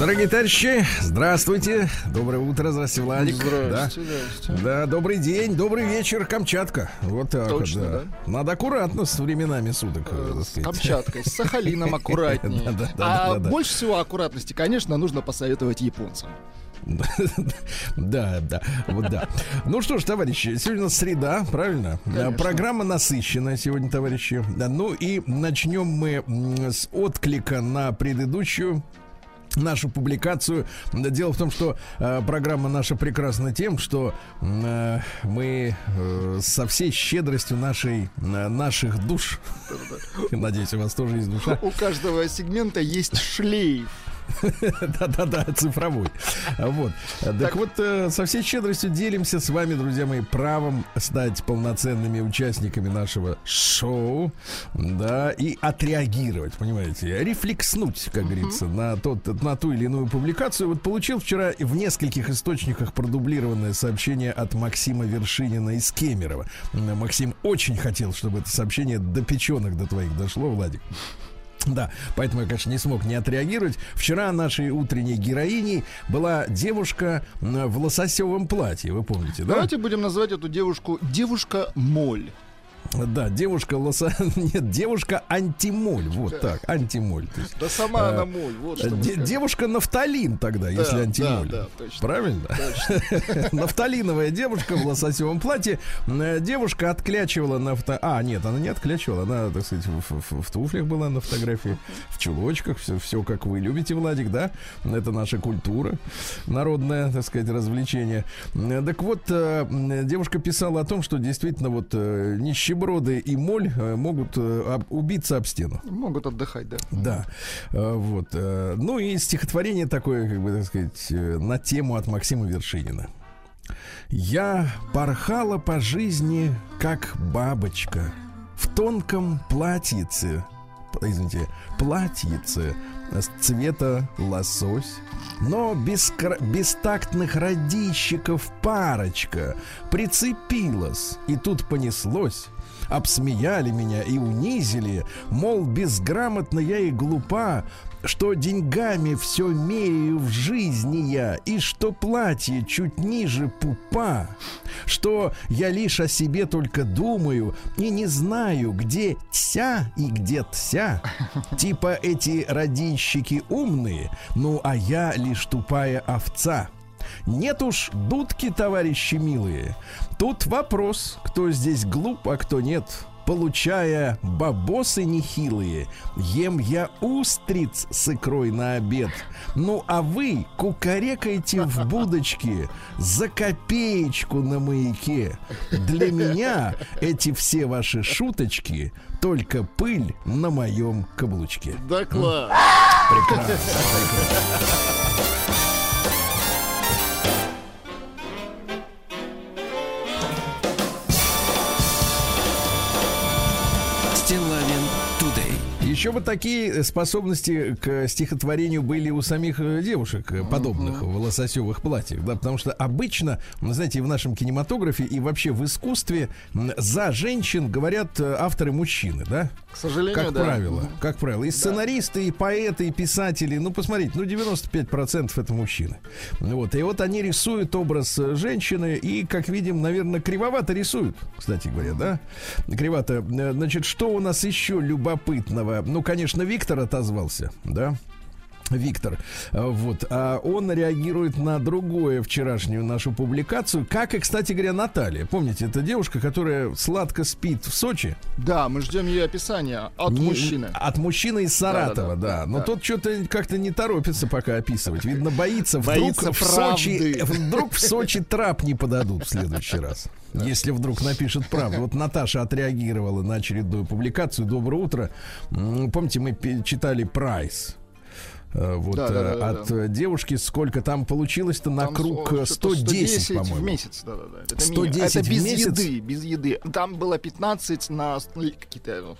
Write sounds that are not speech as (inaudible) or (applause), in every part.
Дорогие товарищи, здравствуйте. Доброе утро, здравствуйте, Владик. Здрасте, да. здрасте. Да, добрый день, добрый вечер, Камчатка. Вот так Точно, вот, да. Надо аккуратно с временами суток, э, С. Камчаткой, с Сахалином (laughs) аккуратнее. Да, да, да, А да, да. больше всего аккуратности, конечно, нужно посоветовать японцам. (laughs) Да, да, вот да. Ну что ж, товарищи, сегодня у нас среда, правильно? Конечно. Э, Программа насыщенная сегодня, товарищи. Да, Ну и начнем мы с отклика на предыдущую нашу публикацию. Дело в том, что э, программа наша прекрасна тем, что э, мы э, со всей щедростью нашей, э, наших душ, (laughs) надеюсь, у вас тоже есть душа, У каждого сегмента есть шлейф. (laughs) Да-да-да, цифровой. Вот. Так вот, э, со всей щедростью делимся с вами, друзья мои, правом стать полноценными участниками нашего шоу, да, и отреагировать, понимаете, рефлекснуть, как говорится, на, тот, на ту или иную публикацию. Вот получил вчера в нескольких источниках продублированное сообщение от Максима Вершинина из Кемерово. Максим очень хотел, чтобы это сообщение до печенок до твоих дошло, Владик. Да, поэтому я, конечно, не смог не отреагировать. Вчера нашей утренней героиней была девушка в лососевом платье, вы помните, да? Давайте будем называть эту девушку девушка-моль. Да, девушка лоса... (laughs) Нет, девушка антимоль, вот так, антимоль. Есть, Да сама э, она моль, вот что мы де- девушка нафталин тогда, Да, если да, антимоль. да, точно. Правильно? (laughs) Нафталиновая девушка в лососевом платье. Э, Девушка отклячивала на фото... А, нет, она не отклячивала, она, так сказать, в, в- в туфлях была на фотографии, в чулочках, все, все как вы любите, Владик, да? Это наша культура, народное, так сказать, развлечение. Э, Так вот, э, девушка писала о том, что действительно вот э, нищеброды и моль э, могут э, убиться об стену. Могут отдыхать, да. Да, Э, вот. Ну и стихотворение такое, как бы так сказать, на тему от Максима Вершинина. Я порхала по жизни, как бабочка, в тонком платьице, извините, платьице с цвета лосось, но без кра- бестактных родищиков парочка прицепилась, и тут понеслось. Обсмеяли меня и унизили, мол, безграмотно я и глупа, что деньгами все меряю в жизни я, и что платье чуть ниже пупа, что я лишь о себе только думаю и не знаю, где тся и где тся. Типа эти родильщики умные, ну а я лишь тупая овца. Нет уж дудки, товарищи милые. Тут вопрос, кто здесь глуп, а кто нет. Получая бабосы нехилые, ем я устриц с икрой на обед. Ну а вы кукарекаете в будочке за копеечку на маяке. Для меня эти все ваши шуточки только пыль на моем каблучке. Да класс. Прекрасно. Еще бы такие способности к стихотворению были у самих э, девушек, э, подобных в лососевых платьях, да, потому что обычно, знаете, в нашем кинематографе и вообще в искусстве за женщин говорят э, авторы мужчины, да? К сожалению, Как да. правило, как правило. И сценаристы, и поэты, и писатели, ну, посмотрите, ну, 95% это мужчины. Вот, и вот они рисуют образ э, женщины, и, как видим, наверное, кривовато рисуют, кстати говоря, да? Кривовато. Э, Значит, что у нас еще любопытного? Ну, конечно, Виктор отозвался, да? Виктор, э, вот, а он реагирует на другое вчерашнюю нашу публикацию, как и, кстати говоря, Наталья. Помните, это девушка, которая сладко спит в Сочи, Да, мы ждем ее описания от не- мужчины. От мужчины из Саратова, да. Да-да-да, Но да. тот что-то как-то не торопится пока описывать. Видно, боится. Вдруг Боится в Сочи, правды. (laughs) вдруг в Сочи трап не подадут в следующий раз. Если вдруг напишет правду. Вот Наташа отреагировала на очередную публикацию. Доброе утро. Помните, мы читали прайс. Э, Вот Да, да, э, да, от да. э, девушки сколько там получилось-то на Там круг со- э, что-то 110, 110 по-моему. в месяц, да, да, да. Это, ми- 110 это без в месяц? еды, без еды. Там было 15 на какие-то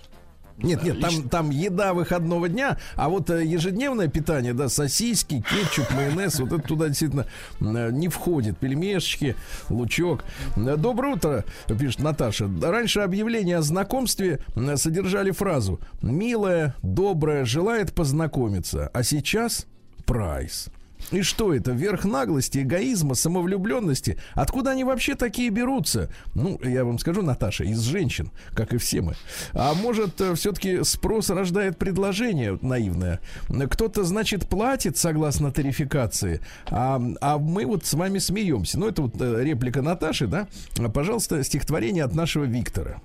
Нет, нет, там, там еда выходного дня, а вот э, ежедневное питание, да, сосиски, кетчуп, майонез, вот это туда действительно э, не входит. Пельмешечки, лучок. Э, Доброе утро, пишет Наташа. Раньше объявления о знакомстве содержали фразу «Милая, добрая, желает познакомиться», а сейчас прайс. И что это? Верх наглости, эгоизма, самовлюбленности? Откуда они вообще такие берутся? Ну, я вам скажу, Наташа, из женщин, как и все мы. А может, все-таки спрос рождает предложение наивное? Кто-то, значит, платит согласно тарификации, а, а мы вот с вами смеемся. Ну, это вот э, реплика Наташи, да? Пожалуйста, стихотворение от нашего Виктора.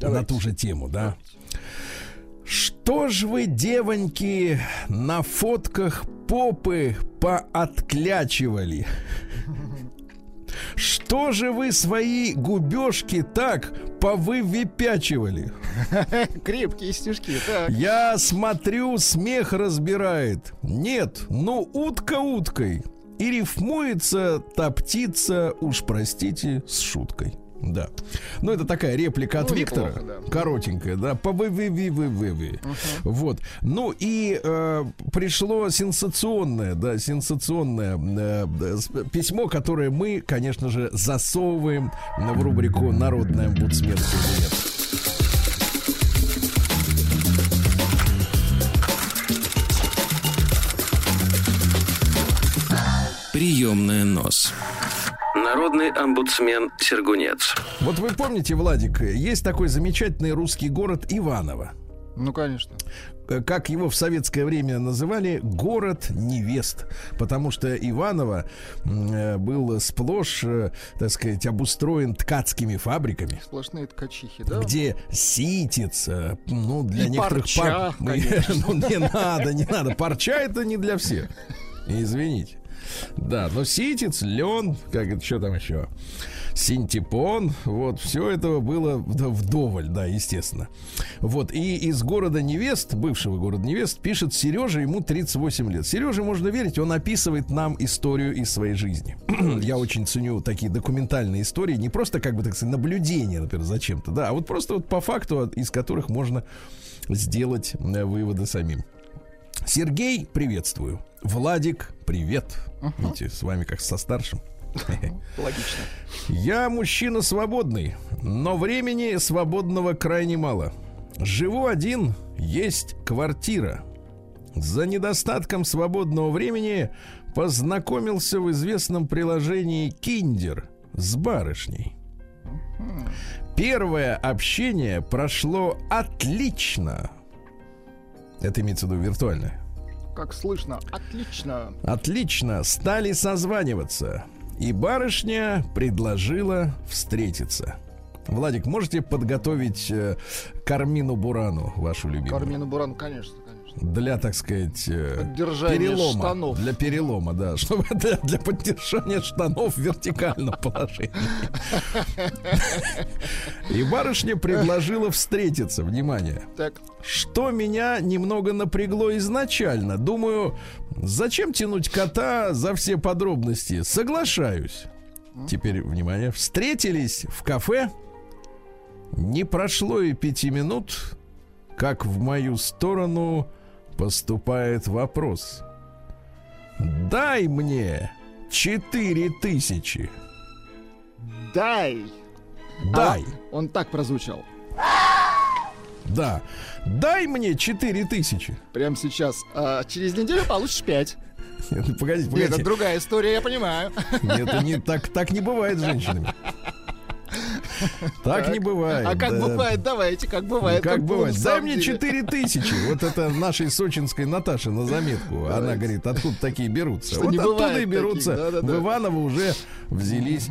На ту же тему, да? Что ж вы, девоньки, на фотках попы поотклячивали? Что же вы свои губежки так повывипячивали? Крепкие стишки. Так. Я смотрю, смех разбирает. Нет, ну утка уткой. И рифмуется та птица, уж простите, с шуткой. Да. Ну, это такая реплика от Ну, Виктора. неплохо, да. Коротенькая, да. по вы вы вы вы вы вы Вот. Ну и э, пришло сенсационное, да, сенсационное э, письмо, которое мы, конечно же, засовываем в рубрику Народная омбудсменская билет. Приемная нос. Народный омбудсмен Сергунец. Вот вы помните, Владик, есть такой замечательный русский город Иваново. Ну, конечно. Э, как его в советское время называли, город невест. Потому что Иваново э, был сплошь, э, так сказать, обустроен ткацкими фабриками. Сплошные ткачихи, да? Где ситец, ну, для И некоторых парча, пар- конечно. (laughs) Ну, не надо, не надо. Парча это не для всех. Извините. Да, но ситец, лен, как что там еще? Синтепон, вот, все этого было вд- вдоволь, да, естественно. Вот, и из города невест, бывшего города невест, пишет Сережа, ему 38 лет. Сереже можно верить, он описывает нам историю из своей жизни. (clears throat) Я очень ценю такие документальные истории, не просто, как бы, так сказать, наблюдения, например, зачем-то, да, а вот просто вот по факту, из которых можно сделать э, выводы самим. Сергей, приветствую. Владик, привет. Видите, с вами как со старшим. Логично. Я мужчина свободный, но времени свободного крайне мало. Живу один, есть квартира. За недостатком свободного времени познакомился в известном приложении Киндер с барышней. Первое общение прошло отлично. Это имеется в виду виртуальное. Как слышно, отлично. Отлично, стали созваниваться. И барышня предложила встретиться. Владик, можете подготовить э, Кармину Бурану, вашу любимую? Кармину Буран, конечно, конечно. Для, так сказать, э, перелома. штанов. Для перелома, да. Чтобы (laughs) для, для поддержания штанов в вертикальном положении. И барышня предложила встретиться. Внимание. Так, Что меня немного напрягло изначально. Думаю, зачем тянуть кота за все подробности? Соглашаюсь. Теперь, внимание, встретились в кафе. Не прошло и пяти минут, как в мою сторону поступает вопрос. Дай мне четыре тысячи. дай. Дай. А, он так прозвучал. Да. Дай мне четыре тысячи. Прямо сейчас. А через неделю получишь 5. (laughs) Нет, ну, Погодите, Нет, погодите. это другая история, я понимаю. Это не так, так не бывает с женщинами. (laughs) Так не бывает. А как бывает, давайте, как бывает. Как бывает? Дай мне деле. 4 тысячи. Вот это нашей сочинской Наташе на заметку. Она говорит, откуда такие берутся. Вот оттуда и берутся. В Иваново уже взялись.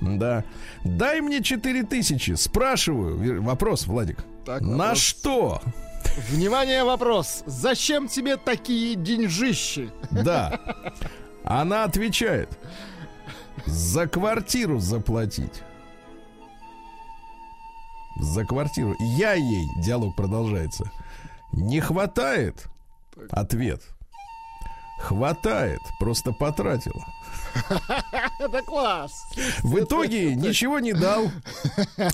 Да. Дай мне 4 тысячи. Спрашиваю. Вопрос, Владик. На что? Внимание, вопрос. Зачем тебе такие деньжищи? Да. Она отвечает. За квартиру заплатить. За квартиру. Я ей, диалог продолжается. Не хватает? Ответ. Хватает, просто потратила. (laughs) Это класс. В итоге ничего не дал.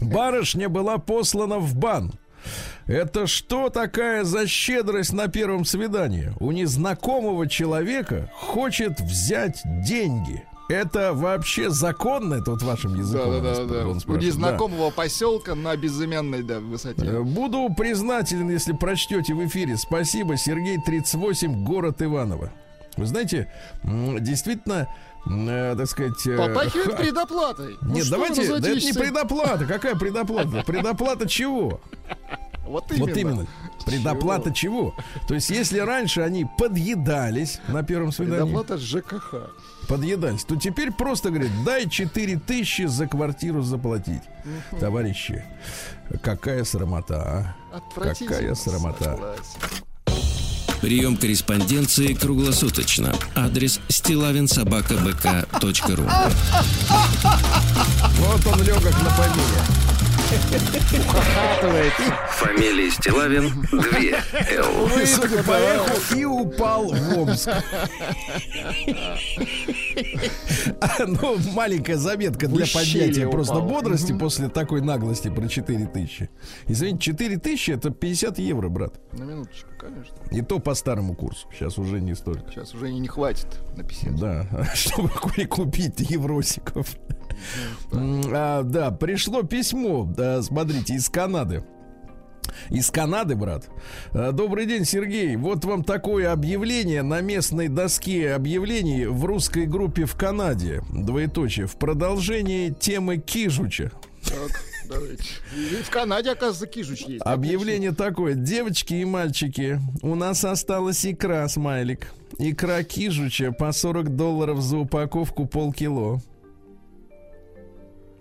Барышня была послана в бан. Это что такая за щедрость на первом свидании? У незнакомого человека хочет взять деньги. Это вообще законно? Это вот вашим языком. Да, да, да, да. У спрашивает. Да. незнакомого поселка на безымянной да, высоте. Э, Буду признателен, если прочтете в эфире. Спасибо, Сергей 38, город Иваново. Вы знаете, действительно, э, так сказать... э, Попахивает ха- (laughs) предоплатой. Ну Нет, давайте, да это не предоплата. (laughs) Какая предоплата? Предоплата чего? Вот именно. Вот именно. Предоплата чего? То есть, если раньше они подъедались на первом свидании, Предоплата ЖКХ. Подъедались, то теперь просто говорят, дай 4 тысячи за квартиру заплатить. Товарищи, какая срамота, а? Какая срамота. Согласен. Прием корреспонденции круглосуточно. Адрес стилавинсобакабк.ру Вот он легок на помине. Фамилия Стилавин 2 Л. Судя по эху, и упал в Омск. А, Ну, маленькая заметка для поднятия просто бодрости после такой наглости про 4 тысячи. Извините, 4 тысячи это 50 евро, брат. На минуточку, конечно. И то по старому курсу. Сейчас уже не столько. Сейчас уже не хватит на 50. Да, (laughs) чтобы ку- купить евросиков. А, Да, пришло письмо, смотрите, из Канады. Из Канады, брат. А, Добрый день, Сергей. Вот вам такое объявление на местной доске объявлений в русской группе в Канаде. Двоеточие. В продолжении темы Кижуча. Так, давайте. И в Канаде, оказывается, кижуч есть. Объявление такое. Девочки и мальчики, у нас осталась икра, смайлик. Икра кижуча по 40 долларов за упаковку полкило.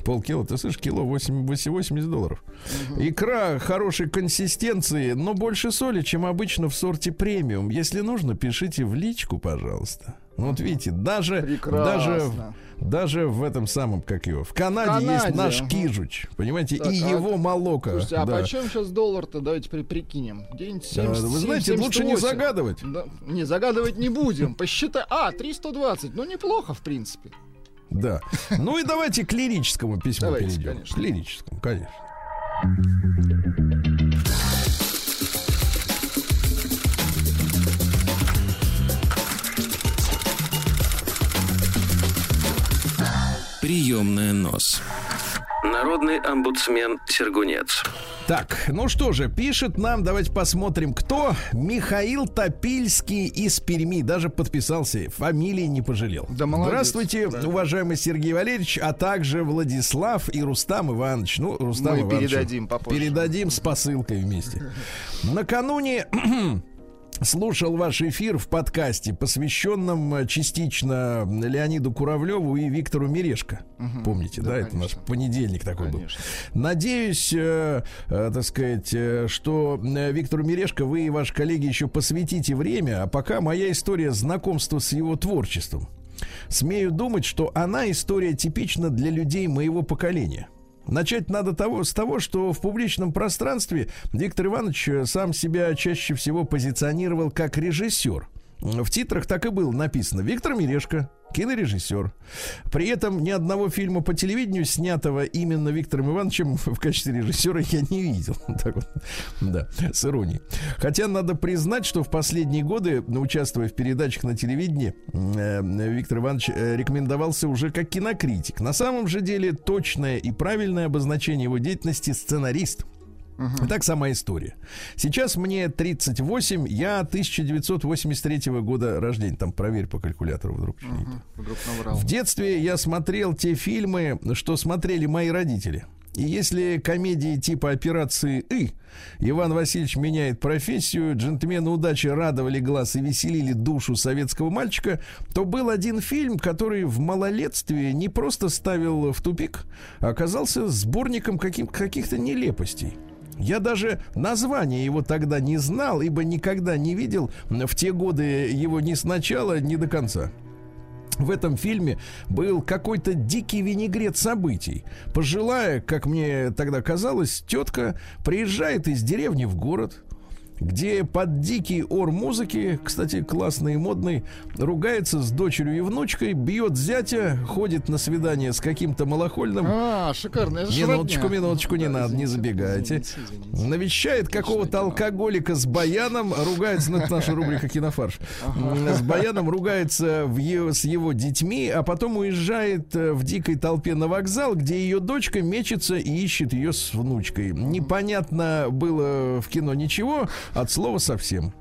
Полкило, ты слышишь, кило 8, 80 долларов. Икра хорошей консистенции, но больше соли, чем обычно в сорте премиум. Если нужно, пишите в личку, пожалуйста. Ну, Вот видите, даже, даже, Прекрасно. даже в этом самом, как его, в Канаде, Канаде, есть наш кижуч, понимаете, Так, и а- его молока. Слушайте, а да. почем сейчас доллар-то? Давайте при- прикинем. Да, 70, Вы знаете, лучше не 78. загадывать. Да, не, загадывать не будем. Посчитай. А, 320. Ну, неплохо, в принципе. Да. Ну и давайте к лирическому письму Давайте, перейдем. конечно. К лирическому, конечно. Приемная нос. Народный омбудсмен Сергунец. Так, ну что же, пишет нам, давайте посмотрим, кто. Михаил Топильский из Перми. Даже подписался, фамилии не пожалел. Да молодец, Здравствуйте, да. уважаемый Сергей Валерьевич, а также Владислав и Рустам Иванович. Ну, Рустам Мы Иванович. передадим попозже. Передадим с посылкой вместе. Накануне слушал ваш эфир в подкасте, посвященном э, частично Леониду Куравлеву и Виктору Мирешко. Помните, да? Да, Это наш понедельник такой был. Конечно. Надеюсь, э, э, так сказать, э, что э, Виктору Мирешко вы и ваши коллеги еще посвятите время, а пока моя история знакомства с его творчеством. Смею думать, что она история типична для людей моего поколения. Начать надо того, с того, что в публичном пространстве Виктор Иванович э, сам себя чаще всего позиционировал как режиссер. В титрах так и было написано «Виктор Мирешко, кинорежиссер». При этом ни одного фильма по телевидению, снятого именно Виктором Ивановичем (laughs) в качестве режиссера, я не видел. (laughs) Так вот, да, с иронией. Хотя надо признать, что в последние годы, участвуя в передачах на телевидении, э, Виктор Иванович э, рекомендовался уже как кинокритик. На самом же деле точное и правильное обозначение его деятельности сценарист. Итак, сама история. Сейчас мне 38, я 1983 года рождения. Там проверь по калькулятору вдруг. что-нибудь. Вдруг наврал. В детстве я смотрел те фильмы, что смотрели мои родители. И если комедии типа «Операции И», Иван Васильевич меняет профессию, джентльмены удачи радовали глаз и веселили душу советского мальчика, то был один фильм, который в малолетстве не просто ставил в тупик, а оказался сборником каким- каких-то нелепостей. Я даже название его тогда не знал, ибо никогда не видел в те годы его ни сначала, ни до конца. В этом фильме был какой-то дикий винегрет событий. Пожилая, как мне тогда казалось, тетка приезжает из деревни в город. Где под дикий ор музыки, кстати, классный и модный, ругается с дочерью и внучкой, бьет зятя, ходит на свидание с каким-то малохольным. А, шикарно. Это Минуточку, родня. минуточку, не Да, надо, не извините, забегайте. извините, извините. Навещает какого-то алкоголика с баяном, ругается, ну это наша рубрика кинофарш, с баяном ругается в е- с его детьми, а потом уезжает э, в дикой толпе на вокзал, где ее дочка мечется и ищет ее с внучкой. Непонятно было в кино ничего, от слова совсем.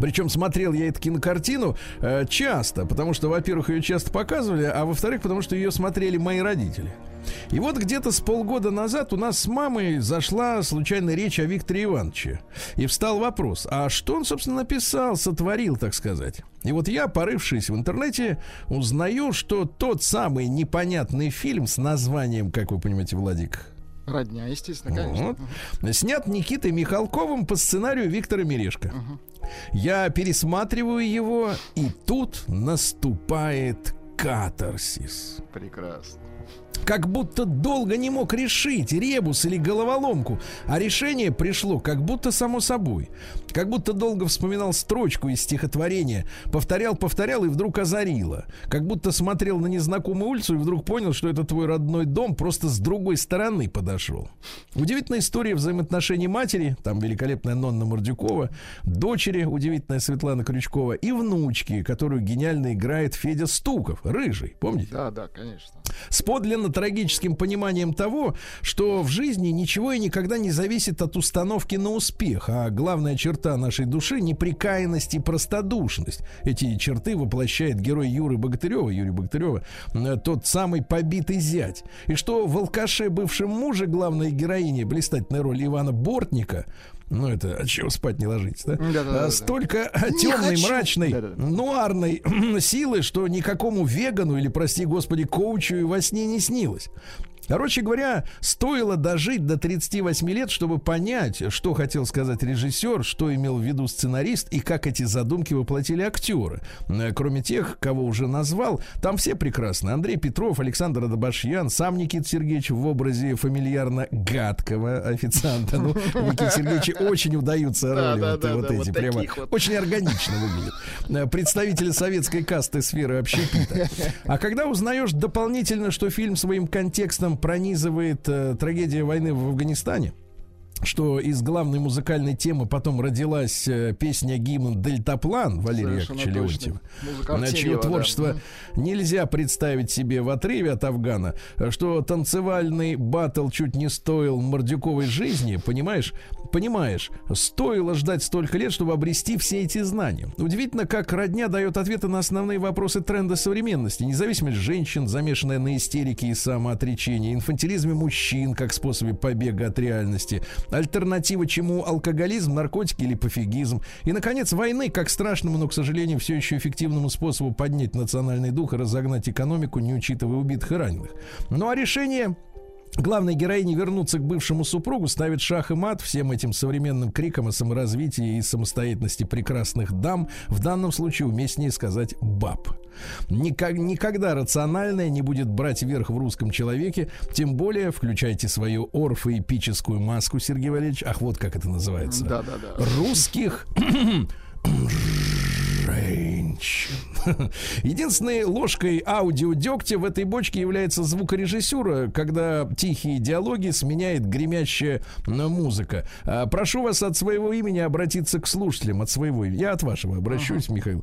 Причем смотрел я эту кинокартину э, часто, потому что, во-первых, ее часто показывали, а во-вторых, потому что ее смотрели мои родители. И вот где-то с полгода назад у нас с мамой зашла случайная речь о Викторе Ивановиче. И встал вопрос, а что он, собственно, написал, сотворил, так сказать. И вот я, порывшись в интернете, узнаю, что тот самый непонятный фильм с названием, как вы понимаете, Владик, Родня, естественно, конечно. вот. Снят Никитой Михалковым по сценарию Виктора Мирешко. Я пересматриваю его, и тут наступает катарсис. Прекрасно. Как будто долго не мог решить ребус или головоломку, а решение пришло как будто само собой. Как будто долго вспоминал строчку из стихотворения, повторял, повторял и вдруг озарило. Как будто смотрел на незнакомую улицу и вдруг понял, что это твой родной дом, просто с другой стороны подошел. Удивительная история взаимоотношений матери, там великолепная Нонна Мордюкова, дочери, удивительная Светлана Крючкова, и внучки, которую гениально играет Федя Стуков, рыжий, помните? Да, да, конечно. с подлинно трагическим пониманием того, что в жизни ничего и никогда не зависит от установки на успех, а главная черта нашей души — неприкаянность и простодушность. Эти черты воплощает герой Юры Богатырева, Юрия Богатырева, э, тот самый побитый зять. И что в «Алкаше» бывшем муже главной героини, блистательная роль Ивана Бортника, ну, это от чего спать не ложиться, да? Да-да-да-да. А, Столько темной, хочу. мрачной, Да-да-да. нуарной (clears throat) силы, что никакому вегану или, прости господи, коучу и во сне не снилось. Короче говоря, стоило дожить до 38 лет, чтобы понять, что хотел сказать режиссер, что имел в виду сценарист и как эти задумки воплотили актеры. Э, Кроме тех, кого уже назвал, там все прекрасны. Андрей Петров, Александр Адабашьян, сам Никита Сергеевич в образе фамильярно гадкого официанта. Ну, Никите Сергеевичу (laughs) очень удаются Да, роли да, вот, да, вот да, эти. вот прямо вот. очень органично выглядит. Э, Представители советской касты сферы общепита. А когда узнаешь дополнительно, что фильм своим контекстом пронизывает э, трагедия войны в Афганистане, что из главной музыкальной темы потом родилась э, песня гимн «Дельтаплан» Валерия Совершенно Яковлевича точно. Леонтьева. Музыка На чье Артемьева, да. творчество нельзя представить себе в отрыве от Афгана, что танцевальный батл чуть не стоил Мордюковой жизни, понимаешь? Понимаешь, стоило ждать столько лет, чтобы обрести все эти знания. Удивительно, как родня дает ответы на основные вопросы тренда современности. Независимость женщин, замешанная на истерике и самоотречении, инфантилизме мужчин как способе побега от реальности, альтернатива чему алкоголизм, наркотики или пофигизм. И, наконец, войны как страшному, но, к сожалению, все еще эффективному способу поднять национальный дух и разогнать экономику, не учитывая убитых и раненых. Ну а решение Главной героине вернуться к бывшему супругу ставит шах и мат всем этим современным криком о саморазвитии и самостоятельности прекрасных дам, в данном случае уместнее сказать баб. Никак- никогда рациональное не будет брать верх в русском человеке, тем более включайте свою орфоэпическую маску, Сергей Валерьевич, ах, вот как это называется. Да, да, да. Русских женщин. (laughs) Единственной ложкой аудиодегтя в этой бочке является звукорежиссура, когда тихие диалоги сменяет гремящая музыка. А, Прошу вас от своего имени обратиться к слушателям, от своего. Я от вашего обращусь, Михаил.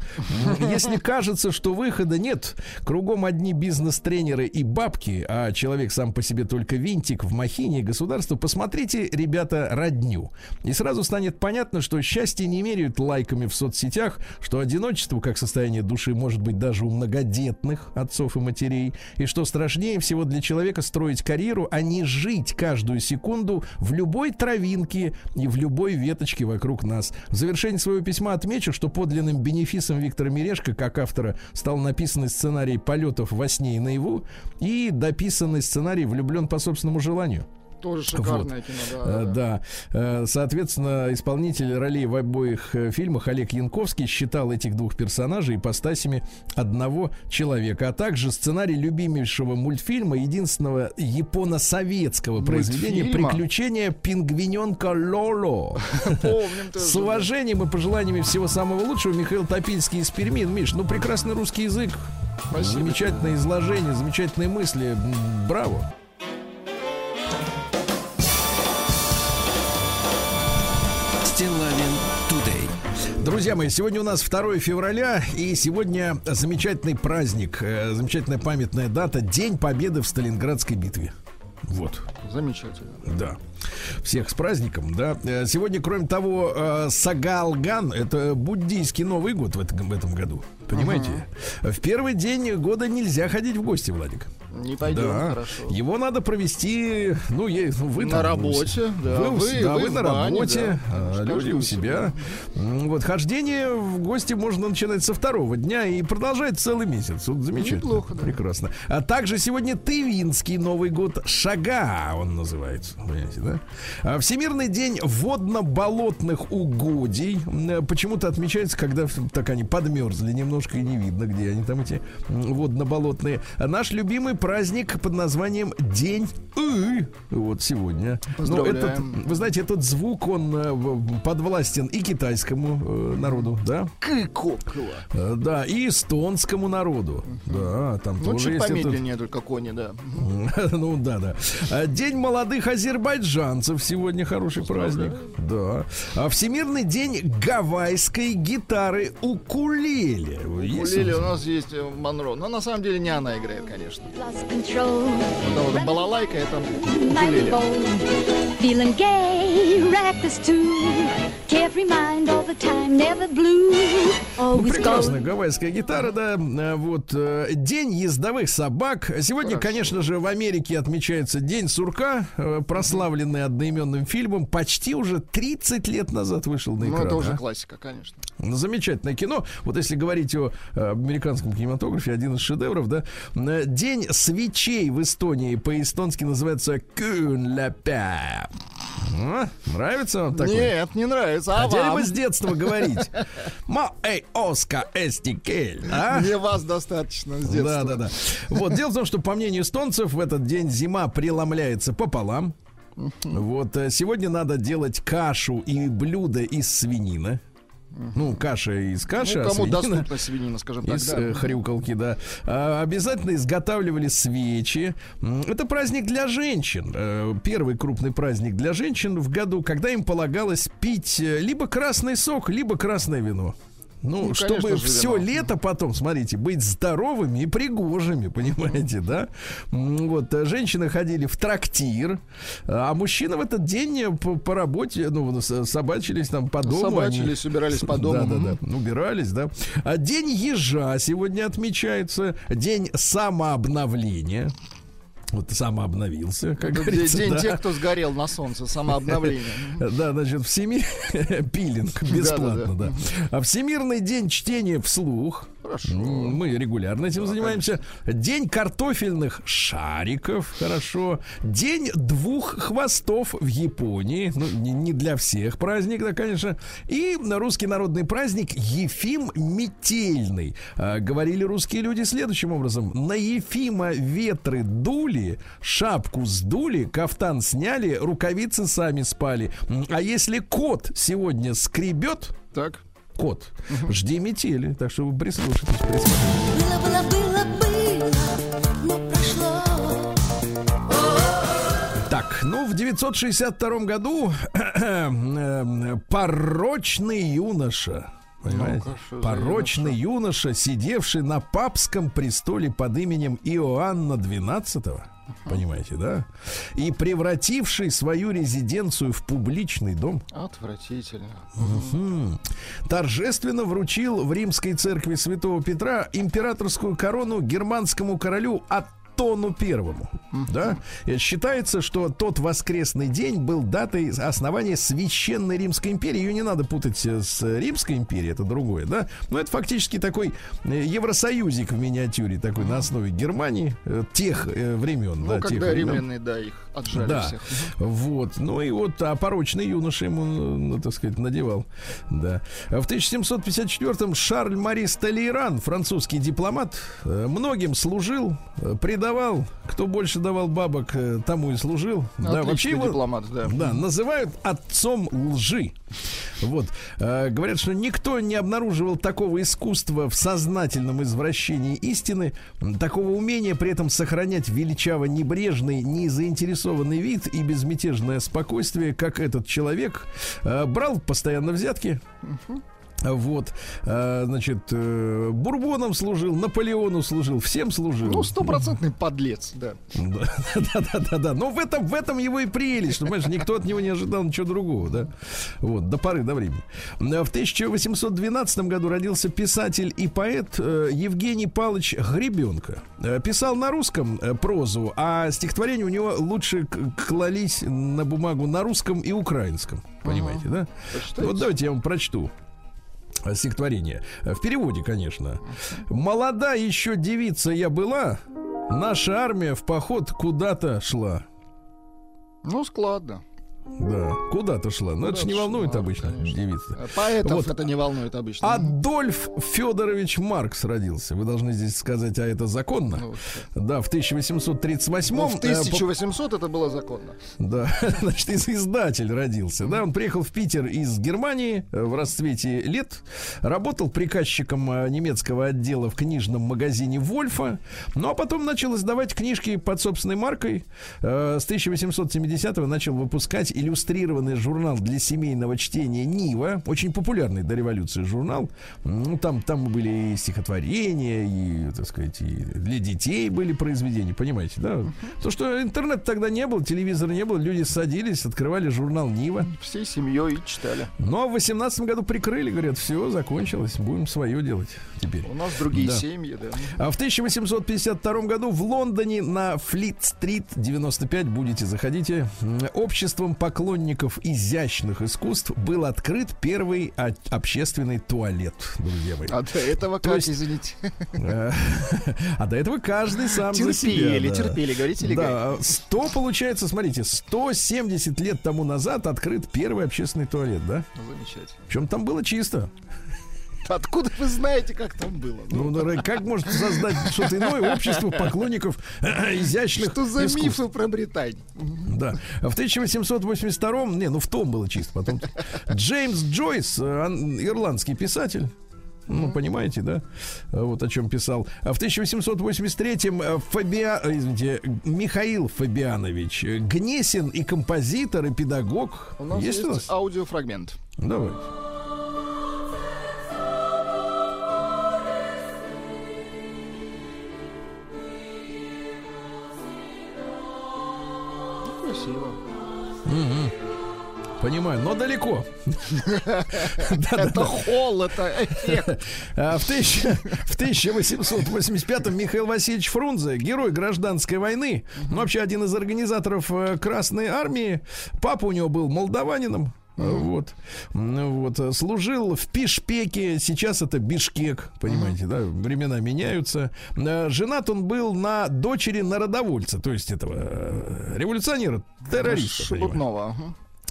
М, Если кажется, что выхода нет, кругом одни бизнес-тренеры и бабки, а человек сам по себе только винтик в махине государства, посмотрите, ребята, родню. И сразу станет понятно, что счастье не меряют лайками в соцсетях, что одиночество, как состояние души, может быть даже у многодетных отцов и матерей, и что страшнее всего для человека строить карьеру, а не жить каждую секунду в любой травинке и в любой веточке вокруг нас. В завершении своего письма отмечу, что подлинным бенефисом Виктора Мирешко, как автора, стал написанный сценарий полетов во сне и наяву и дописанный сценарий влюблен по собственному желанию. Тоже шикарное кино, да. Э, да. Да. Э, Соответственно, исполнитель ролей в обоих э, фильмах Олег Янковский считал этих двух персонажей ипостасями одного человека, а также сценарий любимейшего мультфильма, единственного японо-советского произведения? «Приключения пингвиненка Лоло». (laughs) С уважением и пожеланиями всего самого лучшего Михаил Топильский из Перми. Миш, ну прекрасный русский язык. Спасибо. Замечательное изложение, замечательные мысли. Браво. Друзья мои, сегодня у нас 2 февраля, и сегодня замечательный праздник, э, замечательная памятная дата, День Победы в Сталинградской битве. Вот, Замечательно. да. Всех с праздником, да. Э, Сегодня, кроме того, э, Сагалган, это буддийский Новый год в этом, в этом году. Понимаете? В первый день года нельзя ходить в гости, Владик. Не пойдем, да. хорошо. Его надо провести, ну, е- ну, вы На там, работе, да. Вы, Вы- да, вы вы на бане, работе, да. а люди у себя. Вот хождение в гости можно начинать со второго дня и продолжать целый месяц. Вот замечательно. Неплохо, да. Прекрасно. А также сегодня Тывинский Новый год Шага, он называется. Понимаете, да? А Всемирный день водно-болотных угодий. Почему-то отмечается, когда так они подмерзли немножко и не видно, где они там эти водно-болотные. Наш любимый праздник под названием День И. Вот сегодня. Ну, Поздравляем. этот, вы знаете, этот звук, он э, подвластен и китайскому э, народу, да? Кыкокла. Э, Да, и эстонскому народу. Да, там Ну, тоже чуть есть этот- помедленнее только кони, да. (laughs) ну да, да. А, День молодых азербайджанцев сегодня хороший праздник. Да. А Всемирный день гавайской гитары укулеле. Укулеле у нас? есть Монро. Но на самом деле не она играет, конечно. Control. Вот, балалайка это укулеле. feeling gay, reckless too. Carefree mind all the time, never blue. Ну, Always прекрасная gold. гавайская гитара, да. Э, Вот э, день ездовых собак. Сегодня, Хорошо. конечно же, в Америке отмечается День сурка, э, прославленный одноименным фильмом. Почти уже 30 лет назад вышел на Ну, экран. это уже а. классика, конечно. Ну, Замечательное кино. Вот если говорить о американском кинематографе, один из шедевров, да. День свечей в Эстонии по-эстонски называется Кюнляпя. А, Нравится вам такой? Нет, не нравится. А Хотели вам? бы с детства говорить. (laughs) Ма эй оска эстикель. А? Мне вас достаточно с детства. Да, да, да. Вот, дело в том, что, по мнению эстонцев, в этот день зима преломляется пополам. Вот, э, сегодня надо делать кашу и блюдо из свинины. Ну, каша из каши, Ну, а кому свинина доступна свинина, скажем так, из да. э, хрюкалки, да. А, обязательно изготавливали свечи. Это праздник для женщин. Э, Первый крупный праздник для женщин в году, когда им полагалось пить э, либо красный сок, либо красное вино. Ну, Ну, чтобы конечно все вино. лето потом, смотрите, быть здоровыми и пригожими, (laughs) понимаете, да? Вот, э, женщины ходили в трактир, а мужчины в этот день э, по, по работе, ну, собачились там по дому. они- Собачились, убирались по дому. да, да, да. Убирались, да. А День ежа сегодня отмечается. День самообновления. Вот самообновился, как Это говорится. День да. тех, кто сгорел на солнце, самообновление. (laughs) Да, значит, всеми... (laughs) Пилинг бесплатно, да. А Всемирный день чтения вслух. Хорошо. Мы регулярно этим занимаемся. День картофельных шариков. Хорошо. День двух хвостов в Японии. Ну, не, не для всех праздник, да, конечно. И русский народный праздник Ефим Метельный. А, говорили русские люди следующим образом. На Ефима ветры дули, шапку сдули, кафтан сняли, рукавицы сами спали. А если кот сегодня скребет, Так. Кот, жди метели. Так что вы прислушайтесь, прислушайтесь. Было, было, было, было, но прошло. Так, ну, в 962 году (clears throat) э, порочный юноша, понимаете? За порочный юноша, сидевший на папском престоле под именем Иоанна XII, понимаете, да? И превративший свою резиденцию в публичный дом. Отвратительно. Мгм. торжественно вручил в римской церкви святого Петра императорскую корону германскому королю Антону Первому. Да? И считается, что тот воскресный день был датой основания Священной Римской империи. Ее не надо путать э, с Римской империей, это другое, да? Но это фактически такой э, Евросоюзик в миниатюре, такой на основе Германии э, тех э, времен. Ну, да, когда тех времен. римляне, да, их отжали Да, всех. вот. Ну и вот а порочный юноша ему, ну, так сказать, надевал. Да. В 1754-м Шарль Мари Сталейран, французский дипломат, э, многим служил, э, предавал. Кто больше давал бабок, э, тому и служил. да, вообще Отличный его дипломат, да. да, называют отцом лжи. Вот. Э, говорят, что никто не обнаруживал такого искусства в сознательном извращении истины, такого умения при этом сохранять величаво небрежный, незаинтересованный вид и безмятежное спокойствие, как этот человек. Э, брал постоянно взятки. Вот, э, значит, э, Бурбоном служил, Наполеону служил, всем служил. Ну, стопроцентный подлец, да. Да, (laughs) да, да, да, да. Но в этом, в этом его и прелесть, что, понимаешь, никто от него не ожидал ничего другого, да. Вот, до поры до времени. В 1812 году родился писатель и поэт э, Евгений Павлович Гребенко. Писал на русском прозу, а стихотворения у него лучше клались на бумагу на русском и украинском. Понимаете, да? Вот давайте я вам прочту стихотворение. В переводе, конечно. Молода еще девица я была, наша армия в поход куда-то шла. Ну, складно. Да, куда-то шла. Но это ж не Куда-то волнует шла, обычно девица. Поэтов Вот. это не волнует обычно. Адольф Федорович Маркс родился. Вы должны здесь сказать, а это законно? Ну, Да, в 1838 ну, в э, по- 1800 это было законно. Да, (laughs) значит, из- издатель родился. Да, он приехал в Питер из Германии э, в расцвете лет, работал приказчиком э, немецкого отдела в книжном магазине Вольфа, ну а потом начал издавать книжки под собственной маркой. Э, С 1870-го начал выпускать иллюстрированный журнал для семейного чтения Нива, очень популярный до революции журнал. Ну, там, там были и стихотворения, и, так сказать, и для детей были произведения, понимаете, да? То, что интернет тогда не было, телевизора не было, люди садились, открывали журнал Нива. Всей семьей читали. Но в 18 году прикрыли, говорят, все, закончилось, будем свое делать теперь. У нас другие Да. семьи, да. А в 1852 году в Лондоне на Флит-стрит 95 будете заходите. Обществом поклонников изящных искусств был открыт первый общественный туалет, друзья мои. А до этого То как, есть- извините? Э, (laughs) А до этого каждый сам за себя. Терпели, да. терпели, говорите ли, Да, 100, получается, смотрите, 170 лет тому назад открыт первый общественный туалет, да? Замечательно. Причем там было чисто. Откуда вы знаете, как там было? Ну, да, как может создать что-то иное общество поклонников изящных Что за искусств? мифы про Британию? Да. В 1882-м, не, ну в том было чисто потом. Джеймс Джойс, э, ан- ирландский писатель. Ну, понимаете, да? Вот о чем писал. А в 1883-м э, Фабиа... э, извините, Михаил Фабианович э, Гнесин и композитор, и педагог. У нас есть, есть, у нас? аудиофрагмент. Давайте. Красиво. Понимаю, но далеко. (laughs) Это это эффект. (laughs) А В, тысяч- в 1885-м Михаил Васильевич Фрунзе, герой гражданской войны, ну, вообще один из организаторов э, Красной Армии. Папа у него был молдаванином. Вот. Ну, вот. э, Служил в Пишпеке, сейчас это Бишкек, понимаете, да, времена меняются. Э, Женат он был на дочери народовольца, то есть этого э, революционера, террориста. Шебутного.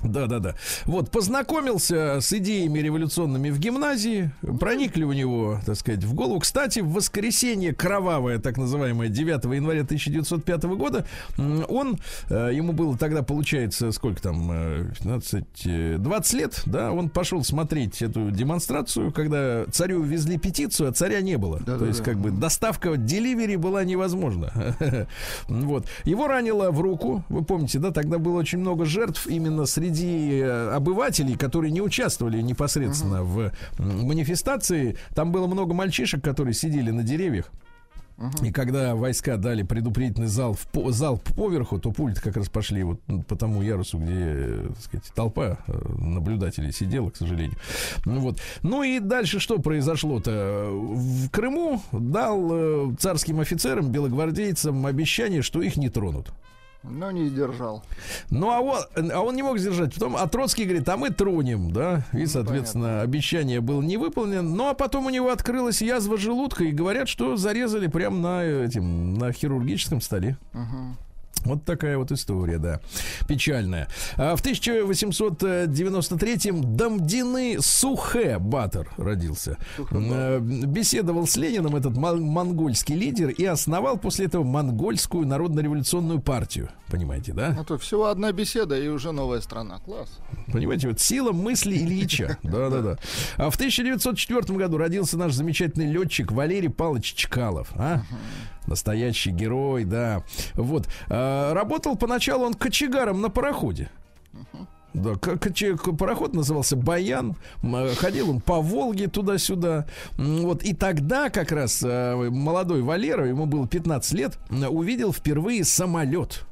Да, да, да. Вот, познакомился с идеями революционными в гимназии, проникли у него, так сказать, в голову. Кстати, в воскресенье кровавое, так называемое, 9 января 1905 года, он, э, ему было тогда, получается, сколько там, э, 15, э, 20 лет, да, он пошел смотреть эту демонстрацию, когда царю везли петицию, а царя не было. То есть, как бы, доставка, деливери была невозможна. (laughs) Вот. Его ранило в руку, вы помните, да, тогда было очень много жертв именно среди э, обывателей, которые не участвовали непосредственно в м, манифестации. Там было много мальчишек, которые сидели на деревьях. И когда войска дали предупредительный зал в по, залп поверху, то пульт как раз пошли вот по тому ярусу, где, э, так сказать, толпа э, наблюдателей сидела, к сожалению. Ну вот. Ну и дальше что произошло-то? В Крыму дал царским офицерам, белогвардейцам обещание, что их не тронут. Но не сдержал. Ну, а он, а он не мог сдержать. Потом, а Троцкий говорит, а мы тронем, да. И, соответственно, понятно. обещание было не выполнено. Ну, а потом у него открылась язва желудка, и говорят, что зарезали прямо на, этим, на хирургическом столе. Вот такая вот история, да. Печальная. А в 1893-м Дамдины Сухе Батор родился. Э, Беседовал с Лениным этот мон- монгольский лидер и основал после этого монгольскую народно-революционную партию. Понимаете, да? А то всего одна беседа и уже новая страна. Класс. Понимаете, вот сила мысли Ильича. (laughs) Да-да-да. А в 1904 году родился наш замечательный летчик Валерий Павлович Чкалов. А? Настоящий герой, да. Вот. А, работал поначалу он кочегаром на пароходе. Да, к- коче- к- пароход назывался Баян. Э, Ходил он по Волге туда-сюда. Вот. И тогда как раз э, молодой Валера, ему было 15 лет, увидел впервые самолет.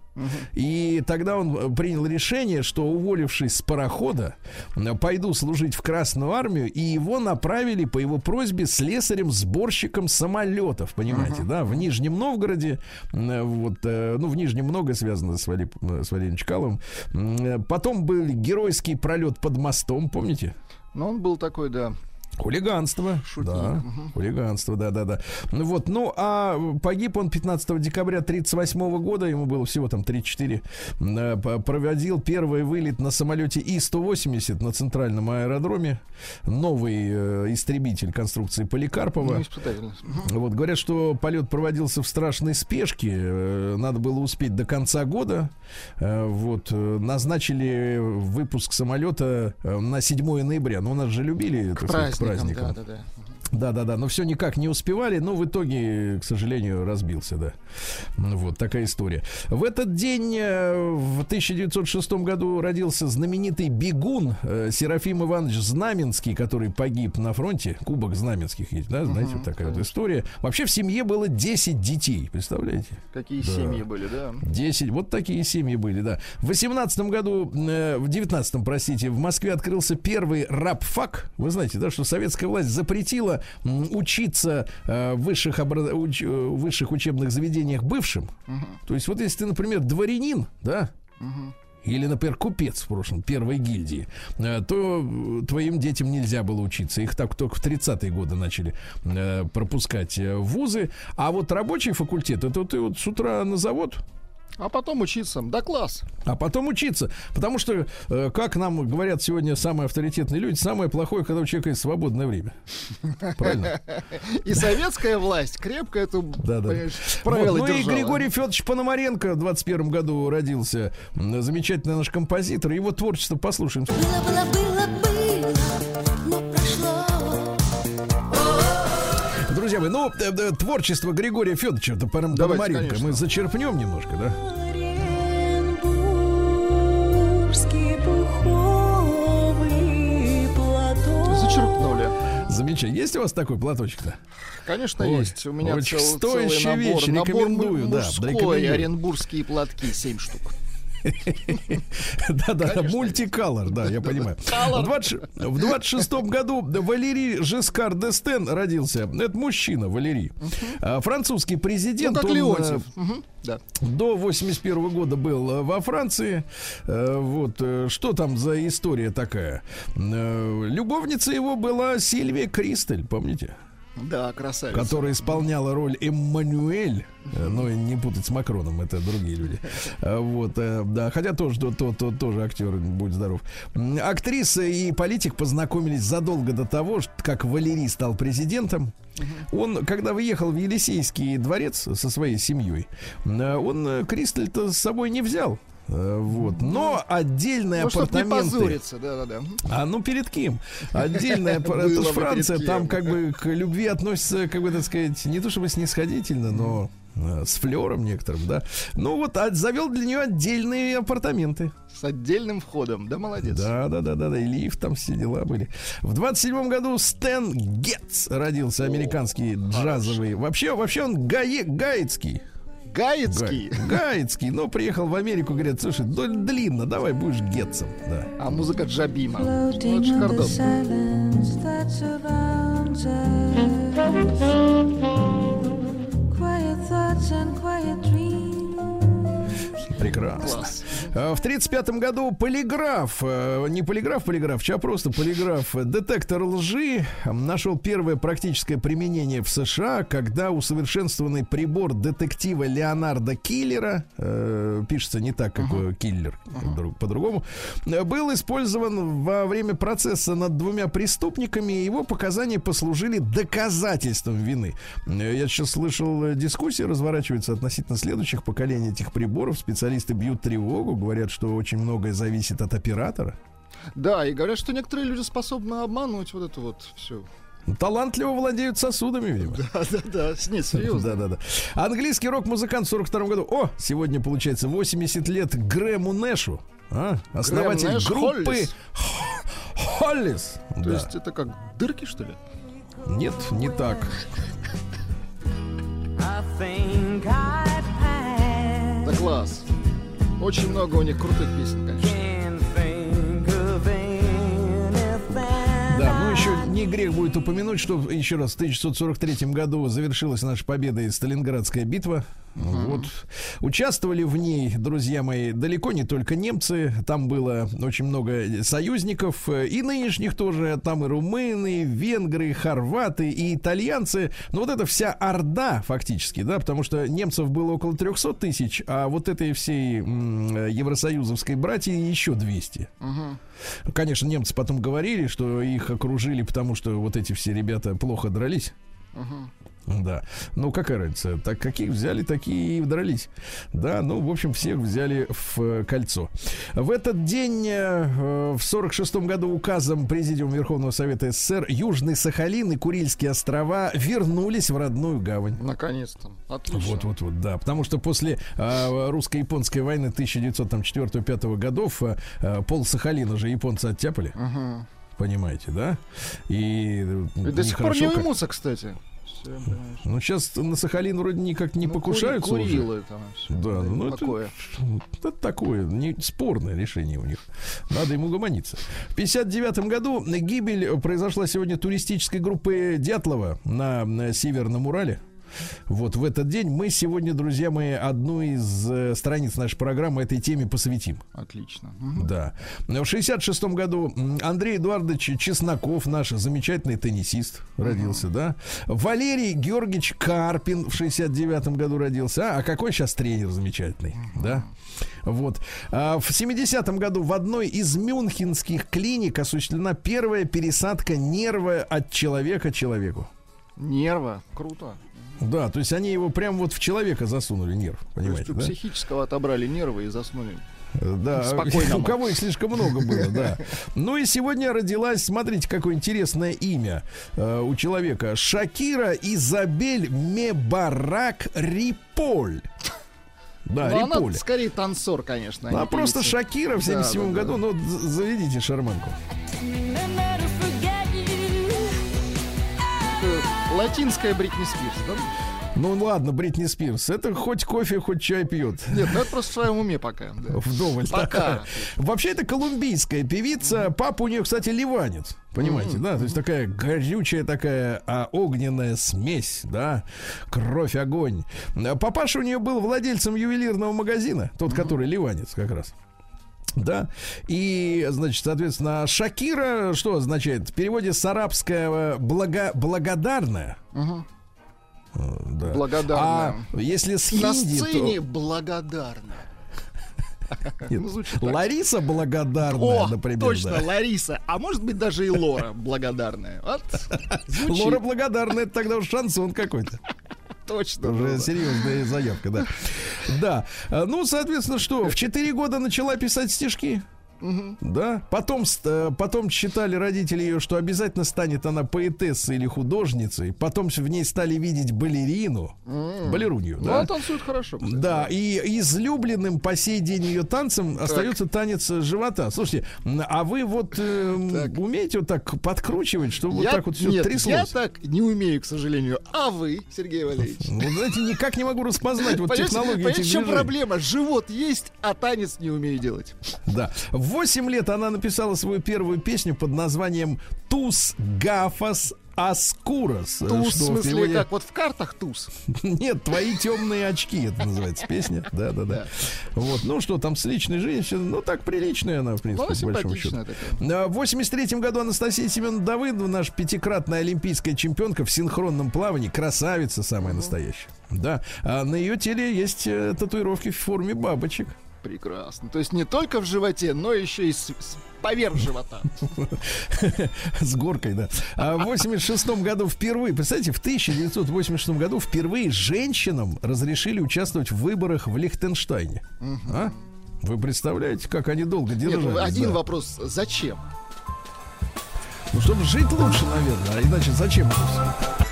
И тогда он э, принял решение, что уволившись с парохода, э, пойду служить в Красную армию, и его направили по его просьбе слесарем-сборщиком самолетов, понимаете, да, в Нижнем Новгороде, э, вот, ну, в Нижнем многое связано с, Вали, с Валерием Чкаловым. Потом был геройский пролет под мостом, помните? Но он был такой, да. Хулиганство. Шутник. Да, хулиганство, да, да, да. Ну Вот, ну, а погиб он 15 декабря 1938 года, ему было всего там 3-4. Э, Проводил первый вылет на самолете И-180 на центральном аэродроме. Новый э, истребитель конструкции Поликарпова. Ну. Вот говорят, что полет проводился в страшной спешке. э, Надо было успеть до конца года. Э, Вот назначили выпуск самолета на 7 ноября. Но нас же любили так сказать, к праздникам. Да, да, да. Да, да, да, но все никак не успевали, но в итоге, к сожалению, разбился, да. Ну, Вот такая история. В этот день, э, в 1906 году, родился знаменитый бегун э, Серафим Иванович Знаменский, который погиб на фронте. Кубок Знаменских есть, да, знаете, вот такая вот история. Вообще в семье было 10 детей, представляете? Какие Да. семьи были, да? 10. Вот такие семьи были, да. В 18 году, э, в 19 простите, в Москве открылся первый рабфак. Вы знаете, да, что советская власть запретила учиться э, в высших, обра- уч- э, высших учебных заведениях бывшим. То есть вот если ты, например, дворянин, да, или, например, купец в прошлом, первой гильдии, э, то твоим детям нельзя было учиться. Их так только в 30-е годы начали пропускать в вузы. А вот рабочий факультет, это ты вот с утра на завод, А потом учиться. Да класс. а потом учиться. Потому что, э, как нам говорят сегодня самые авторитетные люди, самое плохое, когда у человека есть свободное время. Правильно? И советская власть крепко эту Да, да. понимаешь, Вот. правила Ну и. Григорий Федорович Пономаренко в 21 году родился. Замечательный наш композитор. Его творчество послушаем. Было, было, было, было, Друзья мои, ну, э, э, творчество Григория Федоровича это Пономаренко мы зачерпнем немножко, да? Оренбургский пуховый платок. Зачерпнули. Замечательно. Есть у вас такой платочек-то? Конечно, Ой, есть. У меня очень цел- стоящая целый набор. вещь, набор рекомендую, му- да, мужской, рекомендую. оренбургские платки, 7 штук. Да-да, мультиколор, да, я понимаю. (laughs) В 20 В 26 году Валерий Жескар Дестен родился. Это мужчина, Валерий. А, Французский Ну, президент. как он, э, Леонтьев. Да. До 81 года был э, во Франции. Э, Вот э, что там за история такая? Любовница его была Сильвия Кристель, помните? Да, красавица. которая исполняла роль Эммануэль, э, но не путать с Макроном, это другие люди. Э, Вот, э, да, хотя тоже, то, то, то- тоже актер, будь здоров. Актриса и политик познакомились задолго до того, как Валерий стал президентом. Он, когда выехал в Елисейский дворец со своей семьей, он Кристаль-то с собой не взял. Э, Вот. Но отдельные Ну, чтоб не апартаменты. позориться, да-да-да. А ну перед кем? Отдельная, (laughs) это ж бы Франция, там как бы к любви относятся, как бы так сказать, не то чтобы снисходительно, но э, с флером некоторым, да. Ну вот, а завел для нее отдельные апартаменты. С отдельным входом. Да, молодец. Да, да, да, да, да, и лифт там все дела были. В 27 году Стэн Гетц родился, американский джазовый. Вообще, вообще он гае, гаецкий. Гаецкий. Га- Гаецкий, но приехал в Америку, говорят, слушай, длинно, давай будешь Гетцем, да. А музыка Джабима. Это dreams. Прекрасно. Класс. А, В 1935 году полиграф, э, не полиграф, полиграф, а просто полиграф, э, детектор лжи э, нашел первое практическое применение в США, когда усовершенствованный прибор детектива Леонарда Киллера, э, пишется не так, как э, киллер, друг- по-другому, э, был использован во время процесса над двумя преступниками, и его показания послужили доказательством вины. Э, Я сейчас слышал, э, дискуссия разворачивается относительно следующих поколений этих приборов. Специалисты бьют тревогу, говорят, что очень многое зависит от оператора. Да, и говорят, что некоторые люди способны обмануть вот это вот все. Талантливо владеют сосудами, видимо. Да-да-да, нет, серьезно. Да, да, да. Английский рок-музыкант в 42 году. О, сегодня получается 80 лет Грэму Нэшу. А? Основатель Нэш группы Холлис. Холлис. То Да. есть это как дырки, что ли? Нет, не так. Да класс. Очень много у них крутых песен, конечно. Не грех будет упомянуть, что еще раз в 1943 году завершилась наша победа и Сталинградская битва. Вот. Участвовали в ней, друзья мои, далеко не только немцы. Там было очень много союзников, э, и нынешних тоже. Там и румыны, и венгры, и хорваты, и итальянцы. Но вот эта вся орда, фактически, да, потому что немцев было около 300 тысяч, а вот этой всей э, евросоюзовской братьи еще 200. Конечно, немцы потом говорили, что их окружили, потому что вот эти все ребята плохо дрались. Да. Ну, какая разница? Так каких взяли, такие и дрались. Да, ну, в общем, всех взяли в э, кольцо. В этот день, э, в 46 году, указом Президиума Верховного Совета СССР Южный Сахалин и Курильские острова вернулись в родную гавань. Наконец-то. Отлично. Вот, вот, вот, да. Потому что после а, русско-японской войны 1904-1905 годов а, пол Сахалина же японцы оттяпали. Мгм. Понимаете, да? И, И до сих пор не как- уймутся, кстати. Понимаешь. Ну, сейчас на Сахалин вроде никак не Ну, покушаются кури- уже. Курилы там всё. Да, ну это, такое. это такое, не спорное решение у них. Надо ему гомониться. В 59 году гибель произошла сегодня туристической группы Дятлова на, на Северном Урале. Вот в этот день мы сегодня, друзья мои, одну из э, страниц нашей программы этой теме посвятим. Отлично. Мгм. Да. В 66 году Андрей Эдуардович Чесноков, наш замечательный теннисист, родился, да. Валерий Георгиевич Карпин в 69 году родился. А, а какой сейчас тренер замечательный, да. Вот. А в 70 году в одной из мюнхенских клиник осуществлена первая пересадка нерва от человека человеку. Нерва. Круто. Да, то есть они его прям вот в человека засунули нерв, То есть понимаете, у да? психического отобрали нервы и заснули. Да, Спокойному. у кого их слишком много было, да. Ну и сегодня родилась, смотрите, какое интересное имя э, у человека. Шакира Изабель Мебарак Риполь. Да, Ну, она Риполь. скорее танцор, конечно. А не просто певица. Шакира в Да, 77 да, году. да. Ну, заведите шарманку. Латинская Бритни Спирс, да? Ну ладно, Бритни Спирс. Это хоть кофе, хоть чай пьет. Нет, ну это просто в своем уме пока. да. Вдоволь. Пока. такая. Вообще, это колумбийская певица. Папа у нее, кстати, ливанец. Понимаете, да? То есть такая горючая такая а, огненная смесь, да? Кровь, огонь. Папаша у нее был владельцем ювелирного магазина. Тот, который ливанец как раз. Да, и, значит, соответственно, Шакира, что означает? В переводе с арабского благо, благодарная. Э, Да. Благодарная. А если с На хинди, то- сцене благодарна. (laughs) Нет, Ну, звучит так. Лариса благодарная, О, например. точно, да. Лариса. А может быть даже и Лора благодарная. Вот. (laughs) Лора благодарная, это тогда уж шансон какой-то. Точно. Уже серьезная заявка, да. (laughs) Да. А, Ну, соответственно, что, в 4 года начала писать стишки. Да. Потом, э, потом считали родители ее, что обязательно станет она поэтессой или художницей. Потом в ней стали видеть балерину. Балерунью, Ну, да. она танцует хорошо. кстати. Да, и излюбленным по сей день ее танцем остается танец живота. Слушайте, а вы вот э, Так. умеете вот так подкручивать, чтобы вот Я- так вот все нет, тряслось? я так не умею, к сожалению. А вы, Сергей Валерьевич? Ну, знаете, никак не могу распознать вот технологию этих в чем проблема? Живот есть, а танец не умею делать. Да. В 8 лет она написала свою первую песню под названием «Тус Гафас Аскурас». Туз, в что смысле, переводе- как вот в картах туз. (laughs) Нет, твои темные очки, это называется песня. Да, да, да. Вот, ну что там с личной жизнью, ну так приличная она, в Ну, принципе, она по большому счету. такая. В 83 году Анастасия Семеновна Давыдова, наша пятикратная олимпийская чемпионка в синхронном плавании, красавица самая настоящая. Да, а на ее теле есть э, татуировки в форме бабочек. Прекрасно. То есть не только в животе, но еще и с- с- поверх живота. (laughs) С горкой, да. А в 86 году впервые, представьте, в 1986 году впервые женщинам разрешили участвовать в выборах в Лихтенштейне. А? Вы представляете, как они долго Нет, держались? ну, один да? вопрос. Зачем? Ну, чтобы жить лучше, наверное. А иначе зачем это всё?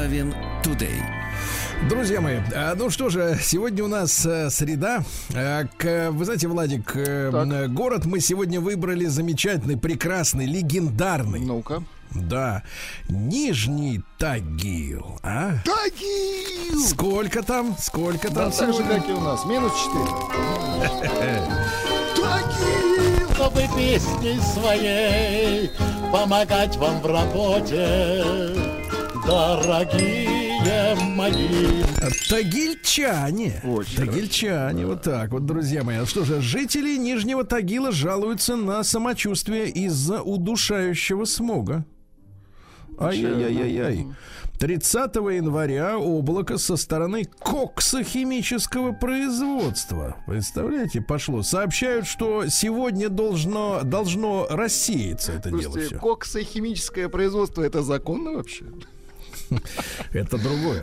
Стилавин Today. Друзья мои, а, ну что же, сегодня у нас э, среда. А, Вы знаете, Владик, э, Так. город мы сегодня выбрали замечательный, прекрасный, легендарный. Ну-ка. Да, Нижний Тагил. А? Тагил! Сколько там? Сколько Да, там так же, как и у нас. Минус 4. (laughs) Тагил! чтобы песней своей помогать вам в работе, дорогие мои. Тагильчане. Очень Тагильчане, вот так вот, друзья мои. А Что же, жители Нижнего Тагила жалуются на самочувствие из-за удушающего смога. Ай-яй-яй-яй. 30 января облако со стороны коксохимического производства. Представляете, пошло. Сообщают, что сегодня должно, должно рассеяться это дело Слушайте, все. коксохимическое производство это законно вообще? Это другое.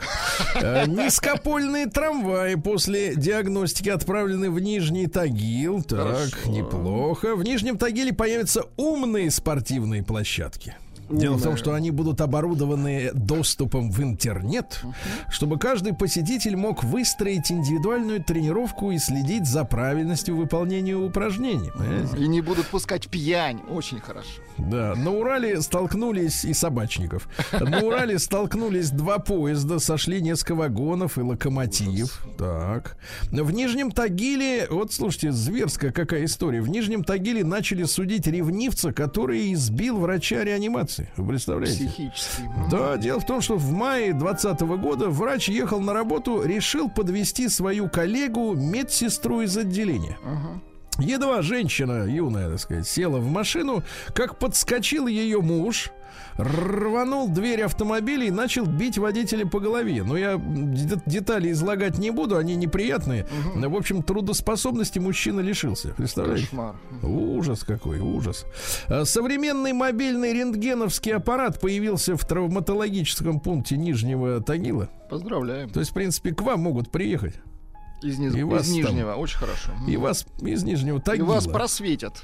Э, Низкопольные трамваи после диагностики отправлены в Нижний Тагил. Так, неплохо. В Нижнем Тагиле появятся умные спортивные площадки. Дело в том, что они будут оборудованы доступом в интернет, чтобы каждый посетитель мог выстроить индивидуальную тренировку и следить за правильностью выполнения упражнений. И не будут пускать пьянь. Очень хорошо. Да, на Урале столкнулись и собачников. На Урале столкнулись два поезда, сошли несколько вагонов и локомотив. Так. В Нижнем Тагиле, вот слушайте, зверская какая история. В Нижнем Тагиле начали судить ревнивца, который избил врача реанимации. Вы представляете? Психический. Да, дело в том, что в мае 2020 года врач ехал на работу, решил подвести свою коллегу, медсестру из отделения. Едва женщина, юная, так сказать, села в машину, как подскочил ее муж, рванул дверь автомобиля и начал бить водителя по голове. Но я детали излагать не буду, они неприятные. В общем, трудоспособности мужчина лишился. Представляете? Кошмар. Ужас какой, ужас. А, Современный мобильный рентгеновский аппарат появился в травматологическом пункте Нижнего Тагила. Поздравляем. То есть, в принципе, к вам могут приехать. Из, низ- И из вас там- Нижнего. Очень хорошо. И вас из Нижнего И Тагила. вас просветят.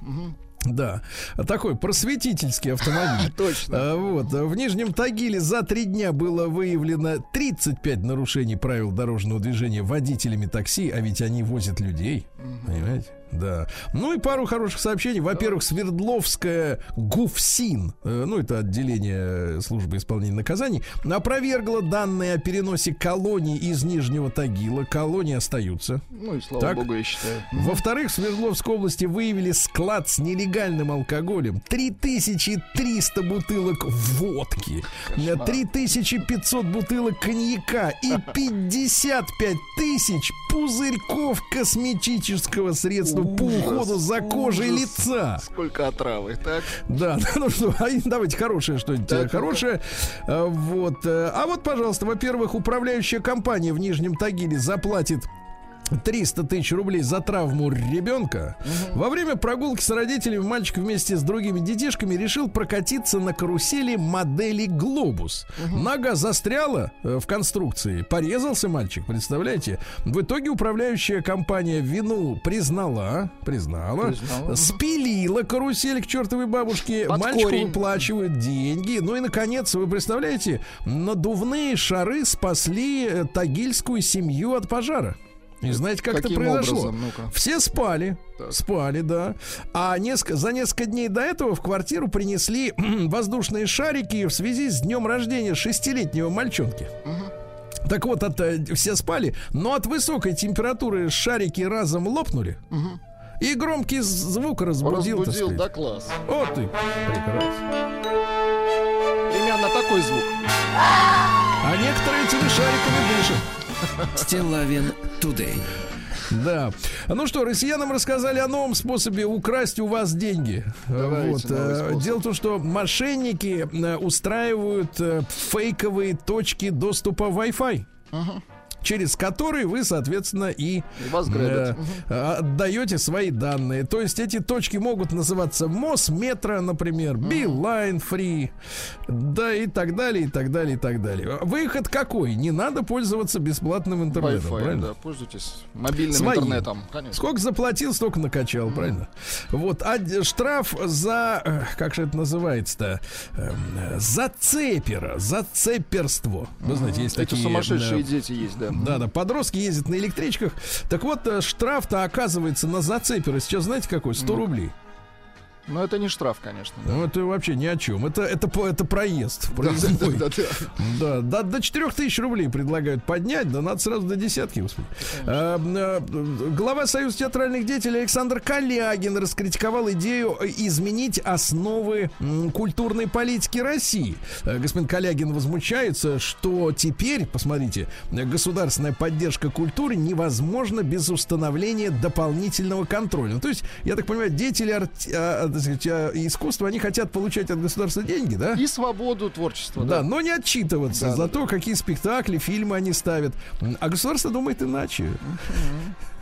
Да, такой просветительский автомобиль. (laughs) Точно. А, Вот. В Нижнем Тагиле за три дня было выявлено 35 нарушений правил дорожного движения водителями такси, а ведь они возят людей. Понимаете? Да. Ну и пару хороших сообщений. Во-первых, Свердловская ГУФСИН, э, ну это отделение службы исполнения наказаний, опровергла данные о переносе колоний из Нижнего Тагила. Колонии остаются. Ну и слава Так. богу, я считаю. Во-вторых, в Свердловской области выявили склад с нелегальным алкоголем. 3300 бутылок водки, 3500 бутылок коньяка и (laughs) 55 тысяч пузырьков косметического средства по уходу за кожей ужас. лица. Сколько отравы, так? Да, (laughs) ну что, а давайте хорошее что-нибудь Так, э, хорошее. А, Вот. э, А вот, пожалуйста, во-первых, управляющая компания в Нижнем Тагиле заплатит 300 тысяч рублей за травму ребенка. Во время прогулки с родителями мальчик вместе с другими детишками решил прокатиться на карусели модели «Глобус». Нога застряла э, в конструкции, порезался мальчик, представляете? В итоге управляющая компания вину признала, признала, Признала. спилила карусель к чертовой бабушке, Под мальчику корень. выплачивают деньги. Ну и, наконец, вы представляете, надувные шары спасли э, тагильскую семью от пожара. И знаете, как Каким это произошло? образом? Ну-ка. Все спали, спали, да. А неск- за несколько дней до этого в квартиру принесли (clears throat) воздушные шарики в связи с днем рождения шестилетнего мальчонки. Так вот, от, э, все спали, но от высокой температуры шарики разом лопнули. И громкий звук разбудил, так Разбудил, да, класс. Вот ты. Прекрасно. Примерно такой звук. А некоторые этими шариками дышат. Стилавин Today. Да. Ну что, россиянам рассказали о новом способе украсть у вас деньги. Давайте, вот. э. Дело в том, что мошенники э, устраивают э, фейковые точки доступа Wi-Fi. Через которые вы, соответственно, и грабят. э, отдаете свои данные. То есть эти точки могут называться МОС, Метро, например, Билайн Фри, да и так далее, и так далее, и так далее. Выход какой? Не надо пользоваться бесплатным интернетом, Wi-Fi, правильно? да, пользуйтесь мобильным Своим. интернетом, конечно. Сколько заплатил, столько накачал, правильно? Вот, а штраф за, э, как же это называется-то, Эм, э, за цепера, за цеперство. Вы знаете, есть Эти такие... сумасшедшие э, дети есть, да. Да, да, подростки ездят на электричках. Так вот, э, штраф-то оказывается на зацепера. Сейчас знаете какой? 100 рублей. Но это не штраф, конечно. да. Ну, это вообще ни о чем. Это, это, это проезд. проездной. Да, да, да. Да, до, до 4 тысяч рублей предлагают поднять, да надо сразу до десятки, господи. А, а, глава Союза театральных деятелей Александр Калягин раскритиковал идею э, изменить основы культурной политики России. Э, Господин Калягин возмущается, что теперь, посмотрите, э, государственная поддержка культуры невозможна без установления дополнительного контроля. Ну, то есть, я так понимаю, деятели арти- так сказать, а, искусства, они хотят получать от государства деньги, да? И свободу творчества, Да, да. но не отчитываться Да, за да, то, какие спектакли, фильмы они ставят. А государство думает иначе.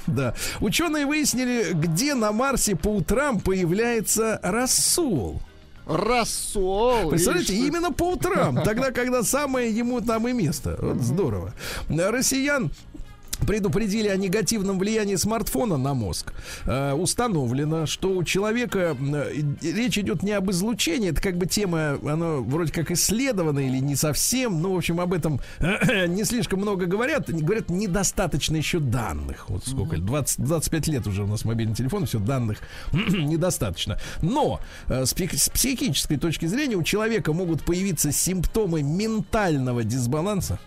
Да. Ученые выяснили, где на Марсе по утрам появляется рассол. Рассол. Представляете, именно по утрам, (laughs) тогда, когда самое ему там и место. Вот здорово. Россиян предупредили о негативном влиянии смартфона на мозг. Э, установлено, что у человека э, речь идет не об излучении, это как бы тема, она вроде как исследована или не совсем, ну, в общем, об этом не слишком много говорят, говорят, недостаточно еще данных. Вот сколько, 20, 25 лет уже у нас мобильный телефон, все, данных (clears throat) недостаточно. Но э, с, с психической точки зрения у человека могут появиться симптомы ментального дисбаланса.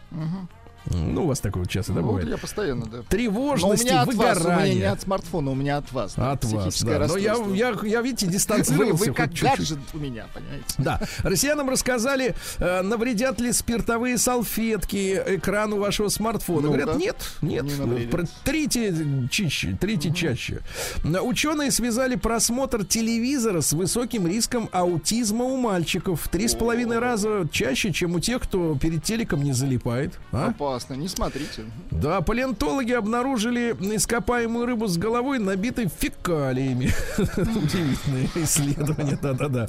Ну, у вас такое часто, да, Ну, вот бывает? я постоянно, да. Но у Тревожности, меня от вас, у меня не от смартфона, у меня от вас. да, От вас, да. Но я, я, я, видите, Вы, дистанцировался вы хоть как чуть-чуть. гаджет у меня, понимаете? Да, россиянам рассказали, э, навредят ли спиртовые салфетки экрану вашего смартфона. Ну-ка. Говорят, нет, нет. Не навредят. Про- Трите чище, трите чаще. Э, Ученые связали просмотр телевизора с высоким риском аутизма у мальчиков в три с половиной раза чаще, чем у тех, кто перед телеком не залипает. А? Опасно, не смотрите. Да, палеонтологи обнаружили ископаемую рыбу с головой, набитой фекалиями. (laughs) Удивительное исследование, да-да-да.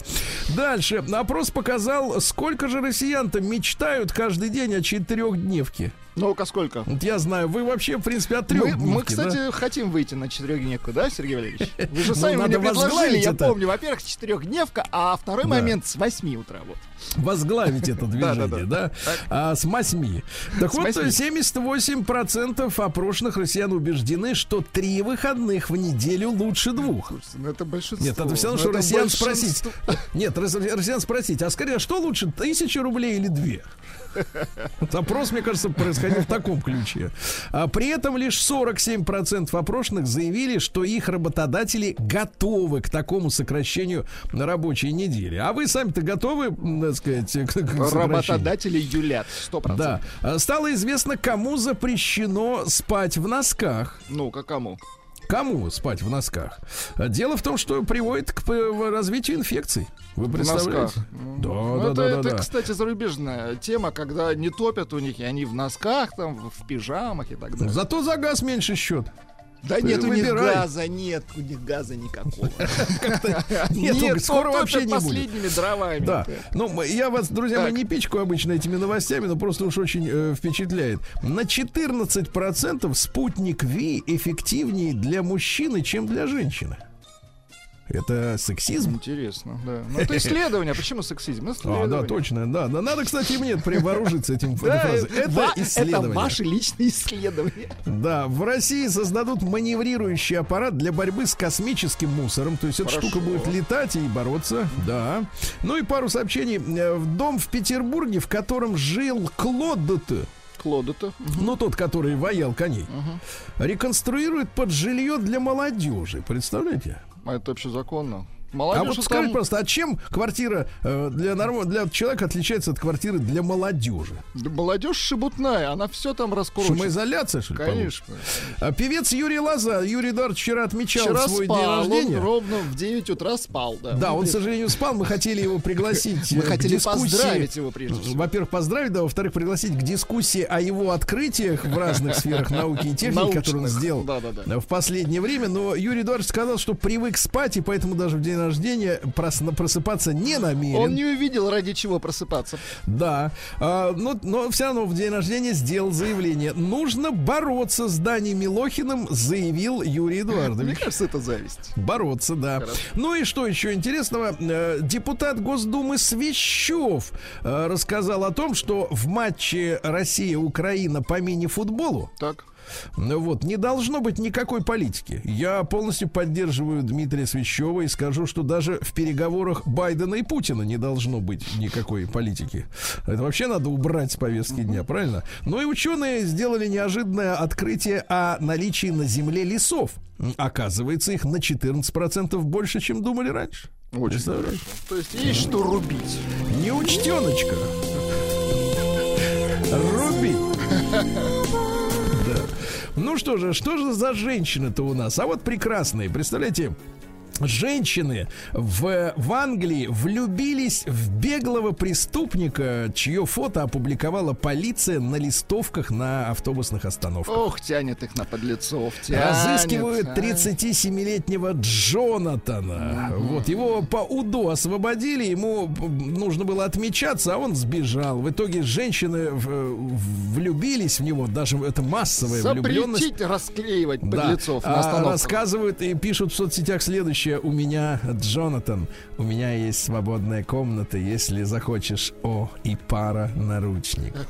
Дальше. Опрос показал, сколько же россиян-то мечтают каждый день о четырехдневке. Ну-ка, сколько? Я знаю, вы вообще, в принципе, от Мы, трех мы, кстати, хотим выйти на четырехдневку, да, Сергей Валерьевич? (laughs) Вы же Ну, сами мне предложили, я это. помню. Во-первых, четырехдневка, а второй Да. момент с 8 утра. Вот. возглавить это (laughs) движение, да? А, с восьми. Так С вот, восьми. 78% опрошенных россиян убеждены, что три выходных в неделю луше двух. Ну это большинство. Нет, надо все равно, Ну, что это россиян спросить. Нет, рос- россиян спросить, а скорее, что лучше, тысяча рублей или две? Вот Опрос, мне кажется, происходил в таком ключе. А при этом лишь 47% опрошенных заявили, что их работодатели готовы к такому сокращению на рабочей неделе. А вы сами-то готовы, так сказать, к, к? Работодатели юлят, 100%. Да. А, Стало известно, кому запрещено спать в носках. Ну, как кому? Кому спать в носках? Дело в том, что приводит к п- развитию инфекций. Вы представляете? Да, Ну, да, это, да, это, да. кстати, зарубежная тема, когда не топят у них, и они в носках, там, в пижамах и так далее. Зато за газ меньше счет. Да нет у них газа, нет у них газа никакого. (laughs) (laughs) Нет, скоро вообще не будет. последними дровами. Да. Ну, я вас, друзья мои, не пичку обычно этими новостями, но просто уж очень э, впечатляет. На 14% спутник Ви эффективнее для мужчины, чем для женщины. Это сексизм? Интересно, да. Ну, это исследование. А почему сексизм? (laughs) А, да, точно, да. да. Надо, кстати, мне прям вооружиться этим (laughs) фразой. это, Это ва- исследование. это ваши личные исследования. Да, в России создадут маневрирующий аппарат для борьбы с космическим мусором. То есть эта штука будет летать и бороться. Да. Ну и пару сообщений. Э, В дом в Петербурге, в котором жил Клод, Клода-то. ну тот, который воял коней, реконструирует под жилье для молодежи. Представляете? А это вообще законно. а Молодежь вот там- скажите просто, а чем квартира э, для, норм... для человека отличается от квартиры для молодежи? Да молодежь шебутная, она все там раскручивает. Шумоизоляция, что ли? Конечно. А певец Юрий Лоза, Юрий Эдуардович вчера отмечал Вчера свой спал, день рождения. он ровно в 9 утра спал. Да, Да, он, к сожалению, спал. Мы хотели его пригласить. (laughs) Мы э, хотели поздравить его прежде всего. Во-первых, поздравить, да, во-вторых, пригласить к дискуссии о его открытиях в разных сферах науки и техники, (laughs) которые он сделал в последнее время. Но Юрий Эдуардович сказал, что привык спать, и поэтому даже в день рождения прос- просыпаться не намерен. Он не увидел, ради чего просыпаться. Да, А, но, но все равно в день рождения сделал заявление. Нужно бороться с Даней Милохиным, заявил Юрий Мне Эдуардович. кажется, это зависть. Бороться, да. Хорошо. Ну и что еще интересного? Э, Депутат Госдумы Свящев э, рассказал о том, что в матче Россия-Украина по мини-футболу Так. Ну вот, не должно быть никакой политики. Я полностью поддерживаю Дмитрия Свящева и скажу, что даже в переговорах Байдена и Путина не должно быть никакой политики. Это вообще надо убрать с повестки дня, правильно? Ну и ученые сделали неожиданное открытие о наличии на Земле лесов. Оказывается, их на 14% больше, чем думали раньше. Очень хорошо. То есть есть что рубить. Неучтеночка. Руби. (laughs) Ну что же, что же за женщины-то у нас? А вот прекрасные, представляете, Женщины в, в Англии влюбились в беглого преступника, чье фото опубликовала полиция на листовках на автобусных остановках. Ох, тянет их на подлецов. Тянет, Разыскивают а. 37-летнего Джонатана. Вот его по УДО освободили, ему нужно было отмечаться, а он сбежал. В итоге женщины в- влюбились в него, даже это массовая влюбленность. Запретить расклеивать Да. подлецов на А, остановках. рассказывают и пишут в соцсетях следующее. У меня, Джонатан, у меня есть свободная комната, если захочешь. О, и пара наручников.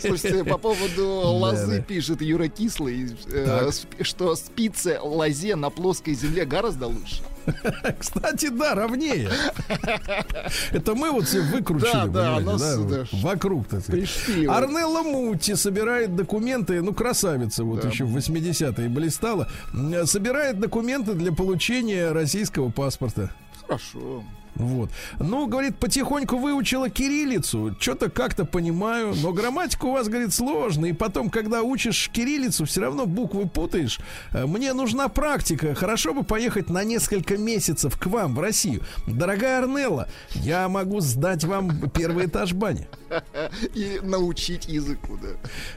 Слушайте, по поводу лозы пишет Юра Кислый, э, что спицы лозе на плоской земле гораздо лучше. (laughs) Кстати, да, ровнее. Это мы вот все выкрутили, Да, да, да, да, вокруг. так сказать. Арнелла Мути собирает документы, ну, красавица, вот Да. еще в 80-е блистала, собирает документы для получения российского паспорта. Хорошо. Вот. Ну, говорит, потихоньку выучила кириллицу. Что-то как-то понимаю, но грамматика у вас, говорит, сложная. И потом, когда учишь кириллицу, все равно буквы путаешь. Э, Мне нужна практика. Хорошо бы поехать на несколько месяцев к вам в Россию. Дорогая Арнелла, я могу сдать вам первый этаж бани. (laughs) И научить языку, да.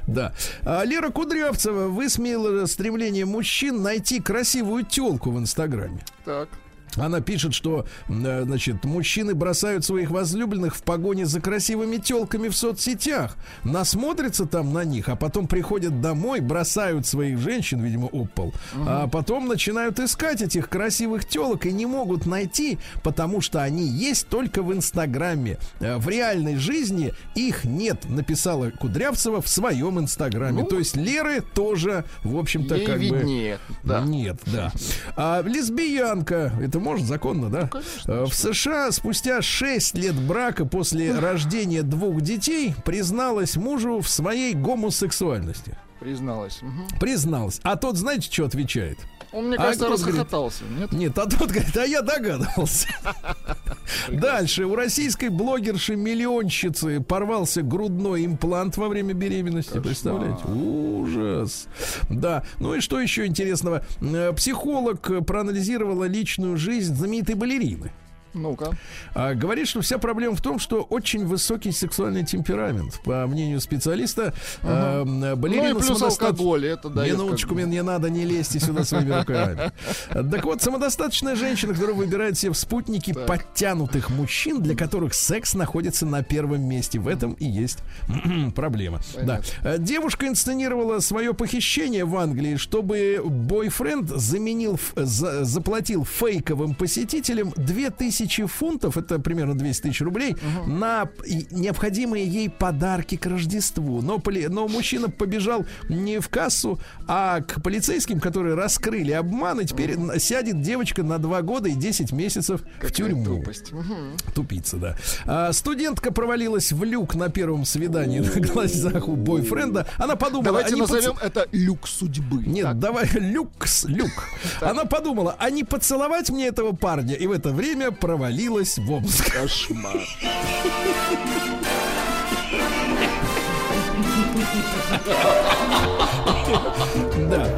Да. А Лера Кудрявцева высмеяла стремление мужчин найти красивую телку в Инстаграме. Так. Она пишет, что, э, значит, мужчины бросают своих возлюбленных в погоне за красивыми телками в соцсетях, насмотрятся там на них, а потом приходят домой, бросают своих женщин, видимо, об пол, а потом начинают искать этих красивых телок и не могут найти, потому что они есть только в Инстаграме. Э, В реальной жизни их нет, написала Кудрявцева в своем Инстаграме. Ну, То есть Леры тоже, в общем-то, как бы... виднее. Да. Нет, да. А лесбиянка, это может законно, да? Э, В США спустя 6 лет брака после рождения двух детей призналась мужу в своей гомосексуальности. Призналась. Мгм. Призналась. А тот, знаете, что отвечает? Он, мне А кажется, говорит? расхохотался. Нет? Нет, а тот говорит, а я догадывался. (laughs) Дальше. У российской блогерши-миллионщицы порвался грудной имплант во время беременности. Представляете? Ужас. Да. Ну и что еще интересного? Э, Психолог проанализировала личную жизнь знаменитой балерины. Ну-ка. А, говорит, что вся проблема в том, что очень высокий сексуальный темперамент. По мнению специалиста, а, Ну балерина и плюс самодоста- алкоголь, это дает. как Минуточку, мне не надо, не лезьте сюда своими руками. Так вот, самодостаточная женщина, которая выбирает себе в спутники подтянутых мужчин, для которых секс находится на первом месте. В этом и есть (clears throat) проблема. Да. Э, Девушка инсценировала свое похищение в Англии, чтобы бойфренд заменил, за- заплатил фейковым посетителям 2000 фунтов, это примерно 200 тысяч рублей, на и- необходимые ей подарки к Рождеству. Но, поли- но мужчина побежал не в кассу, а к полицейским, которые раскрыли обман, и теперь н- сядет девочка на 2 года и 10 месяцев в Какая тюрьму. тупость. Мгм. Тупица, да. А, студентка провалилась в люк на первом свидании на глазах у бойфренда. Она подумала... Давайте назовем поц- это люк судьбы. Нет, Так, давай люкс, люк. Она подумала, а не поцеловать мне этого парня? И в это время провалилась в Омск. Кошмар. Да.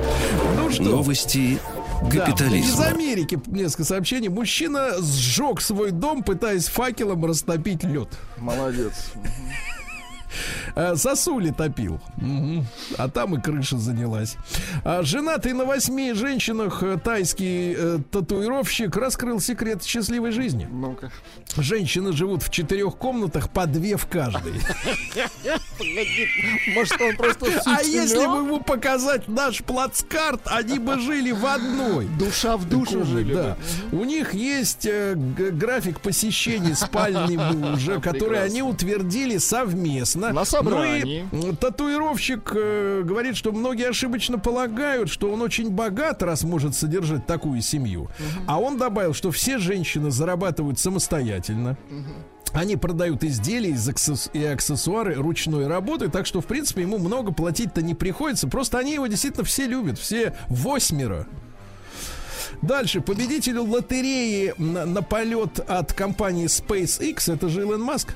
Ну что? Новости Да, Из капитализма. Америки несколько сообщений. Мужчина сжег свой дом, пытаясь факелом растопить лед. Молодец. Э, Сосули топил. Мгм. А там и крыша занялась. А женатый на восьми женщинах э, тайский э, татуировщик раскрыл секрет счастливой жизни. Ну-ка. Женщины живут в четырех комнатах, по две в каждой. Может он просто А если бы ему показать наш плацкарт, они бы жили в одной. Душа в душу жили да. У них есть э, график посещений спальни мужа, (laughs) который они утвердили совместно. На собрании. Ну и татуировщик э, говорит, что многие ошибочно полагают, что он очень богат, раз может содержать такую семью. А он добавил, что все женщины зарабатывают самостоятельно. Они продают изделия из аксесс- и аксессуары ручной работы, так что, в принципе, ему много платить-то не приходится. Просто они его действительно все любят, все восьмеро. Дальше. Победителю лотереи на, на полет от компании SpaceX, это же Илон Маск,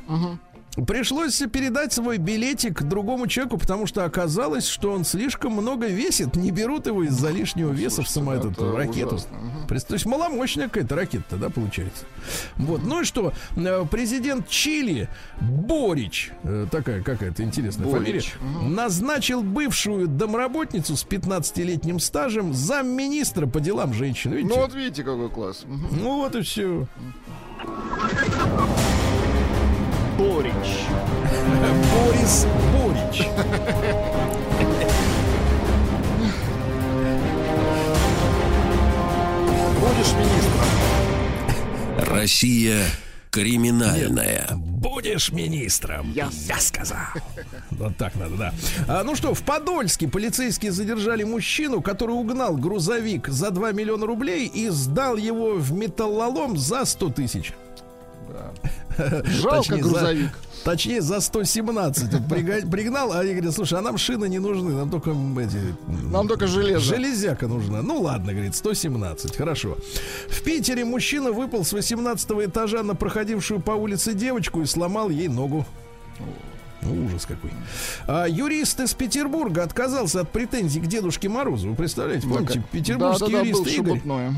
Пришлось передать свой билетик другому человеку, потому что оказалось, что он слишком много весит. Не берут его из-за лишнего веса в саму эту это ракету. ужасно. То есть маломощная какая-то ракета, да, получается. Вот. Ну и что? Э, Президент Чили Борич, э, такая какая-то интересная Борич. фамилия, назначил бывшую домработницу с 15-летним стажем замминистра по делам женщин. Видите? Ну вот видите, какой класс. Ну вот и все. Борич. (laughs) Борис Борич. Будешь министром. Россия криминальная. Будешь министром. Я, сказал. (laughs) Вот так надо, да. А, ну что, в Подольске полицейские задержали мужчину, который угнал грузовик за 2 миллиона рублей и сдал его в металлолом за 100 тысяч. Жалко Точнее, за- грузовик. Точнее, за 117. Вот прига- пригнал, а они говорят, слушай, а нам шины не нужны, нам только эти... Нам только железо. Железяка нужна. Ну ладно, говорит, 117. Хорошо. В Питере мужчина выпал с 18 этажа на проходившую по улице девочку и сломал ей ногу. Ну, ужас какой. А, юрист из Петербурга отказался от претензий к Дедушке Морозу. Вы представляете, помните, петербургский да, да, юрист был Игорь? шебутной.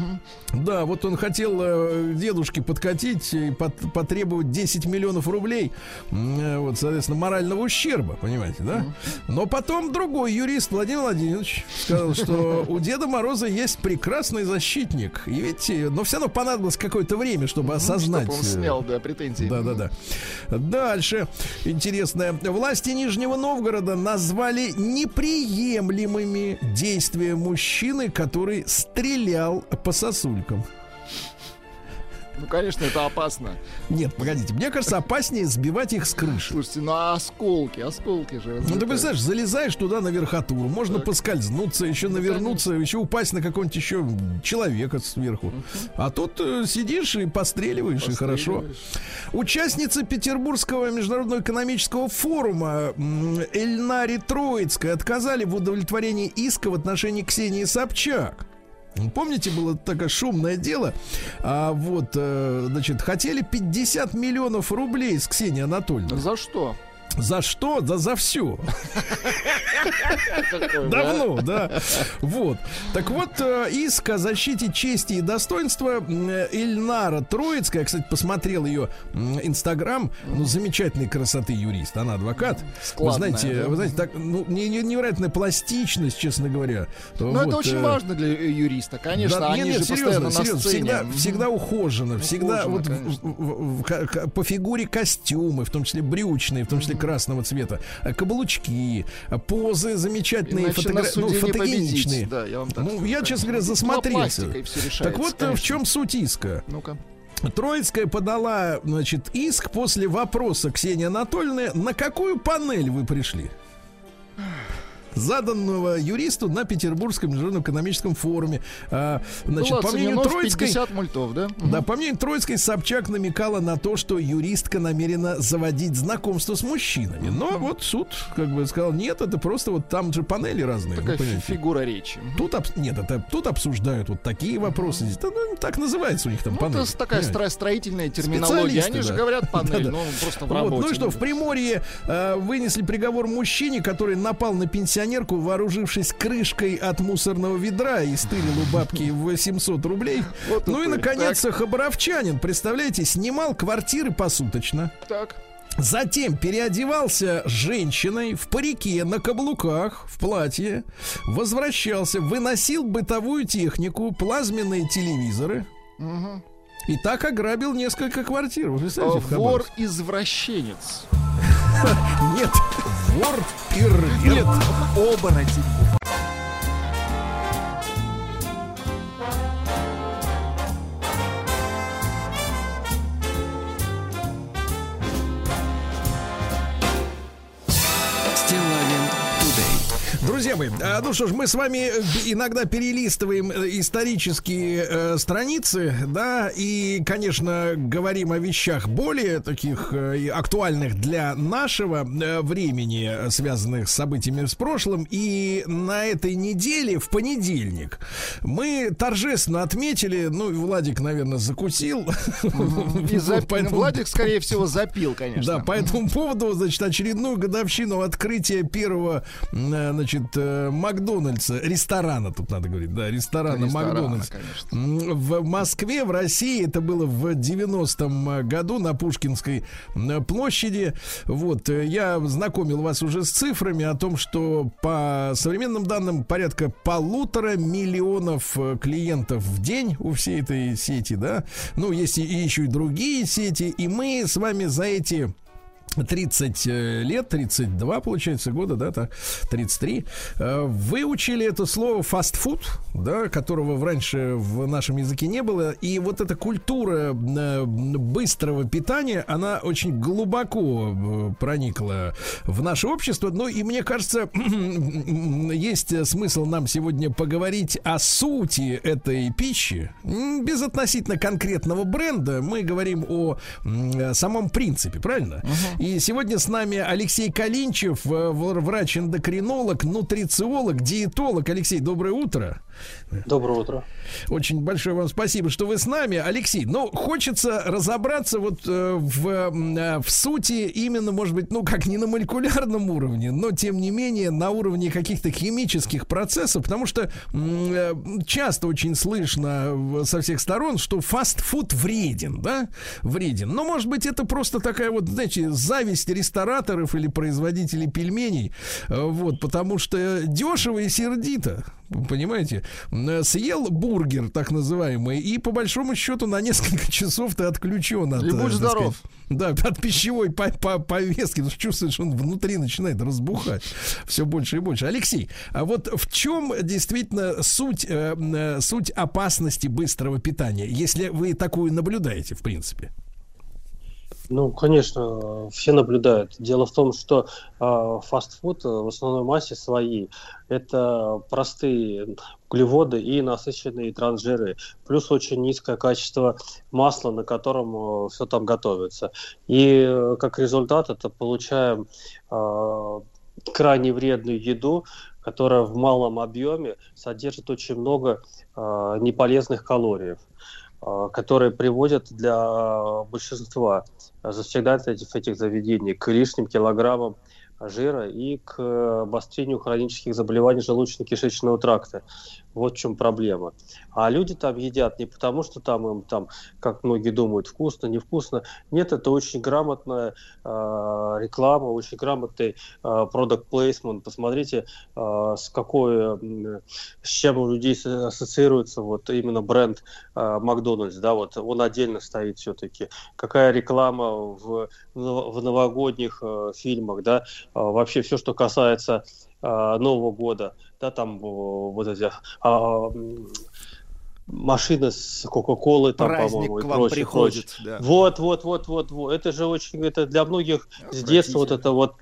Да, вот он хотел э, дедушке подкатить и пот- потребовать 10 миллионов рублей, э, вот, соответственно, морального ущерба, понимаете, да? Но потом другой юрист, Владимир Владимирович, сказал, что у Деда Мороза есть прекрасный защитник. И видите, но все равно понадобилось какое-то время, чтобы осознать. Чтоб он э, снял, да, претензии. да, да, да. Дальше. Интересное. Власти Нижнего Новгорода назвали неприемлемыми действия мужчины, который стрелял по сосулькам. Ну, конечно, это опасно. Нет, погодите, мне кажется, опаснее сбивать их с крыши. Слушайте, ну а осколки, осколки же. Ну, ты представляешь, залезаешь туда на верхотуру, можно поскользнуться, еще навернуться, еще упасть на какого-нибудь еще человека сверху. А тут э, сидишь и постреливаешь, и хорошо. Участница Петербургского международного экономического форума Эльнари Троицкой отказали в удовлетворении иска в отношении Ксении Собчак. Помните, было такое шумное дело? А вот, э, значит, хотели 50 миллионов рублей с Ксенией Анатольевной. За что? За что? Да за все. (laughs) Давно, да. Вот. Так вот, э, иск о защите чести и достоинства м, Ильнара Троицкая, кстати, посмотрел ее инстаграм, ну, замечательной красоты юрист, она адвокат. Вы знаете, вы знаете, так, ну, не- не- невероятная пластичность, честно говоря. Но Вот, это очень э, важно для э, юриста, конечно. они нет, же постоянно на сцене. всегда, ухожено, всегда вот по фигуре костюмы, в том числе брючные, в том числе красного цвета, э, каблучки, э, позы замечательные, фотогра- ну, фотогеничные. Да, я вам так Ну, скажу, я, честно говоря, засмотрелся. решается, Так вот, э, в конечно. чем суть иска? Ну-ка. Троицкая подала, значит, иск после вопроса Ксении Анатольевны, на какую панель вы пришли? Заданного юристу на Петербургском международном экономическом форуме. А, значит, Было по мнению Троицкой, 50 мультов, да? да, по мнению Троицкой, Собчак намекала на то, что юристка намерена заводить знакомство с мужчинами. Но вот суд как бы сказал, нет, это просто вот там же панели разные. Такая фигура речи. Тут, обс- нет, это, тут обсуждают вот такие вопросы. Да, ну, так называется у них там Ну, панель. это такая Понимаете? стро- строительная терминология. Они же да. говорят панель, Да-да. ну просто в Вот, работе. ну и что, в Приморье э, вынесли приговор мужчине, который напал на пенсионерку, вооружившись крышкой от мусорного ведра и стырил у бабки 800 рублей. Вот ну и, наконец, хабаровчанин, представляете, снимал квартиры посуточно. Так. Затем переодевался женщиной в парике, на каблуках, в платье. Возвращался, выносил бытовую технику, плазменные телевизоры. И так ограбил несколько квартир. Вы Э, представляете, Хабаровске? Вор-извращенец. Вор перверт. Оборотень. Мои, а, ну что ж, мы с вами э, иногда перелистываем э, исторические э, страницы, да, и, конечно, говорим о вещах более таких актуальных для нашего времени, связанных с событиями с прошлым. И на этой неделе, в понедельник, мы торжественно отметили, ну, Владик, наверное, закусил. И (laughs) Поэтому- Владик, скорее всего, запил, конечно. да, по этому поводу, значит, очередную годовщину открытия первого, значит, э, Макдональдса, ресторана, тут надо говорить, да, ресторана, Ресторана, Макдональдс. конечно. В Москве, в России, это было в 90-м году на Пушкинской площади. Вот, э, я знакомил вас уже с цифрами о том, что по современным данным порядка полутора миллионов э, клиентов в день у всей этой сети, да. Ну, есть и еще и другие сети, и мы с вами за эти 30 э, лет, 32, получается, года, да, так, 33, э, выучили это слово фастфуд, да, которого раньше в нашем языке не было, и вот эта культура э, быстрого питания, она очень глубоко проникла в наше общество, ну и мне кажется, (clears throat) есть смысл нам сегодня поговорить о сути этой пищи, без относительно конкретного бренда, мы говорим о самом принципе, правильно? И сегодня с нами Алексей Калинчев, э, врач-эндокринолог, нутрициолог, диетолог. Алексей, доброе утро. Доброе утро. Очень большое вам спасибо, что вы с нами. Алексей, ну, хочется разобраться вот э, в, э, в сути именно, может быть, ну, как не на молекулярном уровне, но, тем не менее, на уровне каких-то химических процессов, потому что э, часто очень слышно со всех сторон, что фастфуд вреден, да, вреден. Но, может быть, это просто такая вот, знаете, зависть рестораторов или производителей пельменей, вот, потому что дешево и сердито, понимаете, М, съел бургер, так называемый, и по большому счету на несколько (laughs) часов ты отключен от, И будь э, здоров. сказать, да, от пищевой по- по- повестки, потому что чувствуешь, он внутри начинает разбухать все больше и больше. Алексей, а вот в чем действительно суть, э, э, суть опасности быстрого питания, если вы такую наблюдаете, в принципе? Ну, конечно, все наблюдают. Дело в том, что э, фастфуд э, в основной массе свои. Это простые углеводы и насыщенные трансжиры. Плюс очень низкое качество масла, на котором все там готовится. И э, как результат это получаем э, крайне вредную еду, которая в малом объеме содержит очень много э, неполезных калорий, э, которые приводят для большинства завсегдатаев этих заведений к лишним килограммам жира и к обострению хронических заболеваний желудочно-кишечного тракта. Вот в чем проблема. А люди там едят не потому, что там им там, как многие думают, вкусно, невкусно. Нет, это очень грамотная э, реклама, очень грамотный э, product placement. Посмотрите, э, с какой, э, с чем у людей ассоциируется вот именно бренд э, Макдональдс, да, вот он отдельно стоит все-таки. Какая реклама в, в новогодних э, фильмах, да, э, вообще все, что касается э, Нового года, да, там вот эти а, машины с Кока-Колы, там, по-моему, и прочее, приходит. прочее. да. Вот, вот, вот, вот, вот. Это же очень, это для многих с детства вот это вот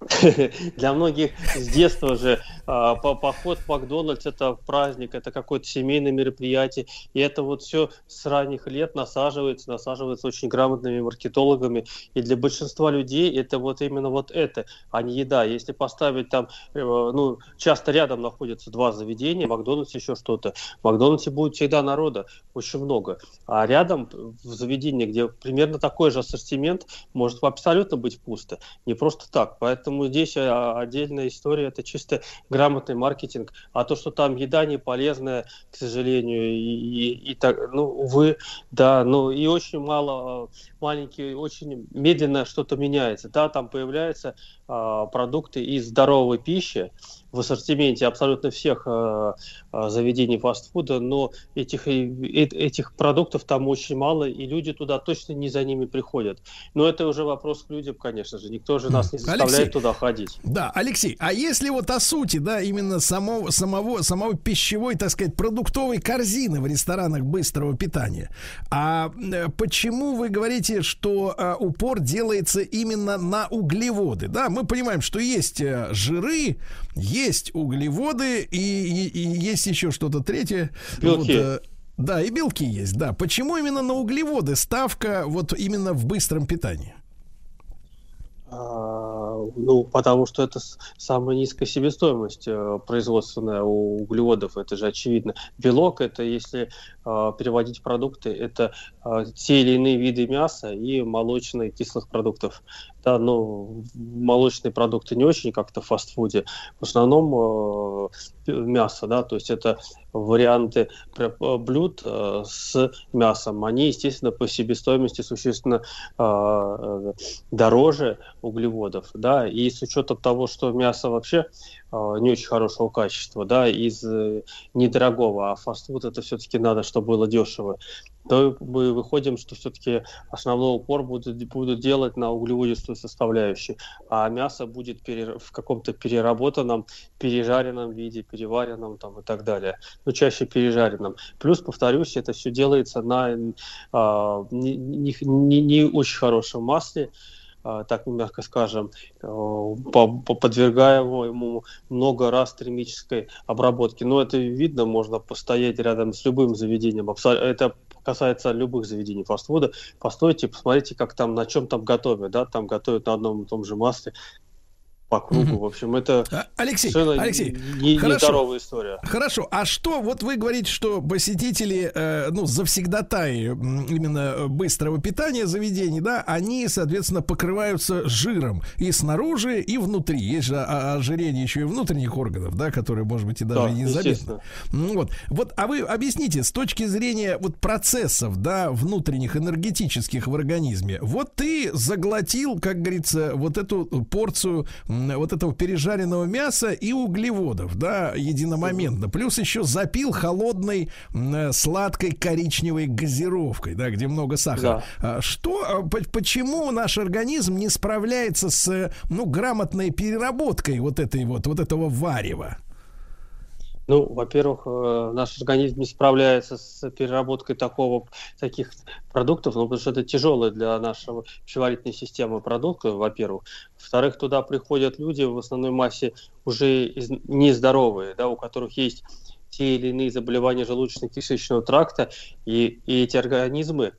(laughs) для многих с детства же по- поход в Макдональдс это праздник, это какое-то семейное мероприятие, и это вот все с ранних лет насаживается, насаживается очень грамотными маркетологами, и для большинства людей это вот именно вот это, а не еда. Если поставить там, э, ну, часто рядом находятся два заведения, Макдональдс еще что-то, в Макдональдсе будет всегда народа, очень много, а рядом в заведении, где примерно такой же ассортимент, может абсолютно быть пусто, не просто так, поэтому здесь а, отдельная история, это чисто грамотный маркетинг, а то, что там еда не полезная, к сожалению, и, и- и так, ну, увы, да, ну и очень мало, а, маленькие, очень медленно что-то меняется, да, там появляются а, продукты из здоровой пищи в ассортименте абсолютно всех а, а, заведений фастфуда, но этих, э- этих продуктов там очень мало, и люди туда точно не за ними приходят. Но это уже вопрос к людям, конечно же, никто же нас не заставляет Алексей, туда ходить. Да, Алексей, а если вот о сути, да, именно самого, самого, самого пищевой, так сказать, продуктовой корзины в ресторанах быстрого питания, а э, почему вы говорите, что э, упор делается именно на углеводы, да? Мы понимаем, что есть э, жиры, есть углеводы и, и- и есть еще что-то третье. Белки. э, да, и белки есть, да. Почему именно на углеводы ставка вот именно в быстром питании? А, Ну, потому что это самая низкая себестоимость э, производственная у углеводов, это же очевидно. Белок это, если а, переводить продукты, это а, те или иные виды мяса и молочных кислых продуктов. Да, но молочные продукты не очень как-то в фастфуде. В основном мясо, да, то есть это варианты блюд с мясом. Они, естественно, по себестоимости существенно э, дороже углеводов, да, и с учетом того, что мясо вообще а, не очень хорошего качества, да, из э, недорогого, а фастфуд это все-таки надо, чтобы было дешево, то мы выходим, что все-таки основной упор будут, будут делать на углеводистую составляющую, а мясо будет пере- в каком-то переработанном, пережаренном виде, переваренном там и так далее, но чаще пережаренном. Плюс, повторюсь, это все делается на а, не, не- не- очень хорошем масле, так мягко скажем, э, по- по- подвергая ему много раз термической обработке. Но это видно, можно постоять рядом с любым заведением. Это касается любых заведений фастфуда. Постойте, посмотрите, как там, на чем там готовят. Да? Там готовят на одном и том же масле по кругу. Мгм. В общем, это А, Алексей, совершенно Алексей, не- хорошо. нездоровая история. Хорошо, а что, вот вы говорите, что посетители, э, ну, завсегдатаи именно э, быстрого питания заведений, да, они, соответственно, покрываются жиром и снаружи, и внутри. Есть же ожирение еще и внутренних органов, да, которые, может быть, и даже Да, и незаметно. Ну, вот. вот, а вы объясните, с точки зрения вот процессов, да, внутренних энергетических в организме, вот ты заглотил, как говорится, вот эту порцию вот этого пережаренного мяса и углеводов, да, единомоментно, плюс еще запил холодной э, сладкой коричневой газировкой, да, где много сахара. А Что, а, по- почему наш организм не справляется с, э, ну, грамотной переработкой вот этой вот, вот этого варева? Ну, во-первых, э, наш организм не справляется с переработкой такого, таких продуктов, ну, потому что это тяжелые для нашего пищеварительной системы продукты, во-первых. Во-вторых, туда приходят люди в основной массе уже из- нездоровые, да, у которых есть те или иные заболевания желудочно-кишечного тракта, и, и эти организмы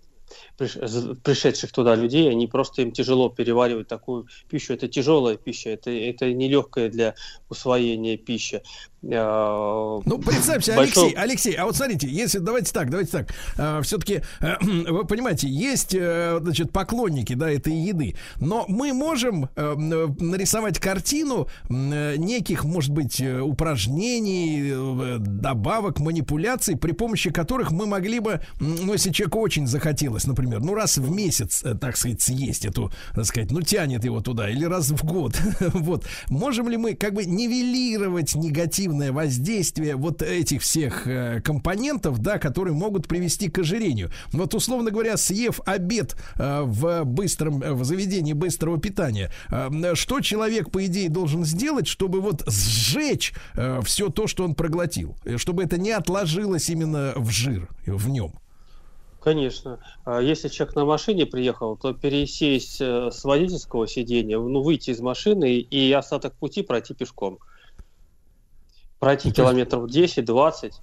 пришедших туда людей, они просто им тяжело переваривать такую пищу. Это тяжелая пища, это, это нелегкая для усвоения пища. А, Ну, представьте, большого- Алексей, Алексей, а вот смотрите, если, давайте так, давайте так, все-таки, (clears throat) вы понимаете, есть, э, значит, поклонники, да, этой еды, но мы можем э, нарисовать картину э, неких, может быть, э, упражнений, э, добавок, манипуляций, при помощи которых мы могли бы, ну, если человеку очень захотелось, например, ну, раз в месяц, э, так сказать, съесть эту, так сказать, ну, тянет его туда, или раз в год, (laughs) вот, можем ли мы как бы нивелировать негативное воздействие вот этих всех э, компонентов, да, которые могут привести к ожирению. Вот, условно говоря, съев обед э, в быстром, э, в заведении быстрого питания, э, что человек, по идее, должен сделать, чтобы вот сжечь все то, что он проглотил, э, чтобы это не отложилось именно в жир, э, в нем? Конечно. А Если человек на машине приехал, то пересесть э, с водительского сиденья, ну, выйти из машины и остаток пути пройти пешком. Пройти Ну, километров 10-20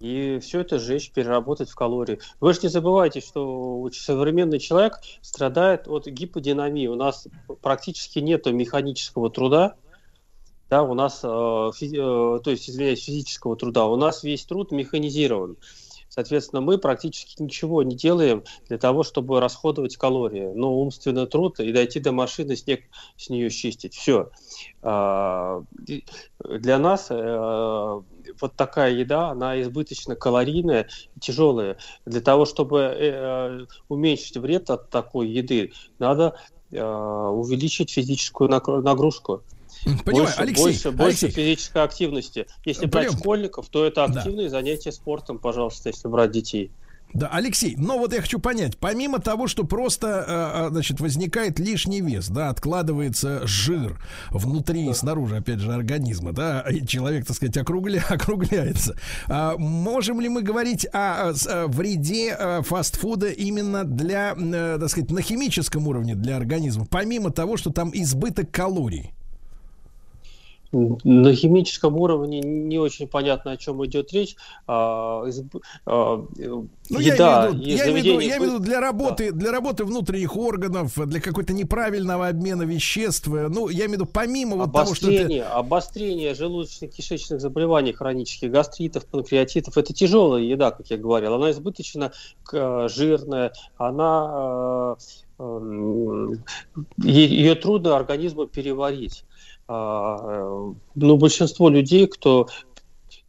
и все это сжечь, переработать в калории. Вы же не забывайте, что современный человек страдает от гиподинамии. У нас практически нет механического труда, да, у нас, э, фи- э, то есть, извиняюсь, физического труда, у нас весь труд механизирован. Соответственно, мы практически ничего не делаем для того, чтобы расходовать калории. Но умственный труд и дойти до машины, снег с нее счистить. Все. Для нас э, вот такая еда, она избыточно калорийная, тяжелая. Для того, чтобы э, уменьшить вред от такой еды, надо э, увеличить физическую нагру- нагрузку. Понимаю, больше, Алексей, больше, больше Алексей, физической активности. Если брать Понимаю. школьников, то это Да. активные занятия спортом, пожалуйста, если брать детей. Да, Алексей, но вот я хочу понять, помимо того, что просто, э, э, значит, возникает лишний вес, да, откладывается жир внутри и снаружи, опять же, организма, да, и человек, так сказать, округля, (laughs) округляется. А можем ли мы говорить о, вреде э, фастфуда именно для, так сказать, на химическом уровне для организма, помимо того, что там избыток калорий? На химическом уровне не очень понятно, о чем идет речь. А, а, э, Ну, еда я имею в виду, я имею в виду, заведения я имею в виду бы- для работы, для работы внутренних органов, для какой-то неправильного обмена веществ. э, Ну, я имею в виду, помимо вот того, что это... обострение, желудочно-кишечных заболеваний хронических, гастритов, панкреатитов, это тяжелая еда, как я говорил. Она избыточно э, жирная, она э, эм, е- ее трудно организму переварить. Ну, большинство людей, кто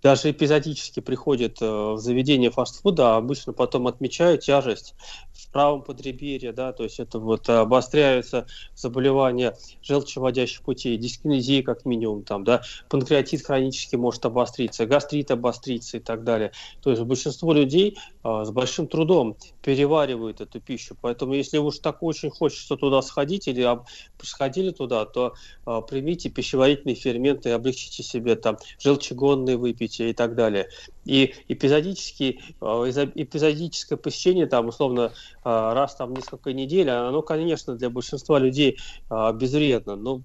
даже эпизодически приходит э, в заведение фастфуда, обычно потом отмечают тяжесть в правом подреберье, да, то есть это вот обостряются заболевания желчеводящих путей, дискинезия как минимум, там, да, панкреатит хронически может обостриться, гастрит обостриться и так далее. То есть большинство людей а, с большим трудом переваривают эту пищу, поэтому если уж так очень хочется туда сходить или об- сходили туда, то а, примите пищеварительные ферменты, облегчите себе там желчегонные выпейте и так далее. И эпизодически, изо- эпизодическое посещение там условно а, раз там несколько недель, оно, конечно, для большинства людей а, безвредно, но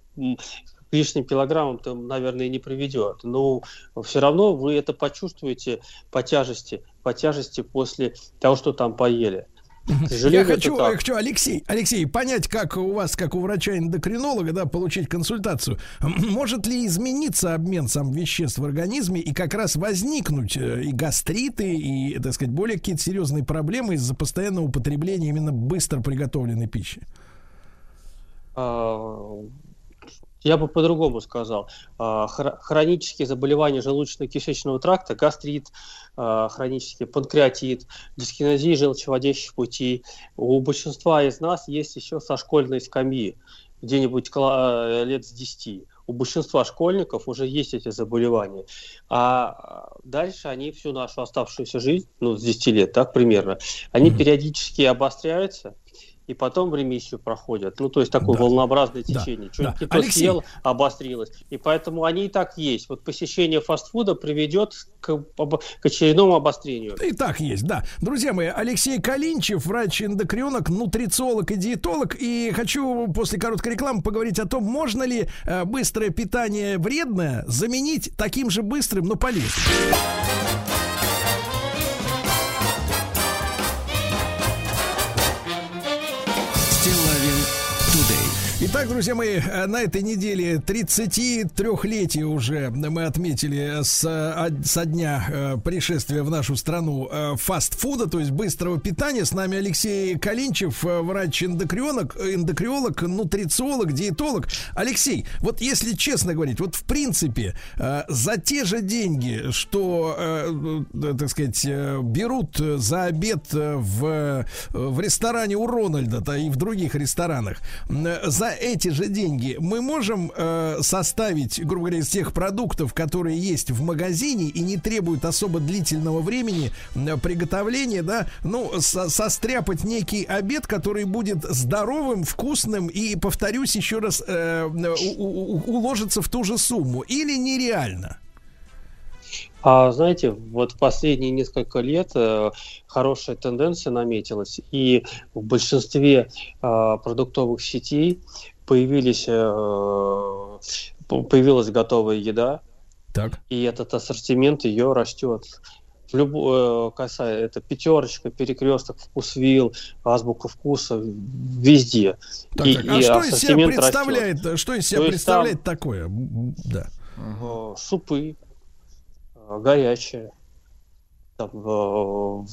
лишним килограммам то, наверное, не приведет. Но все равно вы это почувствуете по тяжести, по тяжести после того, что там поели. Я хочу, я хочу, Алексей, Алексей, понять, как у вас, как у врача-эндокринолога, да, получить консультацию. Может ли измениться обмен сам веществ в организме и как раз возникнуть э, и гастриты, и, так сказать, более какие-то серьезные проблемы из-за постоянного употребления именно быстро приготовленной пищи? А, Я бы по-другому сказал. А, хро- Хронические заболевания желудочно-кишечного тракта, гастрит, а, хронический панкреатит, дискинезия желчеводящих путей. У большинства из нас есть еще со школьной скамьи, где-нибудь кла- лет с 10. У большинства школьников уже есть эти заболевания. А дальше они всю нашу оставшуюся жизнь, ну, с 10 лет, так, примерно, они периодически обостряются, и потом в ремиссию проходят. Ну, то есть такое Да. волнообразное Да. течение. Что-нибудь Да. не то Алексей. съел, обострилось. И поэтому они и так есть. Вот посещение фастфуда приведет к, об- к очередному обострению. И так есть, да. Друзья мои, Алексей Калинчев, врач-эндокринолог, нутрициолог и диетолог. И хочу после короткой рекламы поговорить о том, можно ли э, быстрое питание вредное заменить таким же быстрым, но полезным. Итак, друзья мои, э, на этой неделе 33-летие уже мы отметили с, э, со дня э, пришествия в нашу страну фастфуда, то есть быстрого питания. С нами Алексей Калинчев, врач-эндокринолог, эндокриолог, нутрициолог, диетолог. Алексей, вот если честно говорить, вот в принципе за те же деньги, что, так сказать, берут за обед в, в ресторане у Рональда, да и в других ресторанах, за эти же деньги мы можем э, составить, грубо говоря, из тех продуктов, которые есть в магазине и не требуют особо длительного времени э, приготовления, да, ну, со состряпать некий обед, который будет здоровым, вкусным и, повторюсь еще раз, э, у, уложится в ту же сумму. Или нереально? А знаете, вот последние несколько лет э, хорошая тенденция наметилась, и в большинстве э, продуктовых сетей появились, э, появилась готовая еда, так. и этот ассортимент ее растет. В любой, э, касая это пятерочка, перекресток, вкусвилл, азбука вкуса, везде. Так, и, так. А и что из себя ассортимент представляет, растет. что из себя То представляет такое? Да. Э, супы, э, горячее, там, э,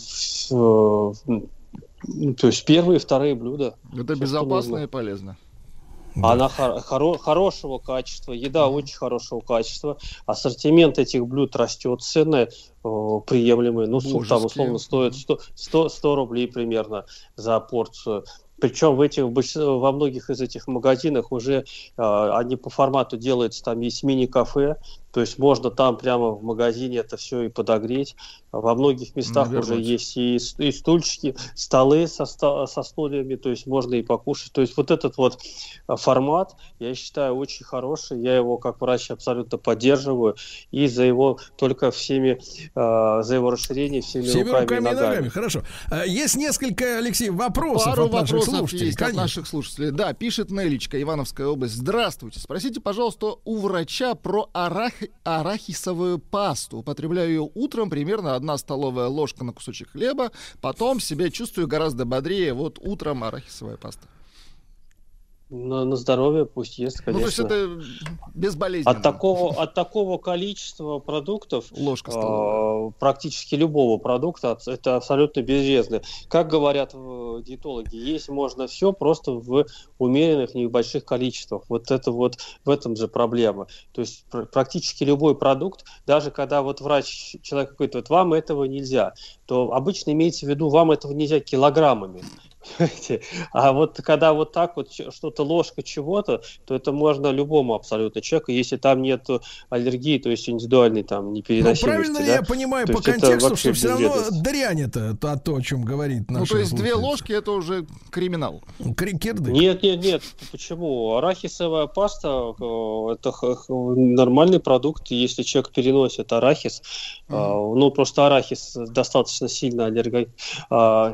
э, то есть первые, вторые блюда. Это безопасно и полезно. Она хор- хоро- хорошего качества, еда очень хорошего качества, ассортимент этих блюд растет, цены э, приемлемые, ну, суп там Божеские. условно стоит 100, 100, 100 рублей примерно за порцию. Причем в этих, во многих из этих магазинах уже э, они по формату делаются, там есть мини-кафе, то есть можно там прямо в магазине это все и подогреть. Во многих местах уже Навернуть. есть и, и стульчики, столы со, со стульями, то есть можно и покушать. То есть вот этот вот а, формат, я считаю, очень хороший. Я его как врач абсолютно поддерживаю. И за его только всеми, э, за его расширение всеми, Всеми руками, руками и ногами. Хорошо. А, Есть несколько, Алексей, вопросов Пару от наших вопросов слушателей. есть Конечно. от наших слушателей. Да, пишет Нелечка, Ивановская область. Здравствуйте. Спросите, пожалуйста, у врача про арах... арахисовую пасту. Употребляю ее утром, примерно одна столовая ложка на кусочек хлеба. Потом себя чувствую гораздо бодрее. Вот утром арахисовая паста. На, на здоровье пусть ест, Ну, то есть конечно. это безболезненно. от, такого, от такого количества продуктов Ложка столовая. э, практически любого продукта это абсолютно безвредно. Как говорят диетологи, есть можно все просто в умеренных небольших количествах. Вот это вот в этом же проблема. То есть пр- практически любой продукт, даже когда вот врач человек говорит, вот вам этого нельзя, то обычно имеется в виду вам этого нельзя килограммами. Понимаете? А вот когда вот так вот что-то ложка чего-то, то это можно любому абсолютно человеку, если там нет аллергии, то есть индивидуальной там Ну, непереносимости. правильно ли да? я понимаю То по контексту, что все равно дрянь это то, то, о чем говорит Ну, наш то есть две ложки это уже криминал. Крикерды. Нет, нет, нет. Почему? Арахисовая паста э, это нормальный продукт, если человек переносит арахис. э, Ну, просто арахис достаточно сильно аллерго- а,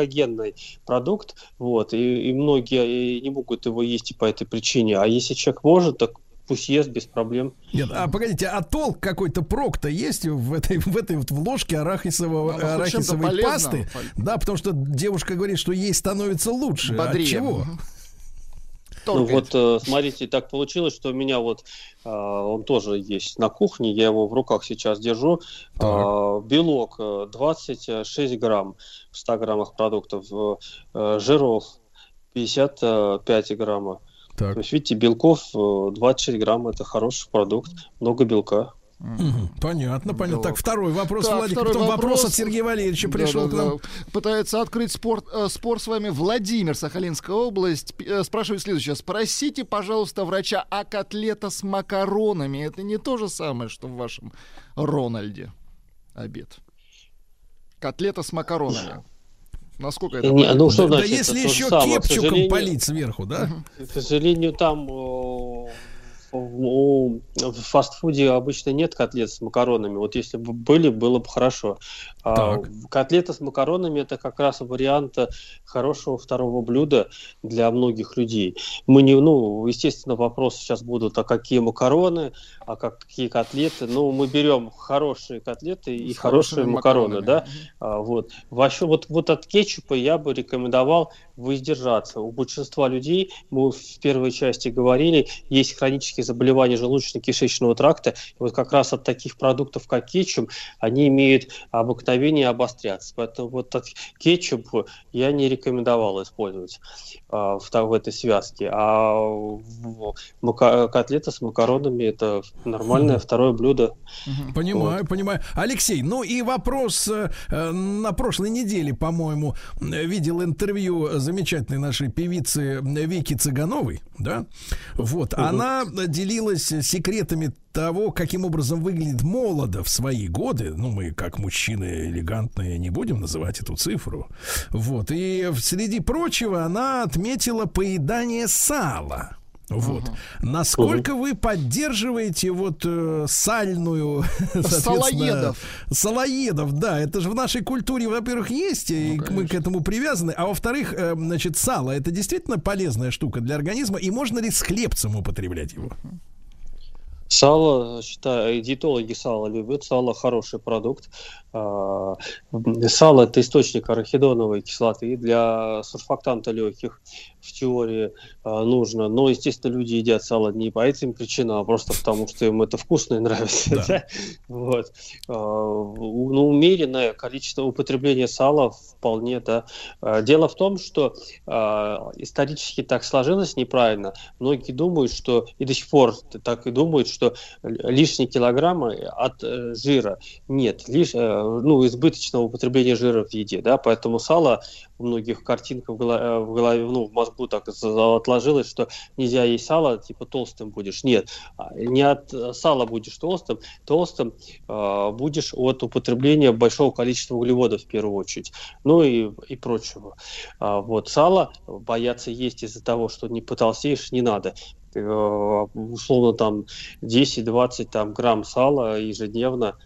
аллергогенный продукт, вот, и, и многие не могут его есть и по этой причине. А если человек может, так пусть ест без проблем. Нет, а погодите, а толк какой-то прок-то есть в этой, в этой вот в ложке арахисового, Ну, арахисовой пасты? Да, потому что девушка говорит, что ей становится лучше. Бодрее. От чего? Ну вот, э, смотрите, так получилось, что у меня вот э, он тоже есть на кухне, я его в руках сейчас держу. Э, белок э, 26 грамм в 100 граммах продуктов, э, э, жиров 55 грамма. Так. То есть, видите, белков э, 26 грамм, это хороший продукт, много белка. Понятно, понятно. Да. Так, второй вопрос, Так, Владик. второй Потом вопрос вопрос. от Сергея Валерьевича пришел к нам. Да-да-да. Пытается открыть спорт, э, спор с вами Владимир, Сахалинская область. П- э, спрашивает следующее. Спросите, пожалуйста, врача, а котлета с макаронами это не то же самое, что в вашем Рональде обед? Котлета с макаронами. Насколько это Не, ну что да значит? если это то же еще самое. Кепчуком сожалению- полить сверху, да? К сожалению, там э, в, в фастфуде обычно нет котлет с макаронами. Вот если бы были, было бы хорошо. А, Так. котлета с макаронами это как раз вариант хорошего второго блюда для многих людей. Мы не, ну, естественно, вопросы сейчас будут, а какие макароны, а какие котлеты. Ну, мы берем хорошие котлеты и С хорошие макароны, да. макаронами. А, вот. Вообще, вот, вот от кетчупа я бы рекомендовал воздержаться. У большинства людей, мы в первой части говорили, есть хронические заболевания желудочно-кишечного тракта. И вот как раз от таких продуктов, как кетчуп, они имеют обыкновение обостряться. Поэтому вот от кетчупа я не рекомендовал использовать а, в, в этой связке. А мака- котлета с макаронами это нормальное второе блюдо. Понимаю, понимаю. Алексей, ну и вопрос э, э, на прошлой неделе, по-моему, видел интервью замечательной нашей певицы Вики Цыгановой, да? Вот, она делилась секретами того, каким образом выглядит молодо в свои годы. Ну, мы, как мужчины элегантные, не будем называть эту цифру. Вот, и среди прочего она отметила поедание сала. Вот. Насколько вы поддерживаете вот э, сальную, (laughs) Салоедов. Салоедов, да, это же в нашей культуре, во-первых, есть, и Ну, мы к этому привязаны, а во-вторых, э, значит, сало это действительно полезная штука для организма, и можно ли с хлебцем употреблять его? Сало, считаю, диетологи сало любят. Сало хороший продукт. А, Сало это источник арахидоновой кислоты для сурфактанта легких в теории а, нужно. Но, естественно, люди едят сало не по этим причинам, а просто потому, что им это вкусно и нравится. Да. Вот. У- Ну, умеренное количество употребления сала вполне, да. Дело в том, что исторически так сложилось неправильно. Многие думают, что и до сих пор так и думают, что лишние килограммы от э, жира. Нет, лишь, э, ну, избыточного употребления жира в еде, да, поэтому сало у многих картинка в голове, э, голове, ну, в мозгу так отложилось, что нельзя есть сало, типа толстым будешь. Нет, а, не от э, сала будешь толстым, толстым э, будешь от употребления большого количества углеводов в первую очередь, ну и, и прочего. А, вот сало бояться есть из-за того, что не потолстеешь, не надо. Э, условно там 10-20 там, грамм сала ежедневно,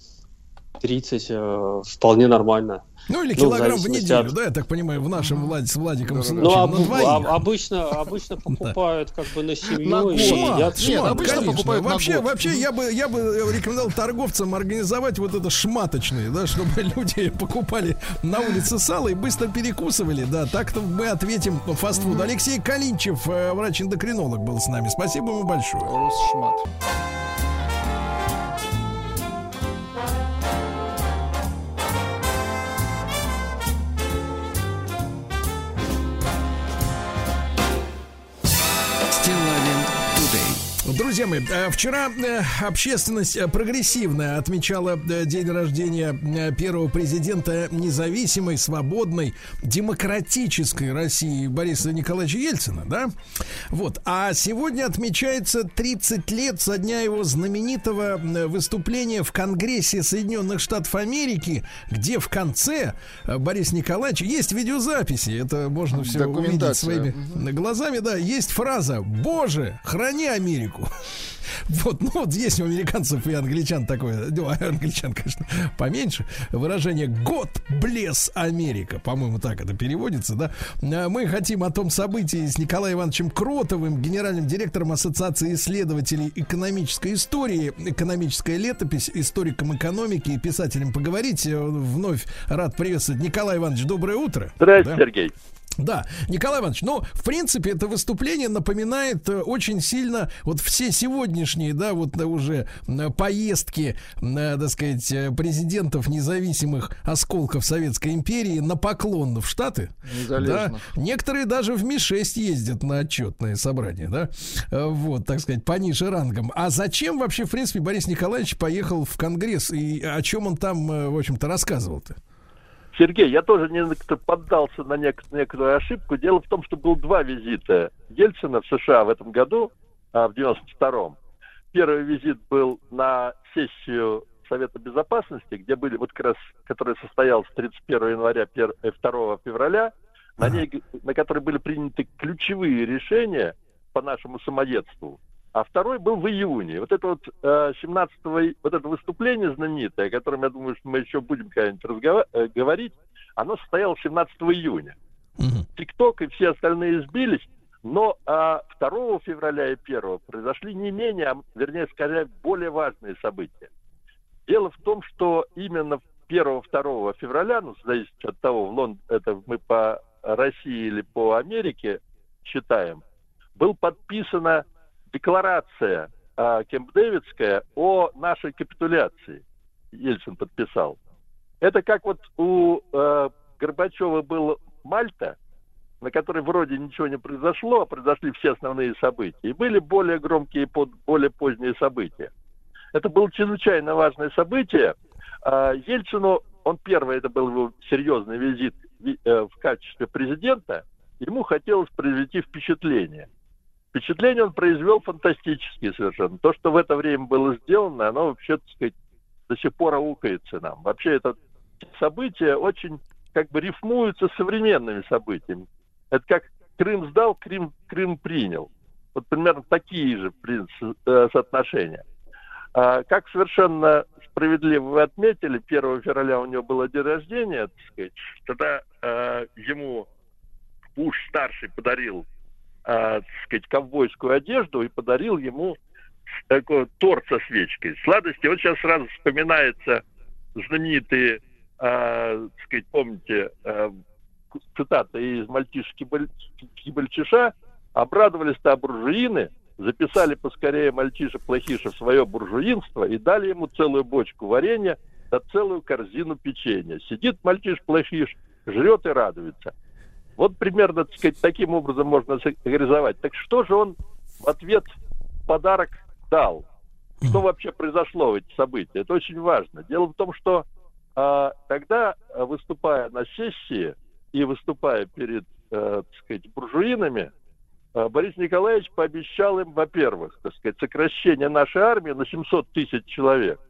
30 э, вполне нормально. Ну или Ну, в килограмм в зависимости неделю, от- да, я так понимаю, в нашем Влад- с Владиком случае Ну, об- об- обычно, обычно (laughs) покупают как бы на семью На год. едят. Нет, Шмат, обычно конечно. покупают на вообще, год. вообще я бы я бы рекомендовал торговцам организовать вот это шматочные, да, чтобы (laughs) люди покупали на улице сало и быстро перекусывали, да. Так-то мы ответим ну, фастфуд. Алексей Калинчев, э, врач-эндокринолог, был с нами. Спасибо ему большое. Росшмат. Друзья мои, э, вчера э, общественность э, прогрессивная отмечала день рождения первого президента независимой, свободной, демократической России Бориса Николаевича Ельцина, да? Вот. А сегодня отмечается 30 лет со дня его знаменитого выступления в Конгрессе Соединенных Штатов Америки, где в конце Борис Николаевич есть видеозаписи, это можно все увидеть своими глазами, да, есть фраза «Боже, храни Америку». (laughs) Вот, ну вот есть у американцев и англичан такое, ну, а англичан, конечно, поменьше, выражение «God bless Америка», по-моему, так это переводится, да. А Мы хотим о том событии с Николаем Ивановичем Кротовым, генеральным директором Ассоциации исследователей экономической истории, экономическая летопись, историком экономики и писателем поговорить. Э, Вновь рад приветствовать. Николай Иванович, доброе утро. Здравствуйте, Да. Сергей. Да, Николай Иванович, ну, в принципе, это выступление напоминает э, очень сильно вот все сегодняшние, да, вот уже поездки, э, так сказать, э, президентов независимых осколков Советской империи на поклон в Штаты. Да, Незалежных. некоторые даже в Ми-6 ездят на отчетные собрания, да, вот, так сказать, пониже рангом. А зачем вообще, в принципе, Борис Николаевич поехал в Конгресс и о чем он там, в общем-то, рассказывал-то? Сергей, я тоже некоторо поддался на нек- некоторую ошибку. Дело в том, что было два визита Ельцина в США в этом году, а, в 92-м. Первый визит был на сессию Совета Безопасности, где были, вот как раз, которая состоялась 31 января, пер- э, 2 февраля, на, ней, на которой были приняты ключевые решения по нашему самоедству. А второй был в июне. Вот это вот э, 17 вот это выступление знаменитое, о котором, я думаю, что мы еще будем когда-нибудь разгова- э, говорить, оно состоялось 17 июня. ТикТок и все остальные сбились, но а, 2 февраля и 1 произошли не менее, а, вернее, скорее, более важные события. Дело в том, что именно 1-2 февраля, ну, зависит от того, в Лон... это мы по России или по Америке считаем, был подписана декларация а, Кемп-Дэвидская о нашей капитуляции. Ельцин подписал. Это как вот у э, Горбачева был Мальта, на которой вроде ничего не произошло, а произошли все основные события. И были более громкие, под, более поздние события. Это было чрезвычайно важное событие. А, Ельцину, он первый, это был его серьезный визит ви- э, в качестве президента, ему хотелось произвести впечатление. Впечатление он произвел фантастические совершенно. То, что в это время было сделано, оно вообще, так сказать, до сих пор аукается нам. Вообще это события очень как бы рифмуются с современными событиями. Это как Крым сдал, Крым, Крым принял. Вот примерно такие же в принципе, э, соотношения. А, как совершенно справедливо вы отметили, 1 февраля у него было день рождения, так сказать, тогда э, ему Буш старший подарил, э, так сказать, ковбойскую одежду и подарил ему такой торт со свечкой. Сладости. Вот сейчас сразу вспоминается знаменитые, э, так сказать, помните, э, цитата из мальчишки Кибальчиша, обрадовались-то буржуины, записали поскорее мальчишек плохиша в свое буржуинство и дали ему целую бочку варенья да целую корзину печенья. Сидит мальчиш плохиш, жрет и радуется. Вот примерно, так сказать, таким образом можно сахаризовать. Так что же он в ответ подарок дал? Что вообще произошло в эти события? Это очень важно. Дело в том, что а, тогда, а, выступая на сессии и выступая перед, э, так сказать, буржуинами, а, Борис Николаевич пообещал им, во-первых, так сказать, сокращение нашей армии на 700 тысяч человек,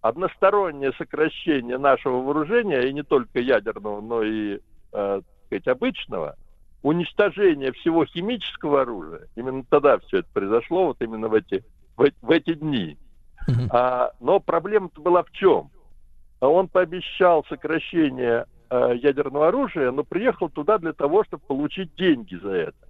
одностороннее сокращение нашего вооружения, и не только ядерного, но и, так сказать, обычного, уничтожение всего химического оружия. Именно тогда все это произошло, вот именно в эти, в, в эти дни. А, но проблема-то была в чем? Он пообещал сокращение э, ядерного оружия, но приехал туда для того, чтобы получить деньги за это.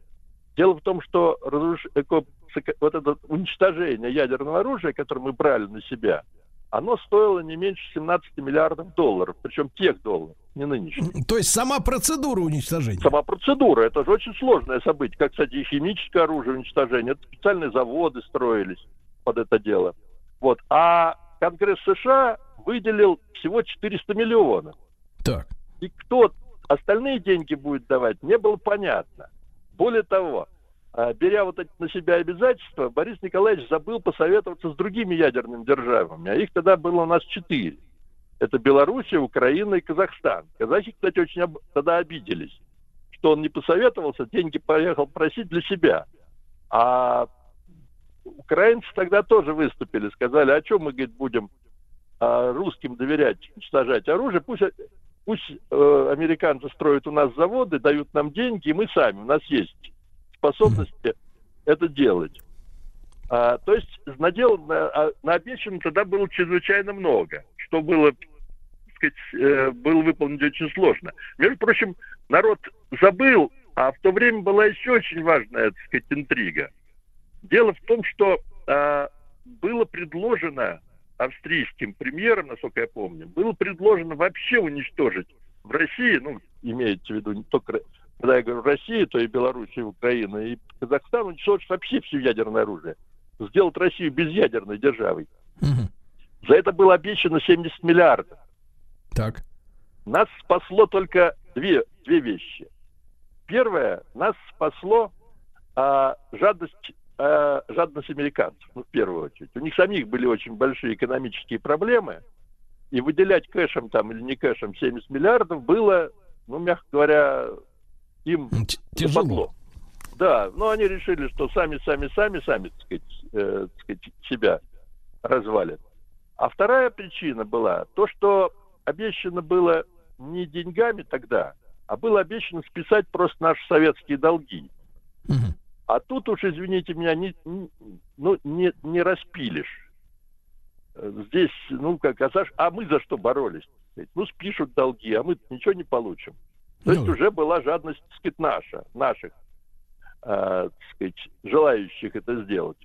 Дело в том, что разруш... сока- вот это уничтожение ядерного оружия, которое мы брали на себя, оно стоило не меньше 17 миллиардов долларов, причем тех долларов, не нынешних. То есть сама процедура уничтожения. Сама процедура, это же очень сложное событие, как, кстати, и химическое оружие уничтожения. Это специальные заводы строились под это дело. Вот. А Конгресс США выделил всего 400 миллионов. Так. И кто остальные деньги будет давать, не было понятно. Более того, беря вот эти на себя обязательства, Борис Николаевич забыл посоветоваться с другими ядерными державами, а их тогда было у нас четыре. Это Белоруссия, Украина и Казахстан. Казахи, кстати, очень об- тогда обиделись, что он не посоветовался, деньги поехал просить для себя. А украинцы тогда тоже выступили, сказали, а что мы, говорит, будем а, русским доверять, уничтожать оружие, пусть, пусть э, американцы строят у нас заводы, дают нам деньги, и мы сами, у нас есть способности это делать. А, то есть надел, на, а, наобещано тогда было чрезвычайно много, что было, так сказать, э, было выполнить очень сложно. Между прочим, народ забыл, а в то время была еще очень важная, так сказать, интрига. Дело в том, что а, было предложено австрийским премьером, насколько я помню, было предложено вообще уничтожить в России, ну, имеется в виду не только, когда я говорю Россия, то и Беларусь, и Украина, и Казахстан, уничтожить вообще все ядерное оружие. Сделать Россию безъядерной державой. За это было обещано 70 миллиардов. Так. Нас спасло только две, две вещи. Первое, нас спасло а, жадность, а, жадность американцев, ну, в первую очередь. У них самих были очень большие экономические проблемы, и выделять кэшем там или не кэшем 70 миллиардов было, ну, мягко говоря, им Тяжело. западло. Да, но они решили, что сами, сами, сами, сами, так сказать, э, так сказать, себя развалят. А вторая причина была то, что обещано было не деньгами тогда, а было обещано списать просто наши советские долги. Мгм. А тут уж, извините меня, не, не- ну, не, не распилишь. Здесь, ну, как, а, за а мы за что боролись? Ну, спишут долги, а мы ничего не получим. То есть Ну. уже была жадность, так сказать, наша, наших, э, так сказать, желающих это сделать.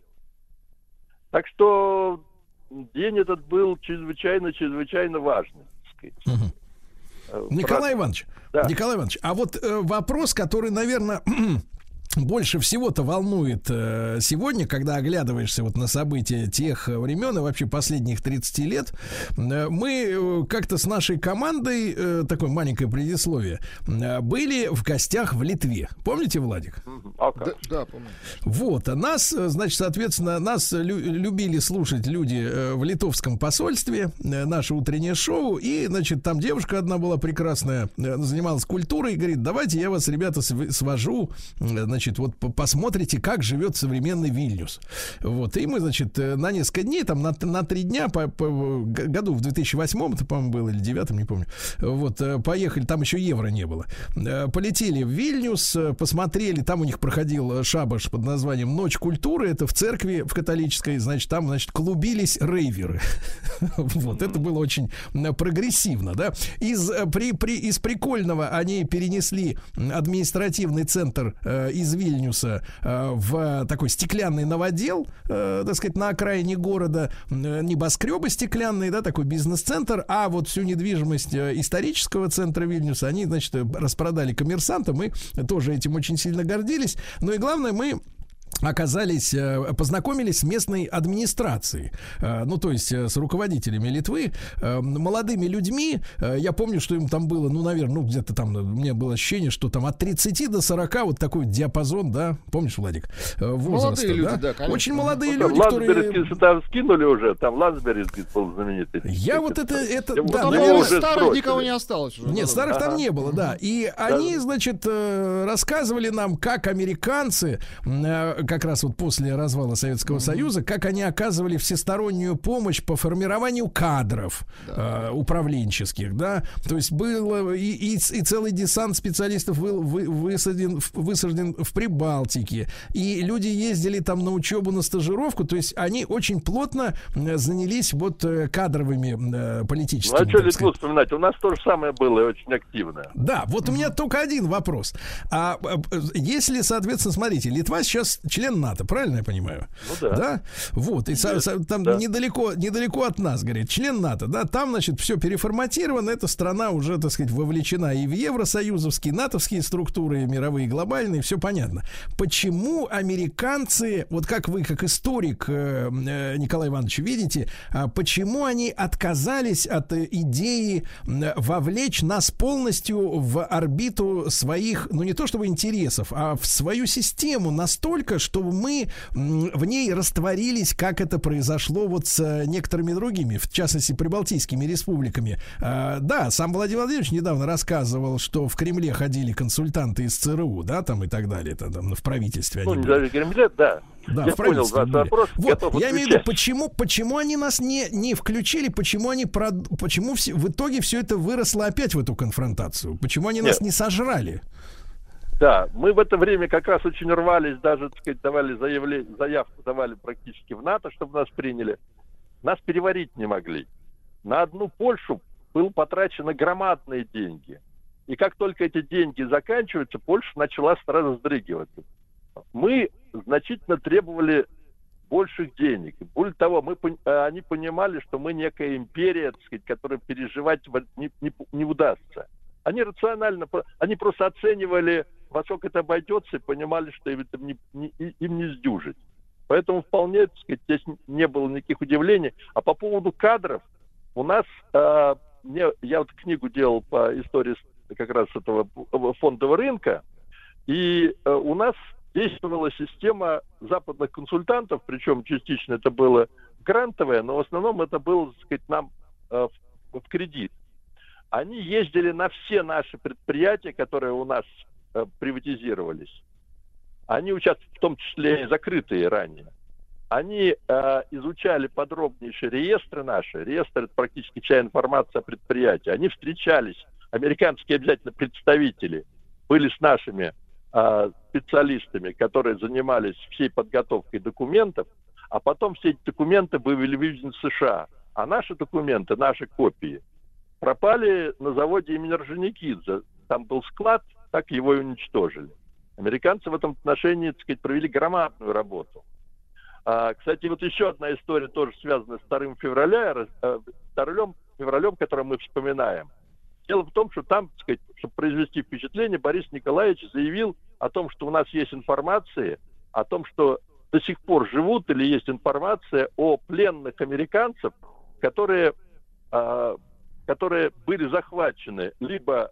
Так что день этот был чрезвычайно-чрезвычайно важный. так сказать. Э, Николай Иванович, Да. Николай Иванович, а вот э, вопрос, который, наверное, (clears throat) больше всего-то волнует э, сегодня, когда оглядываешься вот на события тех времен и вообще последних 30 лет, э, мы э, как-то с нашей командой, э, такое маленькое предисловие, э, были в гостях в Литве. Помните, Владик? Мгм. А как? Да, да, помню. Вот, а нас, значит, соответственно, нас лю- любили слушать люди э, в литовском посольстве, э, наше утреннее шоу, и, значит, там девушка одна была прекрасная, э, занималась культурой, и говорит, давайте я вас, ребята, св- свожу, э, значит, вот по- посмотрите, как живет современный Вильнюс. Вот, и мы, значит, э, на несколько дней, там, на, на три дня, по, по- году в 2008, это, по-моему, было, или 2009, не помню, вот, э, поехали, там еще евро не было, Э, полетели в Вильнюс, посмотрели, там у них проходил шабаш под названием «Ночь культуры», это в церкви, в католической, значит, там, значит, клубились рейверы. (laughs) Вот, это было очень прогрессивно, да. Из, при, при, из прикольного они перенесли административный центр э, Вильнюса э, в такой стеклянный новодел, э, так сказать, на окраине города, э, небоскребы стеклянные, да, такой бизнес-центр, а вот всю недвижимость исторического центра Вильнюса они, значит, распродали коммерсантам, мы тоже этим очень сильно гордились. Ну и главное, мы оказались, э, познакомились с местной администрацией, Э, ну, то есть э, с руководителями Литвы, молодыми людьми. Я помню, что им там было, ну, наверное, ну, где-то там, у меня было ощущение, что там от 30 до 40 вот такой диапазон, да, помнишь, Владик, возраста, люди, да? да, конечно. Очень молодые Ну, там люди, которые... Там скинули уже, там Лансбергский был знаменитый. Я вот это, это, Его- да, Там, его наверное, уже старых сбросили. никого не осталось уже. Нет, Ну, старых там Ага. не было, да. И они, значит, рассказывали нам, как американцы, как раз вот после развала Советского Союза, как они оказывали всестороннюю помощь по формированию кадров э, управленческих, да. То есть был и, и, и целый десант специалистов был вы- высаден, высажден в Прибалтике. И люди ездили там на учебу, на стажировку. То есть они очень плотно э, занялись вот э, кадровыми э, Ну, политическими. а что Литву вспоминать? У нас то же самое было и очень активно. да, вот у меня только один вопрос. А э, э, если, соответственно, смотрите, Литва сейчас член НАТО, правильно я понимаю? Ну да. Вот, и со- со- там да. недалеко, недалеко от нас, говорит, член НАТО, да, там, значит, все переформатировано, эта страна уже, так сказать, вовлечена и в евросоюзовские, натовские структуры, мировые, глобальные, все понятно. Почему американцы, вот как вы, как историк, э, э, Николай Иванович, видите, а почему они отказались от э, идеи вовлечь нас полностью в орбиту своих, ну не то чтобы интересов, а в свою систему настолько, чтобы мы в ней растворились, как это произошло вот с э, некоторыми другими, в частности, прибалтийскими республиками. А, да, сам Владимир Владимирович недавно рассказывал, что в Кремле ходили консультанты из ЦРУ, да, там и так далее, это, там, в правительстве Ну, не даже Кремля, да. Да, Я в понял ваш вопрос, Вот, я имею в виду, почему, почему они нас не, не включили, почему они прод- почему все, в итоге все это выросло опять в эту конфронтацию? Почему они нас Нет. не сожрали? Да, мы в это время как раз очень рвались, даже, так сказать, давали заявление, заявку давали практически в НАТО, чтобы нас приняли. Нас переварить не могли. На одну Польшу было потрачено громадные деньги. И как только эти деньги заканчиваются, Польша начала сразу сдрыгиваться. Мы значительно требовали больших денег. Более того, мы, э, они понимали, что мы некая империя, так сказать, которой переживать не, не- не удастся. Они рационально, они просто оценивали, во сколько это обойдется, и понимали, что им, не, не- им не сдюжить. Поэтому вполне, так сказать, здесь не было никаких удивлений. А по поводу кадров, у нас, э, мне, я вот книгу делал по истории как раз этого фондового рынка, и э, у нас действовала система западных консультантов, причем частично это было грантовое, но в основном это было, так сказать, нам э, в, в кредит. Они ездили на все наши предприятия, которые у нас э, приватизировались. Они участвовали, в том числе и закрытые ранее. Они э, изучали подробнейшие реестры наши. Реестр – это практически вся информация о предприятии. Они встречались, американские обязательно представители были с нашими а, специалистами, которые занимались всей подготовкой документов, а потом все эти документы вывезены в США. А наши документы, наши копии, пропали на заводе имени Орджоникидзе. Там был склад, так его и уничтожили. Американцы в этом отношении, так сказать, провели громадную работу. А, кстати, вот еще одна история тоже связана с 2 февраля, э, 2 февралем, который мы вспоминаем. Дело в том, что там, так сказать, чтобы произвести впечатление, Борис Николаевич заявил о том, что у нас есть информация, о том, что до сих пор живут или есть информация о пленных американцев, которые, э, которые были захвачены либо,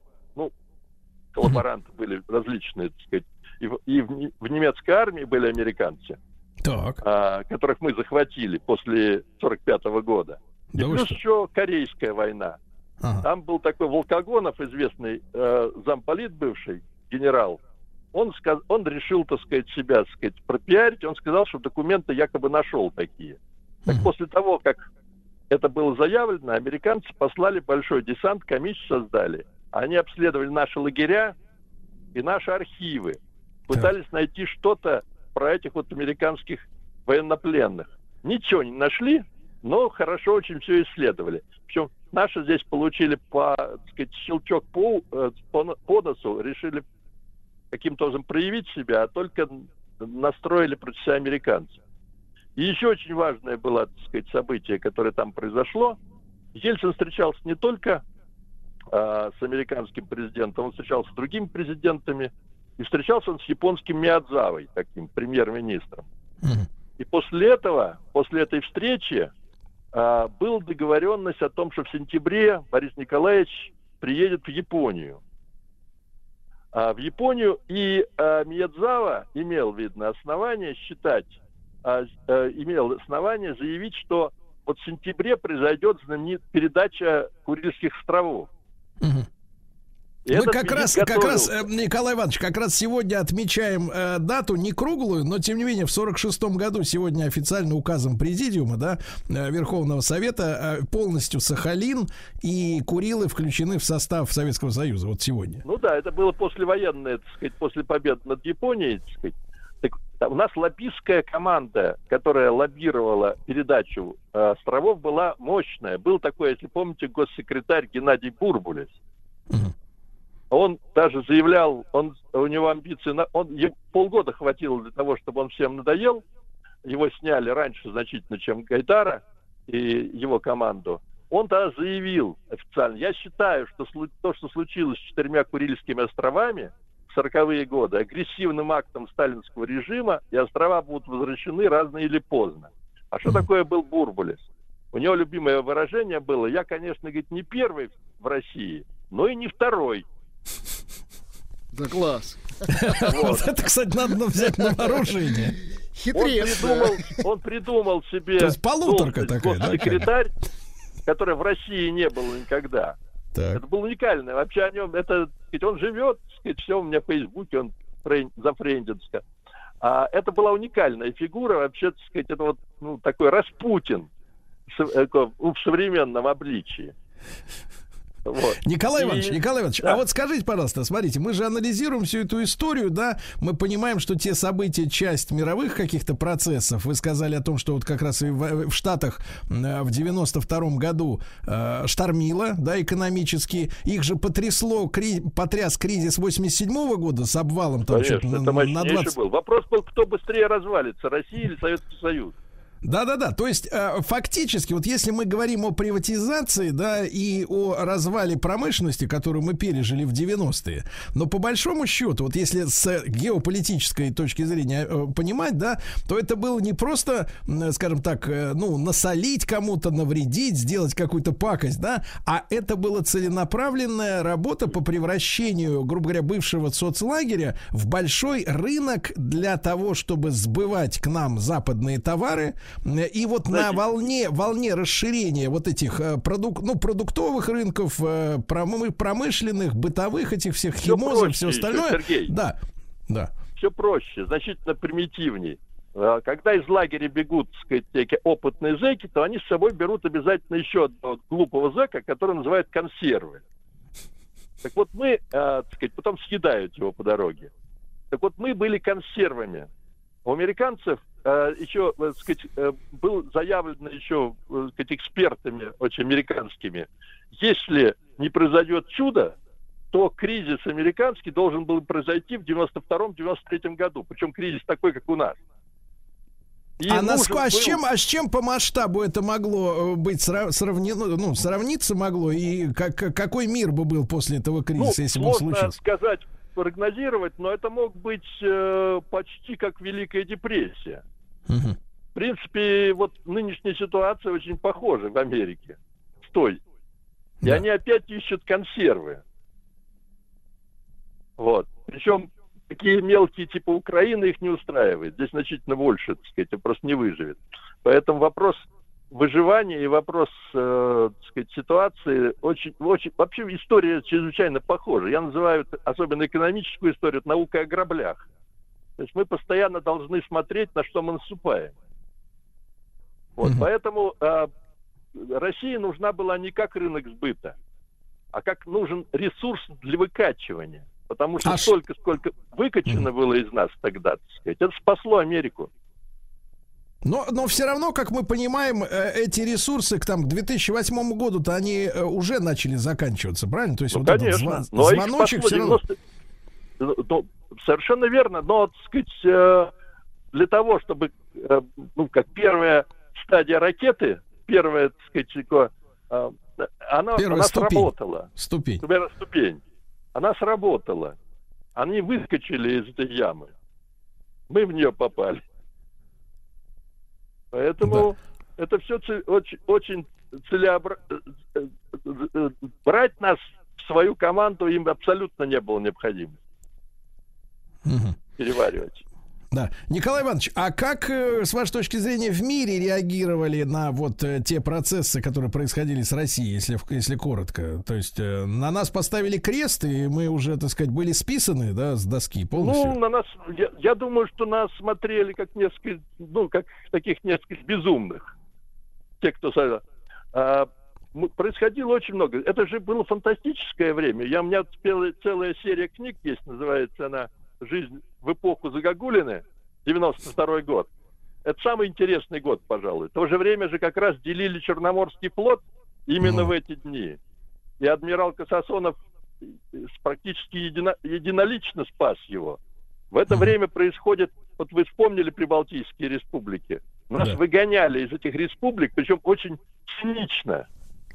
(laughs) коллаборанты были различные, так сказать, и в, и в, не- в немецкой армии были американцы, Так. а, которых мы захватили после 45 года. И Да плюс что? еще Корейская война. Ага. Там был такой Волкогонов, известный э, замполит бывший, генерал. Он, сказ- он решил, так сказать, себя, так сказать, пропиарить. Он сказал, что документы якобы нашел такие. Так Мгм. после того, как это было заявлено, американцы послали большой десант, комиссию создали. Они обследовали наши лагеря и наши архивы. Пытались найти что-то про этих вот американских военнопленных. Ничего не нашли, но хорошо очень все исследовали. Причем наши здесь получили по, так сказать, щелчок по, э, по, по носу, решили каким-то образом проявить себя, а только настроили против себя американцев. И еще очень важное было, так сказать, событие, которое там произошло. Ельцин встречался не только а, с американским президентом, он встречался с другими президентами, и встречался он с японским Миядзавой, таким премьер-министром. И после этого, после этой встречи, а, была договоренность о том, что в сентябре Борис Николаевич приедет в Японию. А, в Японию, и а, Миядзава имел, видно, основание считать, а, а, имел основание заявить, что вот в сентябре произойдет знаменит передача Курильских островов. И Мы как раз, как раз, э, Николай Иванович, как раз сегодня отмечаем э, дату не круглую, но тем не менее в 46 году сегодня официально указом Президиума, да, э, Верховного Совета э, полностью Сахалин и Курилы включены в состав Советского Союза. Вот сегодня. Ну да, это было послевоенное, так сказать, после победы над Японией, так сказать. Так, у нас лоббистская команда, которая лоббировала передачу э, островов, была мощная. Был такой, если помните, госсекретарь Геннадий Бурбулес. Он даже заявлял, он, у него амбиции, на, он, ему полгода хватило для того, чтобы он всем надоел. Его сняли раньше значительно, чем Гайдара и его команду. Он тогда заявил официально, я считаю, что то, что случилось с четырьмя Курильскими островами 40-е годы, агрессивным актом сталинского режима, и острова будут возвращены рано или поздно. А что такое был Бурбулес? У него любимое выражение было, я, конечно, говорит, не первый в России, но и не второй. Да класс. (laughs) Вот это, кстати, надо взять на вооружение. Он Хитрец. придумал, он придумал себе То есть полуторка такая, да, госсекретарь, которой в России не было никогда. Так. Это было уникально. Вообще о нем, это, сказать, он живет, сказать, все у меня в Фейсбуке, он френ- зафрендится. А это была уникальная фигура, вообще, так сказать, это вот ну, такой Распутин э, в современном обличии. Вот. Николай И- Иванович, Николай Иванович, Да. а вот скажите, пожалуйста, смотрите, мы же анализируем всю эту историю, да, мы понимаем, что те события часть мировых каких-то процессов. Вы сказали о том, что вот как раз и в, в Штатах э, в 92 году э, штормило, да, экономически. Их же потрясло, кри- потряс кризис 87 года с обвалом там Конечно, на, на мощнейший 20 был. Вопрос был, кто быстрее развалится, Россия или Советский Союз. Да-да-да, то есть э, фактически, вот если мы говорим о приватизации, да, и о развале промышленности, которую мы пережили в 90-е, но по большому счету, вот если с геополитической точки зрения э, понимать, да, то это было не просто, м, скажем так, э, ну, насолить кому-то, навредить, сделать какую-то пакость, да, а это была целенаправленная работа по превращению, грубо говоря, бывшего соцлагеря в большой рынок для того, чтобы сбывать к нам западные товары. Э, И вот на волне, волне расширения вот этих э, продук, ну, продуктовых рынков, э, промы- промышленных, бытовых этих всех Всё химозов, все остальное. Сергей. Да, да. все проще, значительно примитивнее. А, Когда из лагеря бегут, так сказать, опытные зэки, то они с собой берут обязательно еще одного глупого зэка, который называют консервы. Так вот мы, так сказать, потом съедают его по дороге. Так вот, мы были консервами. У американцев э, еще, так сказать, э, был заявлено еще, э, так сказать, экспертами очень американскими, если не произойдет чудо, то кризис американский должен был произойти в 92-93 году. Причем кризис такой, как у нас. И а, наск- а с чем, а с чем по масштабу это могло э, быть сра- сравнено, ну, сравниться могло, и как, какой мир бы был после этого Ну, кризиса, если бы он случился? сказать, прогнозировать, но это мог быть э, почти как Великая депрессия. В принципе, вот нынешняя ситуация очень похожа в Америке с той. И Да. они опять ищут консервы. Вот. Причем такие мелкие типа Украины их не устраивает. Здесь значительно больше, так сказать, просто не выживет. Поэтому вопрос выживания и вопрос, э, так сказать, ситуации очень, очень... Вообще история чрезвычайно похожа. Я называю особенно экономическую историю, наукой о граблях. То есть мы постоянно должны смотреть, на что мы наступаем. Вот, Мгм. поэтому э, России нужна была не как рынок сбыта, а как нужен ресурс для выкачивания. Потому что А столько, сколько выкачано было из нас тогда, так сказать, это спасло Америку. Но, но все равно, как мы понимаем, э, эти ресурсы к, там, к 2008 году-то они э, уже начали заканчиваться, правильно? То есть Ну, вот этот конечно. зва- но их звоночек все равно... 90 Ну, совершенно верно, но, так сказать, э, для того, чтобы, ну, как первая стадия ракеты, первая, так сказать, она, Первая она ступень. сработала. Ступень. Например, ступень. Она сработала. Они выскочили из этой ямы. Мы в нее попали. Поэтому это все очень, очень целеобра- э, э, э, Брать нас в свою команду им абсолютно не было необходимости Мгм. переваривать. Да. Николай Иванович, а как, э, с вашей точки зрения, в мире реагировали на вот э, те процессы, которые происходили с Россией, если, если коротко? То есть э, на нас поставили крест, и мы уже, так сказать, были списаны, да, с доски полностью? Ну, на нас, я, я думаю, что нас смотрели как несколько, ну, как таких несколько безумных. Те, кто... а, происходило очень много. Это же было фантастическое время. Я, у меня целая, целая серия книг есть, называется она «Жизнь в эпоху Загогулины», 92 год. Это самый интересный год, пожалуй. В то же время же как раз делили Черноморский флот именно Мгм. в эти дни. И адмирал Касасонов э, практически едино- единолично спас его. В это Мгм. время происходит, вот вы вспомнили Прибалтийские республики. Нас Да. выгоняли из этих республик, причем очень цинично.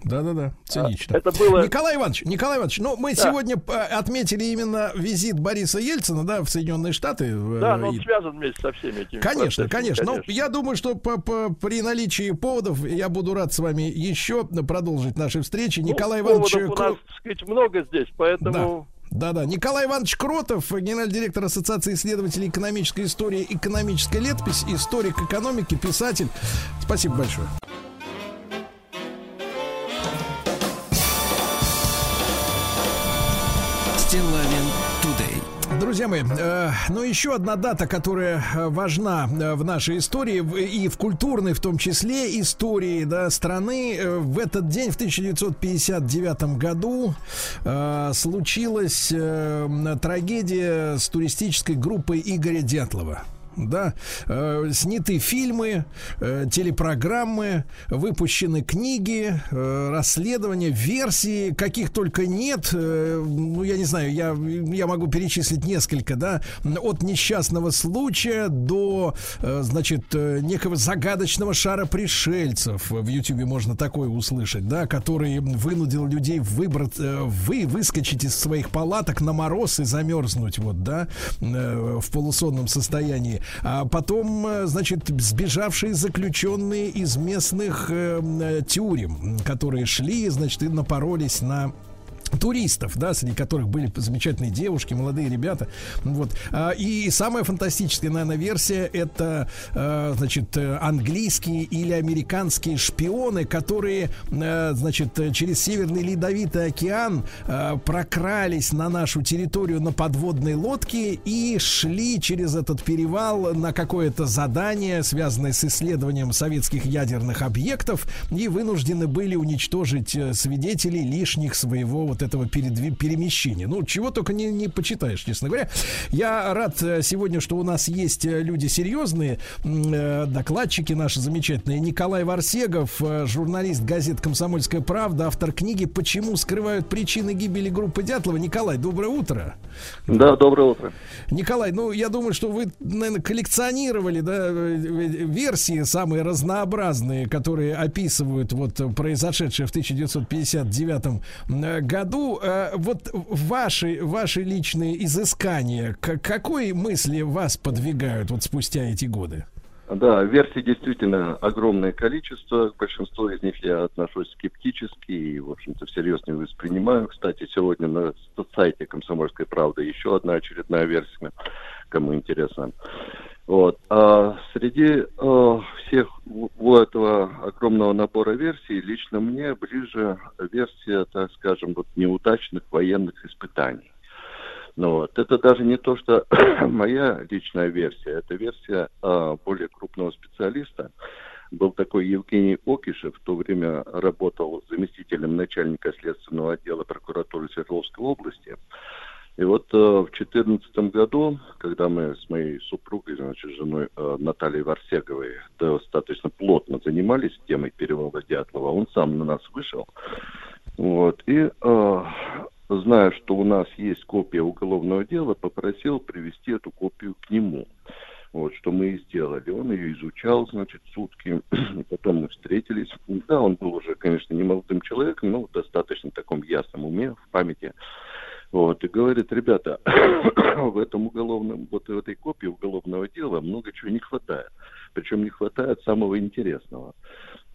Да-да-да, цинично. А, Это было... Николай Иванович, Николай Иванович, ну мы Да. сегодня э, отметили именно визит Бориса Ельцина, да, в Соединенные Штаты. э, Да, но он и- связан вместе со всеми этими Конечно, процессами, конечно. Но я думаю, что по- по- при наличии поводов я буду рад с вами еще продолжить наши встречи. Ну, Николай Иванович поводов у нас, так сказать, много здесь, поэтому... Да-да. Николай Иванович Кротов, генеральный директор Ассоциации исследователей экономической истории, экономическая летопись, историк экономики, писатель. Спасибо большое. Стилавин Тудей. Друзья мои, э, ну еще одна дата, которая э, важна э, в нашей истории и в культурной, в том числе истории да, страны. Э, в этот день, в 1959 году, э, случилась э, трагедия с туристической группой Игоря Дятлова. Да, э, сняты фильмы, э, телепрограммы, выпущены книги, э, расследования, версии, каких только нет. Э, ну, я не знаю, я, я могу перечислить несколько, да, от несчастного случая до, э, значит, э, некого загадочного шара пришельцев. В Ютубе можно такое услышать, да, который вынудил людей выбрать, э, вы, выскочить из своих палаток на мороз и замерзнуть, вот, да, э, в полусонном состоянии. А потом, э, значит, сбежавшие заключенные из местных э, э, тюрем, которые шли, значит, и напоролись на туристов, да, среди которых были замечательные девушки, молодые ребята. Вот. А, И самая фантастическая, наверное, версия это, э, значит, английские или американские шпионы, которые, э, значит, через Северный Ледовитый океан прокрались на нашу территорию на подводной лодке и шли через этот перевал на какое-то задание, связанное с исследованием советских ядерных объектов, и вынуждены были уничтожить э, свидетелей лишних своего вот этого перемещения. Ну, чего только не, не почитаешь, честно говоря. Я рад э, сегодня, что у нас есть э, люди серьезные, э, докладчики наши замечательные. Николай Варсегов, журналист газет «Комсомольская правда», автор книги «Почему скрывают причины гибели группы Дятлова». Николай, доброе утро. Да, доброе утро. Николай, ну я думаю, что вы, наверное, коллекционировали да, версии самые разнообразные, которые описывают вот произошедшее в 1959 э, году. Э, Вот ваши, ваши личные изыскания, к какой мысли вас подвигают вот спустя эти годы? Да, версий действительно огромное количество. К большинству из них я отношусь скептически и, в общем-то, всерьез не воспринимаю. Кстати, сегодня на сайте «Комсомольской правды» еще одна очередная версия, кому интересно. Вот. А среди э, всех у этого огромного набора версий лично мне ближе версия, так скажем, вот неудачных военных испытаний. Ну вот, это даже не то, что (clears throat) моя личная версия, это версия э, более крупного специалиста. Был такой Евгений Окишев, в то время работал заместителем начальника следственного отдела прокуратуры Свердловской области. И вот э, в 2014 году, когда мы с моей супругой, значит, женой э, Натальей Варсеговой достаточно плотно занимались темой перевода Дятлова, он сам на нас вышел. Вот, и э, зная, что у нас есть копия уголовного дела, попросил привести эту копию к нему. Вот, что мы и сделали. Он ее изучал, значит, сутки. (clears throat) Потом мы встретились. Да, он был уже, конечно, не молодым человеком, но в достаточно таком ясном уме, в памяти. Вот, и говорит, ребята, (coughs) в этом уголовном, вот в этой копии уголовного дела много чего не хватает. Причем не хватает самого интересного.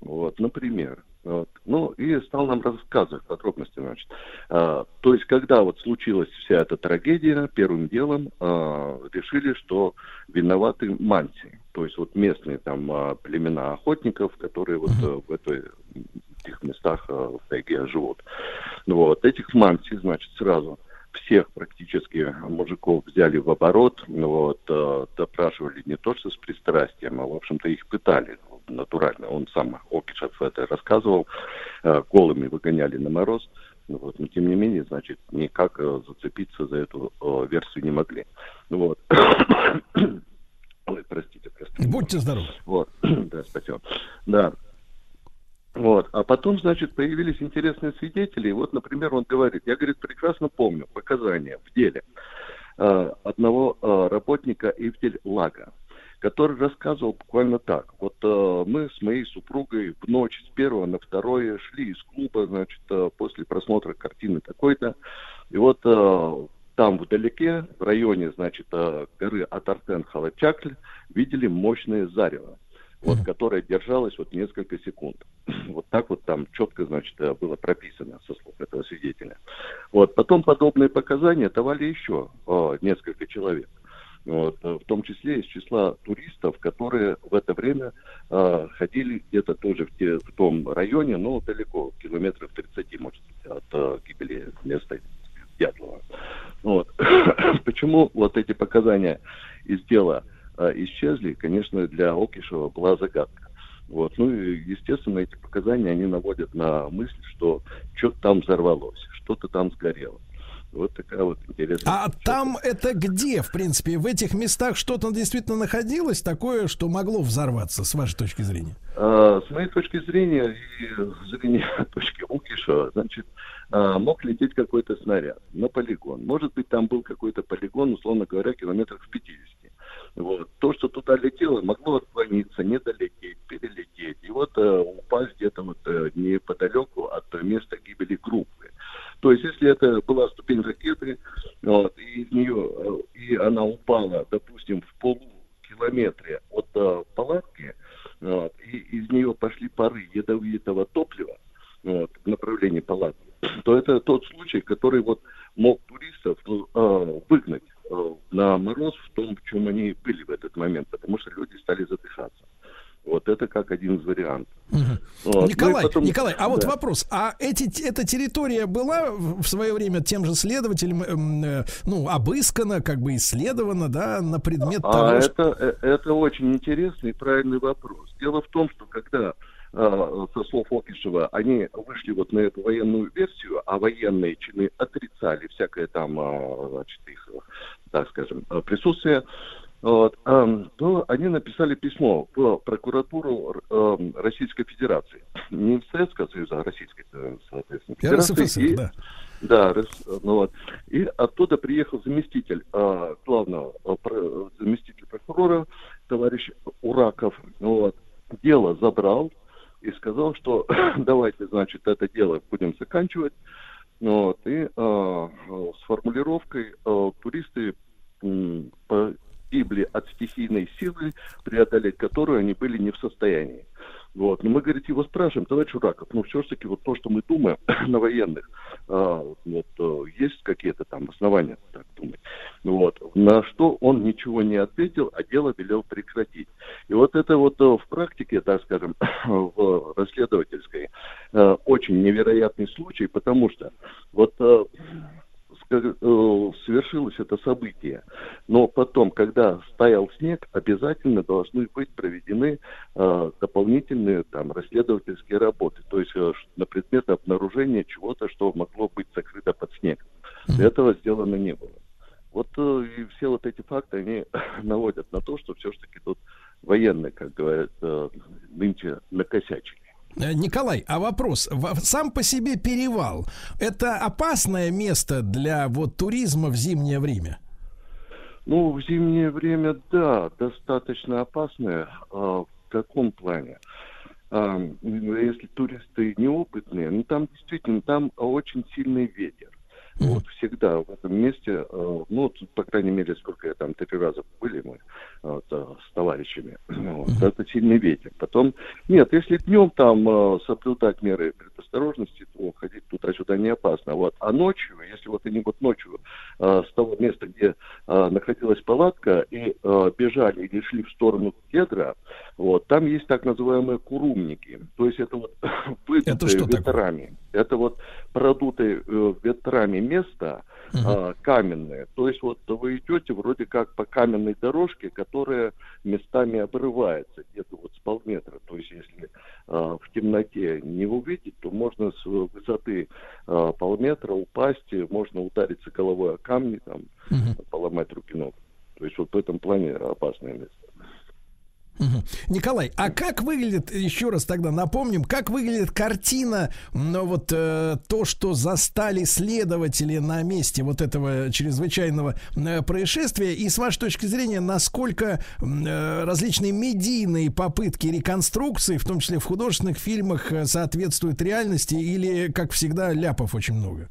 Вот, например, вот. Ну, и стал нам рассказывать подробности, значит. А, то есть, когда вот случилась вся эта трагедия, первым делом а, решили, что виноваты манси. То есть, вот местные там а, племена охотников, которые вот а, в этой этих местах а, в тайге живут. Ну, вот, этих манси, значит, сразу всех практически мужиков взяли в оборот, ну, вот, э, допрашивали не то что с пристрастием, а, в общем-то, их пытали натурально. Он сам, Окишев, это рассказывал, э, голыми выгоняли на мороз. Ну, вот, но, тем не менее, значит, никак э, зацепиться за эту э, версию не могли. Ну, вот. (coughs) Ой, простите, простите. Будьте здоровы. Вот, (coughs) да, спасибо. Да. Вот. А потом, значит, появились интересные свидетели. И вот, например, он говорит, я, говорит, прекрасно помню показания в деле э, одного э, работника Ивдель Лага, который рассказывал буквально так. Вот э, мы с моей супругой в ночь с первого на второе шли из клуба, значит, э, после просмотра картины такой-то. И вот э, там вдалеке, в районе, значит, э, горы Атартен-Халачакль, видели мощное зарево вот, которая держалась вот несколько секунд. (clears throat) Вот так вот там четко, значит, э, было прописано со слов этого свидетеля. Вот, потом подобные показания давали еще э, несколько человек. Вот, э, в том числе из числа туристов, которые в это время э, ходили где-то тоже в, те, в том районе, но далеко, километров 30, может быть, от э, гибели места Дятлова. Вот. (clears throat) Почему вот эти показания из дела э, исчезли, конечно, для Окишева была загадка. Вот. Ну и, естественно, эти показания, они наводят на мысль, что что-то там взорвалось, что-то там сгорело. Вот такая вот интересная... А там это где, в принципе? В этих местах что-то действительно находилось такое, что могло взорваться, с вашей точки зрения? А, с моей точки зрения и зрения (laughs) точки Укиша, значит, а, мог лететь какой-то снаряд на полигон. Может быть, там был какой-то полигон, условно говоря, километров в 50. Вот. То, что туда летело, могло отклониться, не долететь, перелететь. И вот э, упасть где-то вот э, неподалеку от места гибели группы. То есть, если это была ступень ракеты, вот, и из нее, э, и она упала, допустим, в полукилометре от э, палатки, вот, и из нее пошли пары ядовитого топлива вот, в направлении палатки, то это тот случай, который вот мог туристов э, выгнать на мороз в том, в чем они были в этот момент, потому что люди стали задыхаться. Вот это как один из вариантов. Вот. Ну Николай, потом- Николай, а вот Да. вопрос: а эти, эта территория была в свое время тем же следователем, эм, э, ну, обыскана, как бы исследована, да, на предмет А того, что... это, э, это очень интересный и правильный вопрос. Дело в том, что когда э, со слов Окишева, они вышли вот на эту военную версию, а военные чины отрицали всякое там, э, значит, их, э, так скажем, э, присутствие, вот, эм, то они написали письмо в прокуратуру эм, Российской Федерации. Не Советского Союза, а Российской, э, соответственно, Федерации. РСФСР, И- да. да, ну вот. И оттуда приехал заместитель э, главного, э, про- заместитель прокурора, товарищ Ураков. Ну вот. Дело забрал и сказал, что (coughs) давайте, значит, это дело будем заканчивать. Вот. И э, э, с формулировкой э, туристы м, погибли от стихийной силы, преодолеть которую они были не в состоянии. Вот. Но мы, говорит, его спрашиваем, товарищ Ураков, ну все-таки вот то, что мы думаем (clears throat) на военных, а, вот, э, есть какие-то там основания так думать. Вот. На что он ничего не ответил, а дело велел прекратить. И вот это вот э, в практике, так скажем, (clears throat) в расследовательской, э, очень невероятный случай, потому что вот совершилось это событие. Но потом, когда стоял снег, обязательно должны быть проведены э, дополнительные там расследовательские работы, то есть э, на предмет обнаружения чего-то, что могло быть закрыто под снег. Этого сделано не было. Вот э, и все вот эти факты, они (coughs) наводят на то, что все-таки тут военные, как говорят, э, нынче накосячили. Э, Николай, а вопрос. Сам по себе перевал – это опасное место для вот туризма в зимнее время? Ну, в зимнее время, да, достаточно опасное. А, в каком плане? А, ну, если туристы неопытные, ну там действительно там очень сильный ветер. Вот всегда в этом месте, э, ну, вот, по крайней мере, сколько я там три раза были мы вот, э, с товарищами, (clears throat) вот, это сильный ветер. Потом, нет, если днем там э, соблюдать меры предосторожности, то ходить туда-сюда не опасно. Вот. А ночью, если вот они вот ночью э, с того места, где э, находилась палатка, и э, бежали или шли в сторону кедра, вот, там есть так называемые курумники. То есть это вот выдутые (clears throat) Это что такое? ветрами. Это вот продутые э, ветрами место, а, каменное. То есть вот вы идете вроде как по каменной дорожке, которая местами обрывается где-то вот с полметра. То есть если а, в темноте не увидеть, то можно с высоты а, полметра упасть, можно удариться головой о камни, там, поломать руки ног. То есть вот в этом плане опасное место. Николай, а как выглядит, еще раз тогда напомним, как выглядит картина, ну, вот э, то, что застали следователи на месте вот этого чрезвычайного э, происшествия, и с вашей точки зрения, насколько э, различные медийные попытки реконструкции, в том числе в художественных фильмах, э, соответствуют реальности, или, как всегда, ляпов очень много?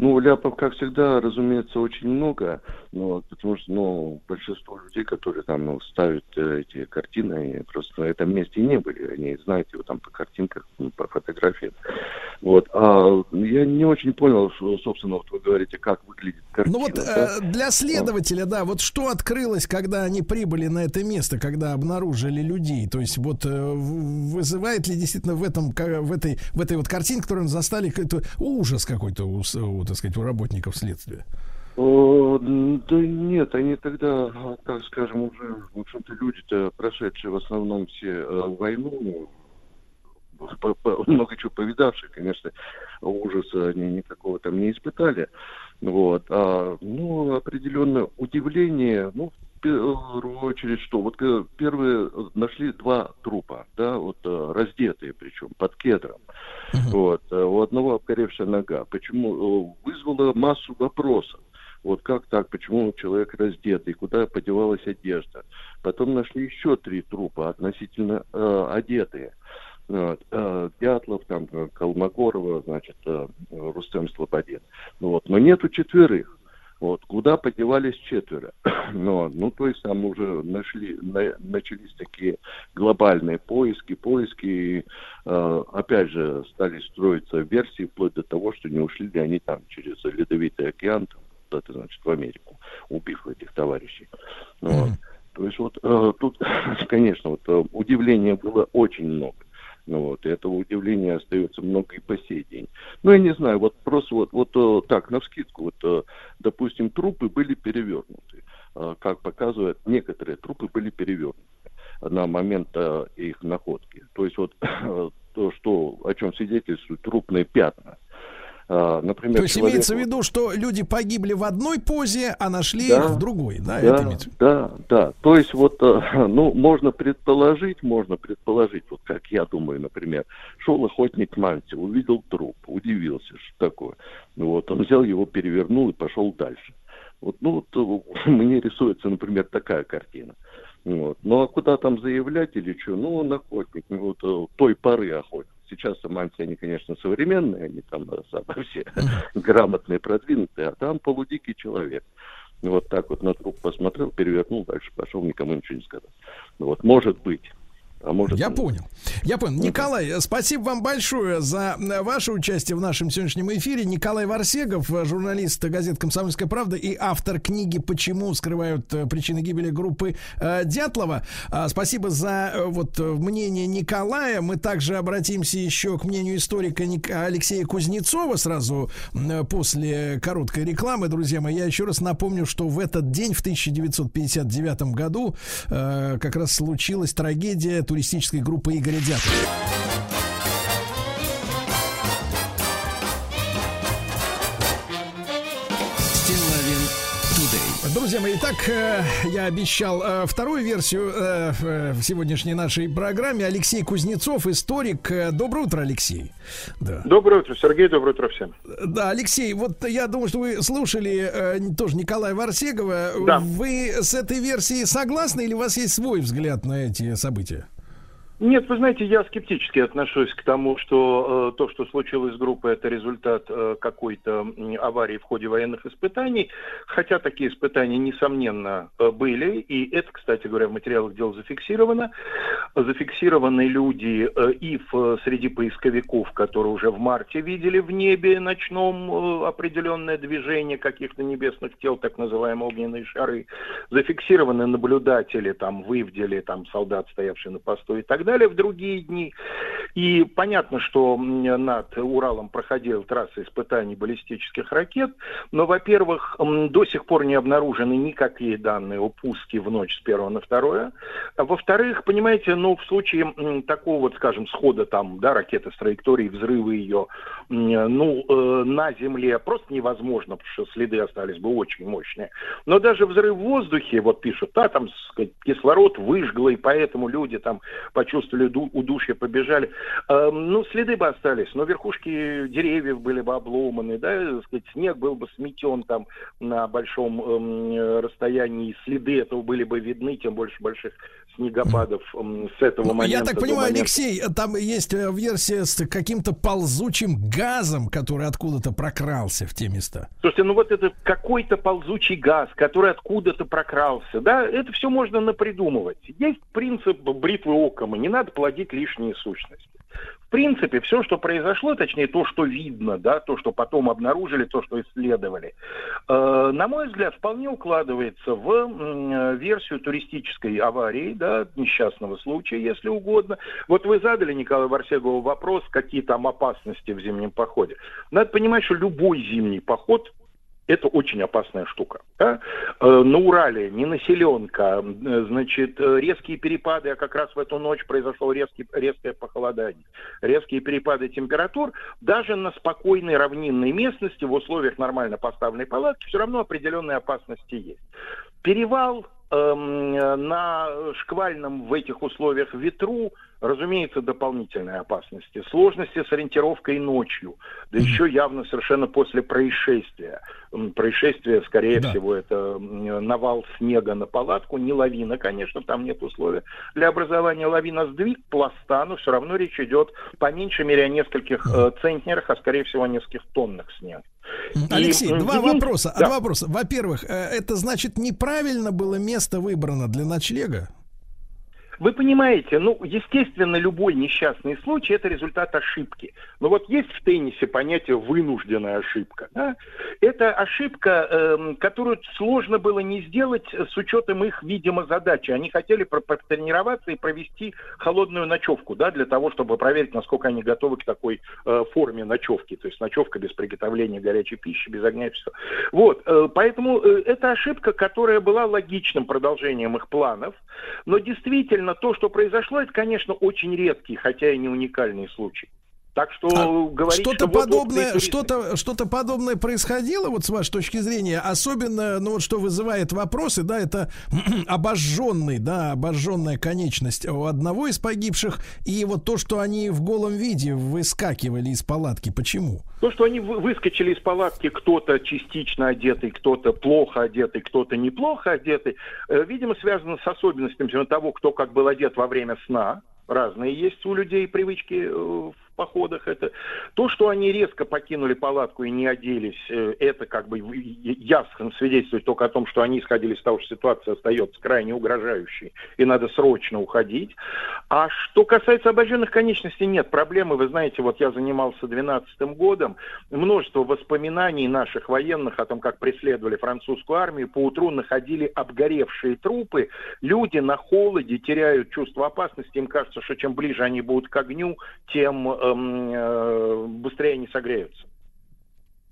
Ну, ляпов, как всегда, разумеется, очень много, ну, потому что, ну, большинство людей, которые там, ну, ставят э, эти картины, они просто на этом месте не были, они знают его там по картинках, ну, по фотографиям, вот, а я не очень понял, что, собственно, вот вы говорите, как выглядит картина, Ну вот да? э, для следователя, да, вот что открылось, когда они прибыли на это место, когда обнаружили людей? То есть вот э, вызывает ли действительно в этом, в этой, в этой вот картине, которую застали, какой-то ужас какой-то у, у, так сказать, у работников следствия? О, н- да нет, они тогда, так скажем, уже, в общем-то, люди-то, прошедшие в основном все э, войну, ну, по- по- много чего повидавшие, конечно, ужаса они никакого там не испытали. Вот. А, ну, определенное удивление, ну, в первую очередь, что вот э, первые э, нашли два трупа, да, вот э, раздетые причем, под кедром. Вот. э, У одного обгоревшая нога. Почему? э, Вызвало массу вопросов. Вот как так, почему человек раздетый, куда подевалась одежда. Потом нашли еще три трупа, относительно э, одетые. Э, Дятлов, там, э, Колмогорова, значит, э, Рустем Слободин. Ну Вот. Но нету четверых. Вот, куда подевались четверо? (clears throat) ну, ну, то есть там уже нашли, на- начались такие глобальные поиски, поиски, э, опять же, стали строиться версии вплоть до того, что не ушли ли они там через Ледовитый океан, там, куда-то, значит, в Америку, убив этих товарищей. Ну, вот. То есть вот э, тут, (laughs) конечно, вот э, удивления было очень много. Ну вот, и этого удивления остается много и по сей день. Ну, я не знаю, вот просто вот, вот э, так, навскидку, вот, э, допустим, трупы были перевернуты. Как показывают, некоторые трупы были перевернуты на момент их находки. То есть вот (clears throat) э, что, о чем свидетельствуют трупные пятна. А, Например, То есть человеку- имеется в виду, что люди погибли в одной позе, а нашли Да, их в другой, да? это Да, имеется виду? да, да. То есть вот, э, (laughs) ну, можно предположить, можно предположить, вот как я думаю, например, шел охотник к манте, увидел труп, удивился, что такое. Ну Вот, он взял его, перевернул и пошел дальше. Вот, ну, вот, э, (laughs) мне рисуется, например, такая картина. Вот. Ну, а куда там заявлять или что? Ну, он охотник, ну, вот, э, той поры охотник. Сейчас аманти, они, конечно, современные, они там э, все (laughs) грамотные, продвинутые, а там полудикий человек. Вот так вот на труп посмотрел, перевернул, дальше пошел, никому ничего не сказал. Ну, вот, может быть. А может, Я понял. Я понял. Николай, э, спасибо вам большое за э, ваше участие в нашем сегодняшнем эфире. Николай Варсегов, э, журналист газет «Комсомольская правда» и автор книги «Почему скрывают э, причины гибели группы Дятлова». А, Спасибо за вот мнение Николая. Мы также обратимся еще к мнению историка Алексея Кузнецова сразу после короткой рекламы. Друзья мои, я еще раз напомню, что в этот день, в 1959 году, как раз случилась трагедия туристической группы Игоря Дятлова. Друзья мои, итак, э, я обещал э, вторую версию э, в сегодняшней нашей программе. Алексей Кузнецов, историк. Доброе утро, Алексей. Да. Доброе утро, Сергей, доброе утро всем. Да, Алексей, вот я думаю, что вы слушали тоже Николая Варсегова. Да. Вы с этой версией согласны или у вас есть свой взгляд на эти события? Нет, вы знаете, я скептически отношусь к тому, что э, то, что случилось с группой, это результат э, какой-то аварии в ходе военных испытаний. Хотя такие испытания, несомненно, э, были. И это, кстати говоря, в материалах дела зафиксировано. Зафиксированы люди э, и в, среди поисковиков, которые уже в марте видели в небе ночном э, определенное движение каких-то небесных тел, так называемые огненные шары. Зафиксированы наблюдатели там в Ивделе, там солдат, стоявший на посту и так далее в другие дни. И понятно, что над Уралом проходила трасса испытаний баллистических ракет, но, во-первых, до сих пор не обнаружены никакие данные о пуске в ночь с 1 на 2. А во-вторых, понимаете, ну, в случае такого вот, скажем, схода там, да, ракеты с траектории, взрыва ее, ну, э, на Земле просто невозможно, потому что следы остались бы очень мощные. Но даже взрыв в воздухе, вот пишут, да, там сказать, кислород выжгло, и поэтому люди там почувствовали ду- удушье, побежали. Эм, ну, следы бы остались, но верхушки деревьев были бы обломаны, да, сказать, снег был бы сметен там на большом эм, расстоянии, следы этого были бы видны, тем больше больших снегопадов с этого момента. Я так понимаю, момента. Алексей, там есть э, версия с каким-то ползучим газом, который откуда-то прокрался в те места. Слушайте, ну вот это какой-то ползучий газ, который откуда-то прокрался, да, это все можно напридумывать. Есть принцип бритвы окома, не надо плодить лишние сущности. Принципе, все, что произошло, точнее, то, что видно, да, то, что потом обнаружили, то, что исследовали, э, на мой взгляд, вполне укладывается в э, версию туристической аварии, да, несчастного случая, если угодно. Вот вы задали Николаю Варсегову вопрос, какие там опасности в зимнем походе. Надо понимать, что любой зимний поход это очень опасная штука. да. Э, На Урале ненаселенка, э, значит, э, резкие перепады, а как раз в эту ночь произошло резкий, резкое похолодание, резкие перепады температур, даже на спокойной равнинной местности в условиях нормально поставленной палатки все равно определенные опасности есть. Перевал на шквальном в этих условиях ветру, разумеется, дополнительные опасности. Сложности с ориентировкой ночью, да еще явно совершенно после происшествия. Происшествие, скорее Да. всего, это навал снега на палатку, не лавина, конечно, там нет условий для образования лавина, сдвиг пласта, но все равно речь идет по меньшей мере о нескольких э, центнерах, а скорее всего о нескольких тоннах снега. И, Алексей, м, два един- вопроса. Да. Два вопроса. Во-первых, э, это значит неправильно было место выбрано для ночлега? Вы понимаете, ну, естественно, любой несчастный случай – это результат ошибки. Но вот есть в теннисе понятие «вынужденная ошибка». Да? Это ошибка, эм, которую сложно было не сделать с учетом их, видимо, задачи. Они хотели потренироваться и провести холодную ночевку, да, для того, чтобы проверить, насколько они готовы к такой э, форме ночевки. То есть ночевка без приготовления горячей пищи, без огня и все. Вот, э, поэтому э, это ошибка, которая была логичным продолжением их планов. Но действительно, то, что произошло, это, конечно, очень редкий, хотя и не уникальный случай. Так что А говорить, что-то что подобное, что-то, что-то подобное происходило, вот с вашей точки зрения, особенно, ну вот что вызывает вопросы, да, это (clears throat) обожженный, да, обожженная конечность у одного из погибших, и вот то, что они в голом виде выскакивали из палатки, почему? То, что они вы- выскочили из палатки, кто-то частично одетый, кто-то плохо одетый, кто-то неплохо одетый, э, видимо, связано с особенностями того, кто как был одет во время сна. Разные есть у людей привычки э, в походах. Это то, что они резко покинули палатку и не оделись, э, это как бы ясно свидетельствует только о том, что они исходили из того, что ситуация остается крайне угрожающей и надо срочно уходить. А что касается обожженных конечностей, нет проблемы. Вы знаете, вот я занимался 12 годом, множество воспоминаний наших военных о том, как преследовали французскую армию, поутру находили обгоревшие трупы. Люди на холоде теряют чувство опасности, им кажется, что чем ближе они будут к огню, тем э, быстрее они согреются.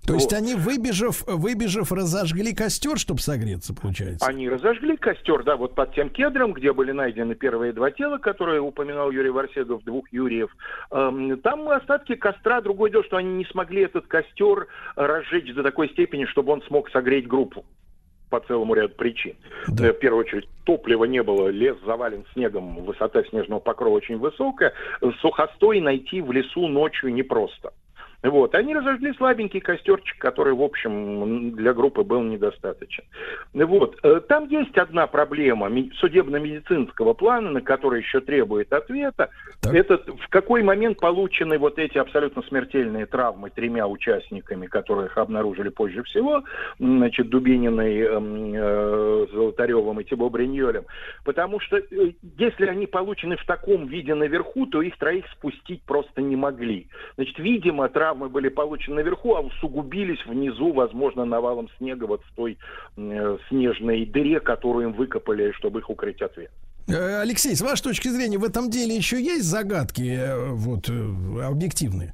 То есть Вот. они, выбежав, выбежав, разожгли костер, чтобы согреться, получается? Они разожгли костер, да, вот под тем кедром, где были найдены первые два тела, которые упоминал Юрий Варсегов, двух Юриев. Эм, Там остатки костра. Другое дело, что они не смогли этот костер разжечь до такой степени, чтобы он смог согреть группу по целому ряду причин. Да. Э, В первую очередь, топлива не было, лес завален снегом, высота снежного покрова очень высокая. Сухостой найти в лесу ночью непросто. Вот. Они разожгли слабенький костерчик, который, в общем, для группы был недостаточен. Вот. Э, Там есть одна проблема судебно-медицинского плана, на которая еще требует ответа. Так. Это в какой момент получены вот эти абсолютно смертельные травмы тремя участниками, которых обнаружили позже всего, значит, Дубининой, эм, э, Золотаревым и Тибо Бриньолем. Потому что э, если они получены в таком виде наверху, то их троих спустить просто не могли. Значит, видимо, травмы были получены наверху, а усугубились внизу, возможно, навалом снега вот в той э, снежной дыре, которую им выкопали, чтобы их укрыть от ветра. Э, Алексей, с вашей точки зрения, в этом деле еще есть загадки, э, вот, э, объективные?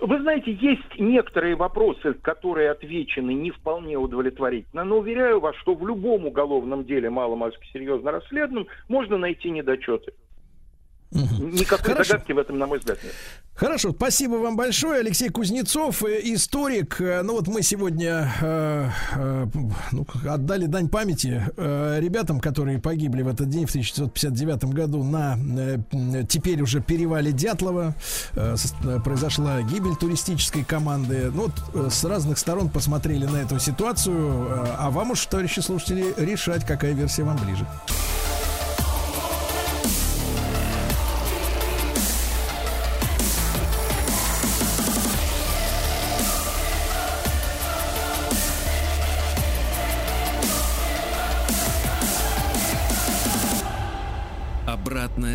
Вы знаете, есть некоторые вопросы, которые отвечены не вполне удовлетворительно, но уверяю вас, что в любом уголовном деле, маломальски серьезно расследованном, можно найти недочеты. Никакой Хорошо. загадки в этом, на мой взгляд, нет. Хорошо, спасибо вам большое, Алексей Кузнецов, э, историк. Э, Ну вот мы сегодня э, э, ну, отдали дань памяти э, ребятам, которые погибли в этот день в 1959 году на э, теперь уже перевале Дятлова. Э, э, произошла гибель туристической команды. Ну вот с разных сторон посмотрели на эту ситуацию, а вам уж, товарищи слушатели, решать, какая версия вам ближе.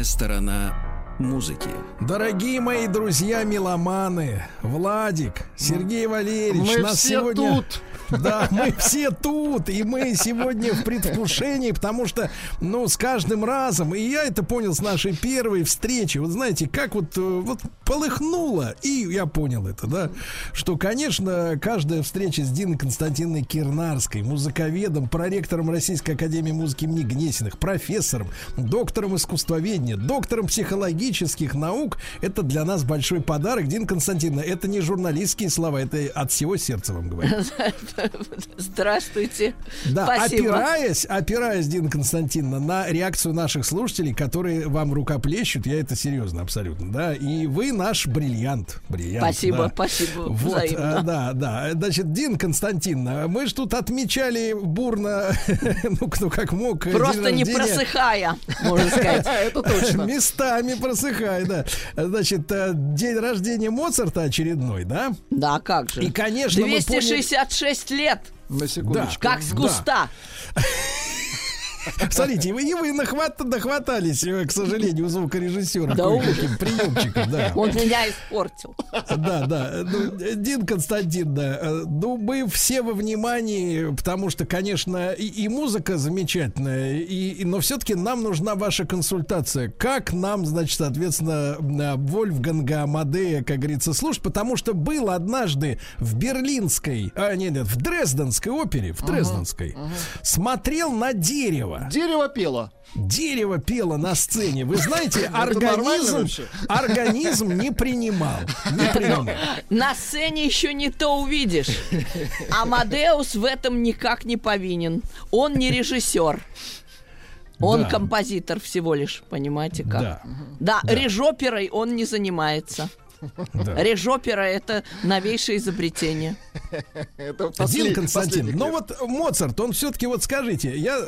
Обратная сторона музыки. Дорогие мои друзья меломаны, Владик, Сергей Валерьевич, Мы нас все сегодня... тут. Да, мы все тут, и мы сегодня в предвкушении, потому что, ну, с каждым разом, и я это понял с нашей первой встречи, вот знаете, как вот, э, вот полыхнуло, и я понял это, да, что, конечно, каждая встреча с Диной Константиновной Кирнарской, музыковедом, проректором Российской Академии музыки имени Гнесиных, профессором, доктором искусствоведения, доктором психологических наук, это для нас большой подарок. Дина Константиновна, это не журналистские слова, это от всего сердца вам говорю. (laughs) (laughs) Здравствуйте. Да, Спасибо. опираясь, опираясь, Дина Константиновна, на реакцию наших слушателей, которые вам рукоплещут, я это серьезно абсолютно, да, и вы наш бриллиант, бриллиант. Спасибо, да. спасибо, Вот, взаимно. а, да, да. Значит, Дин Константиновна, мы же тут отмечали бурно, (laughs) ну, кто как мог. Просто не просыхая, можно сказать. (laughs) Это точно. Местами просыхай, да. Значит, э, день рождения Моцарта очередной, да? Да, как же. И, конечно, мы поняли- 266 лет. На секундочку. Как с Да. (laughs) Смотрите, и вы, и вы нахват, нахватались, э, к сожалению, у звукорежиссера. Да кое-каким приемчиком, да. Он меня испортил. Да, да. Ну, Дин Константин, да. э, Ну, мы все во внимании, потому что, конечно, и, и музыка замечательная, и, и- но все-таки нам нужна ваша консультация. Как нам, значит, соответственно, э, Вольфганга Амадея, как говорится, слушать, потому что был однажды в берлинской, а нет, нет, в дрезденской опере, в дрезденской, смотрел на дерево. Дерево. Дерево пело. Дерево пело на сцене. Вы (laughs) знаете, организм, организм не принимал. Не принимал. (laughs) На сцене еще не то увидишь. (laughs) Амадеус в этом никак не повинен. Он не режиссер. Он Да. композитор всего лишь, понимаете как? Да. Да, режоперой он не занимается. Да. (laughs) Режопера это новейшее изобретение. (laughs) Это Дин Константин, но вот Моцарт, он все-таки, вот скажите, я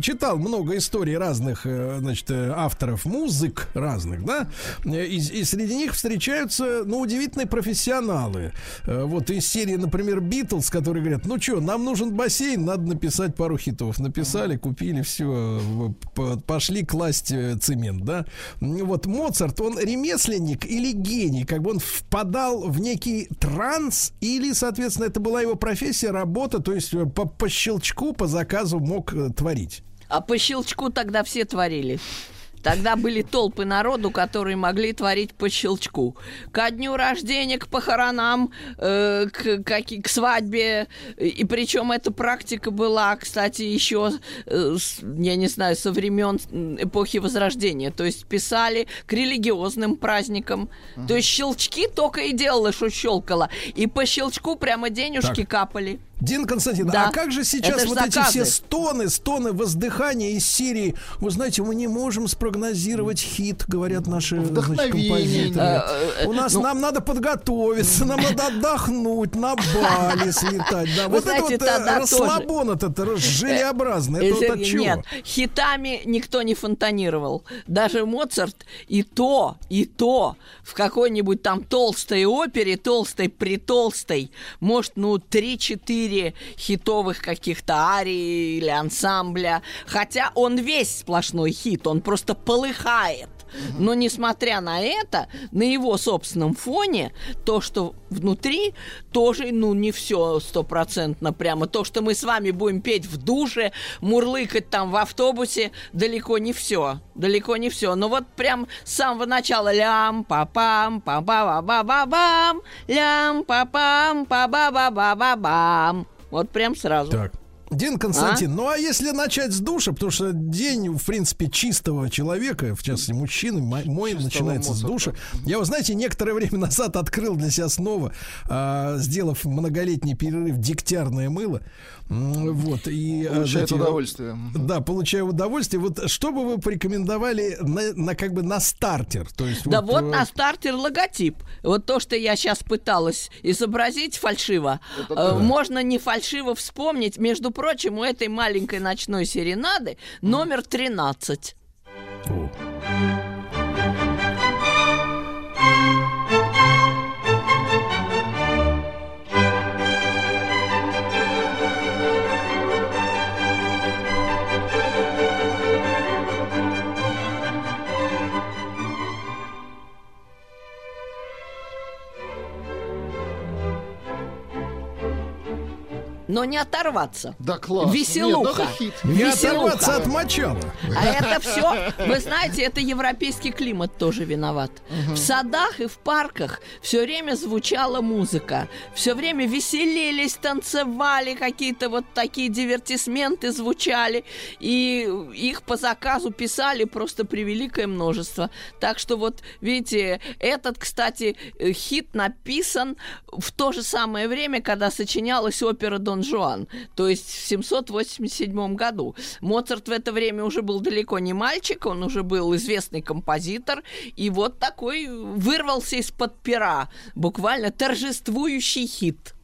читал много историй разных, э, значит, э, авторов музык разных, да, и, и среди них встречаются, ну, удивительные профессионалы. Э, Вот из серии, например, Битлз, которые говорят, ну что, нам нужен бассейн, надо написать пару хитов. Написали, купили, все, пошли класть цемент, да. Вот Моцарт, он ремесленник или гений, как бы он впадал в некий транс или, соответственно, это была его профессия, работа, то есть э, по, по щелчку, по заказу мог э, творить. А по щелчку тогда все творили. Тогда были толпы народу, которые могли творить по щелчку. Ко дню рождения, к похоронам, э, к, каки- к свадьбе. И причем эта практика была, кстати, еще, э, с- я не знаю, со времен эпохи Возрождения. То есть писали к религиозным праздникам. То есть щелчки только и делала, что щелкала. И по щелчку прямо денежки Так. капали. Дин Константин, Да. а как же сейчас Это вот эти все стоны, стоны воздыхания из серии, вы знаете, мы не можем спрогнозировать хит, говорят наши значит, композиторы. Э, э, У нас ну- нам надо подготовиться, нам надо отдохнуть, на Бали слетать. Да. Вы Вот знаете, это вот э, расслабон этот желеобразный, это вот от чего? Нет, хитами никто не фонтанировал. Даже Моцарт и то, и то в какой-нибудь там толстой опере, толстой притолстой, может, ну, 3-4 хитовых каких-то арий или ансамбля. Хотя он весь сплошной хит, он просто полыхает. Но несмотря на это, на его собственном фоне, то, что внутри, тоже, ну, не все стопроцентно прямо. То, что мы с вами будем петь в душе, мурлыкать там в автобусе, далеко не все. Далеко не все. Но вот прям с самого начала лям па пам па ба ба ба ба бам лям па пам па ба ба ба ба бам Вот прям сразу. Так. Дин Константин, ну а если начать с душа, потому что день, в принципе, чистого человека, в частности, мужчины, мо- мой Чистого начинается с Моцарта. душа. Я, вы знаете, некоторое время назад открыл для себя снова, а, сделав многолетний перерыв, дегтярное мыло. Вот, и... а, Получает знаете, удовольствие. Да, получаю удовольствие. Вот что бы вы порекомендовали на, на как бы на стартер? То есть Да вот э, на стартер логотип. Вот то, что я сейчас пыталась изобразить фальшиво, э, можно не фальшиво вспомнить. Между прочим, у этой маленькой ночной серенады номер 13. о. Но не оторваться. Да, класс. Веселуха. Нет, ну. Не Веселуха. оторваться от мочала. А это все, вы знаете, это европейский климат тоже виноват. В садах и в парках все время звучала музыка, все время веселились, танцевали, какие-то вот такие дивертисменты звучали, и их по заказу писали просто превеликое множество. Так что вот, видите, этот, кстати, э, хит написан в то же самое время, когда сочинялась опера «Дон Жуан», то есть в 787 году. Моцарт в это время уже был далеко не мальчик, он уже был известный композитор, и вот такой вырвался из-под пера, буквально торжествующий хит.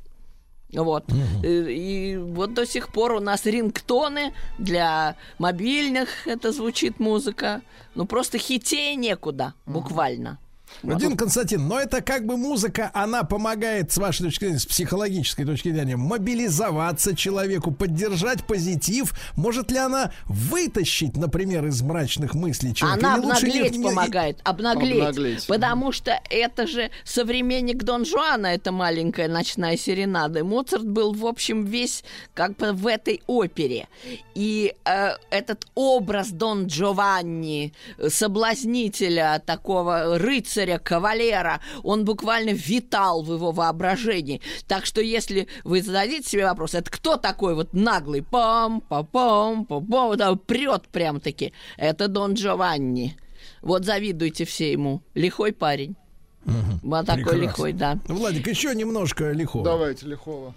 Вот. Э, И вот до сих пор у нас рингтоны для мобильных, это звучит музыка. Ну, просто хитее некуда, буквально. Один Константин, но это как бы музыка, она помогает, с вашей точки зрения, с психологической точки зрения, мобилизоваться человеку, поддержать позитив. Может ли она вытащить, например, из мрачных мыслей человека? Она Или лучше обнаглеть не- помогает, обнаглеть, Обнаглеть. Потому что это же современник Дон Жуана, это маленькая ночная серенада. И Моцарт был, в общем, весь как бы в этой опере. И э, этот образ Дон Джованни, соблазнителя, такого рыцаря рыцаря, кавалера. Он буквально витал в его воображении. Так что если вы зададите себе вопрос, это кто такой вот наглый, пам, па пам, па пам, да, прет прям-таки, это Дон Джованни. Вот завидуйте все ему. Лихой парень. Вот такой Прекрасно. лихой, да. Владик, еще немножко лихого. Давайте, Лихова.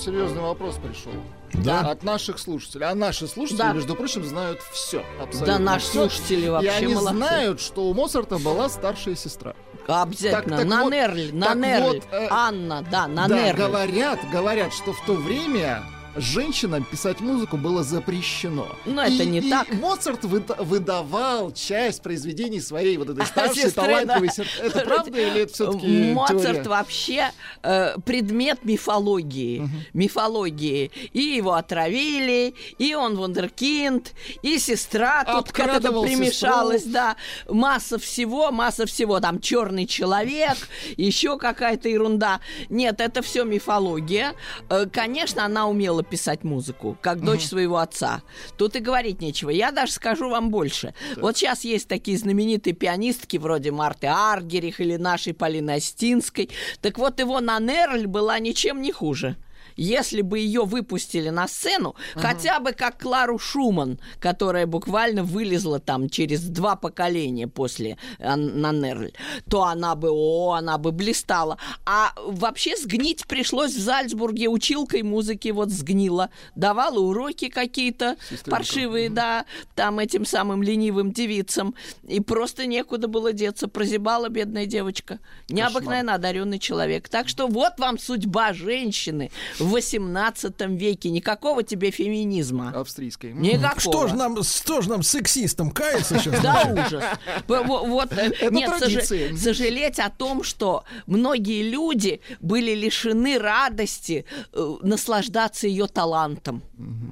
Серьезный вопрос пришел. Да? От наших слушателей. А наши слушатели, Да. между прочим, знают все. Абсолютно Да, наши слушатели И вообще они молодцы. знают, что у Моцарта была старшая сестра. Обязательно. Так- так на вот- Нерль, на так Нерль. вот, э, Анна, да, на да, говорят, говорят, что в то время женщинам писать музыку было запрещено. Но это И- не и так. Моцарт выда- выдавал часть произведений своей вот этой (laughs) старшей сестры, талантливой да. сестры. Это (laughs) правда или это все-таки Моцарт вообще э, предмет мифологии. Мифологии. И его отравили, и он вундеркинд, и сестра тут к этому примешалась, сестру. да. Масса всего, масса всего. Там черный человек, (laughs) еще какая-то ерунда. Нет, это все мифология. Э, конечно, она умела писать музыку, как дочь своего отца. Тут и говорить нечего. Я даже скажу вам больше. Вот сейчас есть такие знаменитые пианистки вроде Марты Аргерих или нашей Полины Остинской. Так вот, его Нанерль была ничем не хуже. Если бы ее выпустили на сцену, хотя бы как Клару Шуман, которая буквально вылезла там через два поколения после Ан- Нанерль, то она бы, о, она бы блистала. А вообще сгнить пришлось в Зальцбурге училкой музыки, вот сгнила. Давала уроки какие-то паршивые, да, там этим самым ленивым девицам. И просто некуда было деться. Прозябала бедная девочка. Необыкновенно одаренный человек. Так что вот вам судьба женщины в 18 веке. Никакого тебе феминизма. Австрийской. Никакого. Что ж нам, что ж нам сексистам каяться сейчас? Да, ужас. Во- во- Вот, э, нет, сожалеть о том, что многие люди были лишены радости э, наслаждаться ее талантом.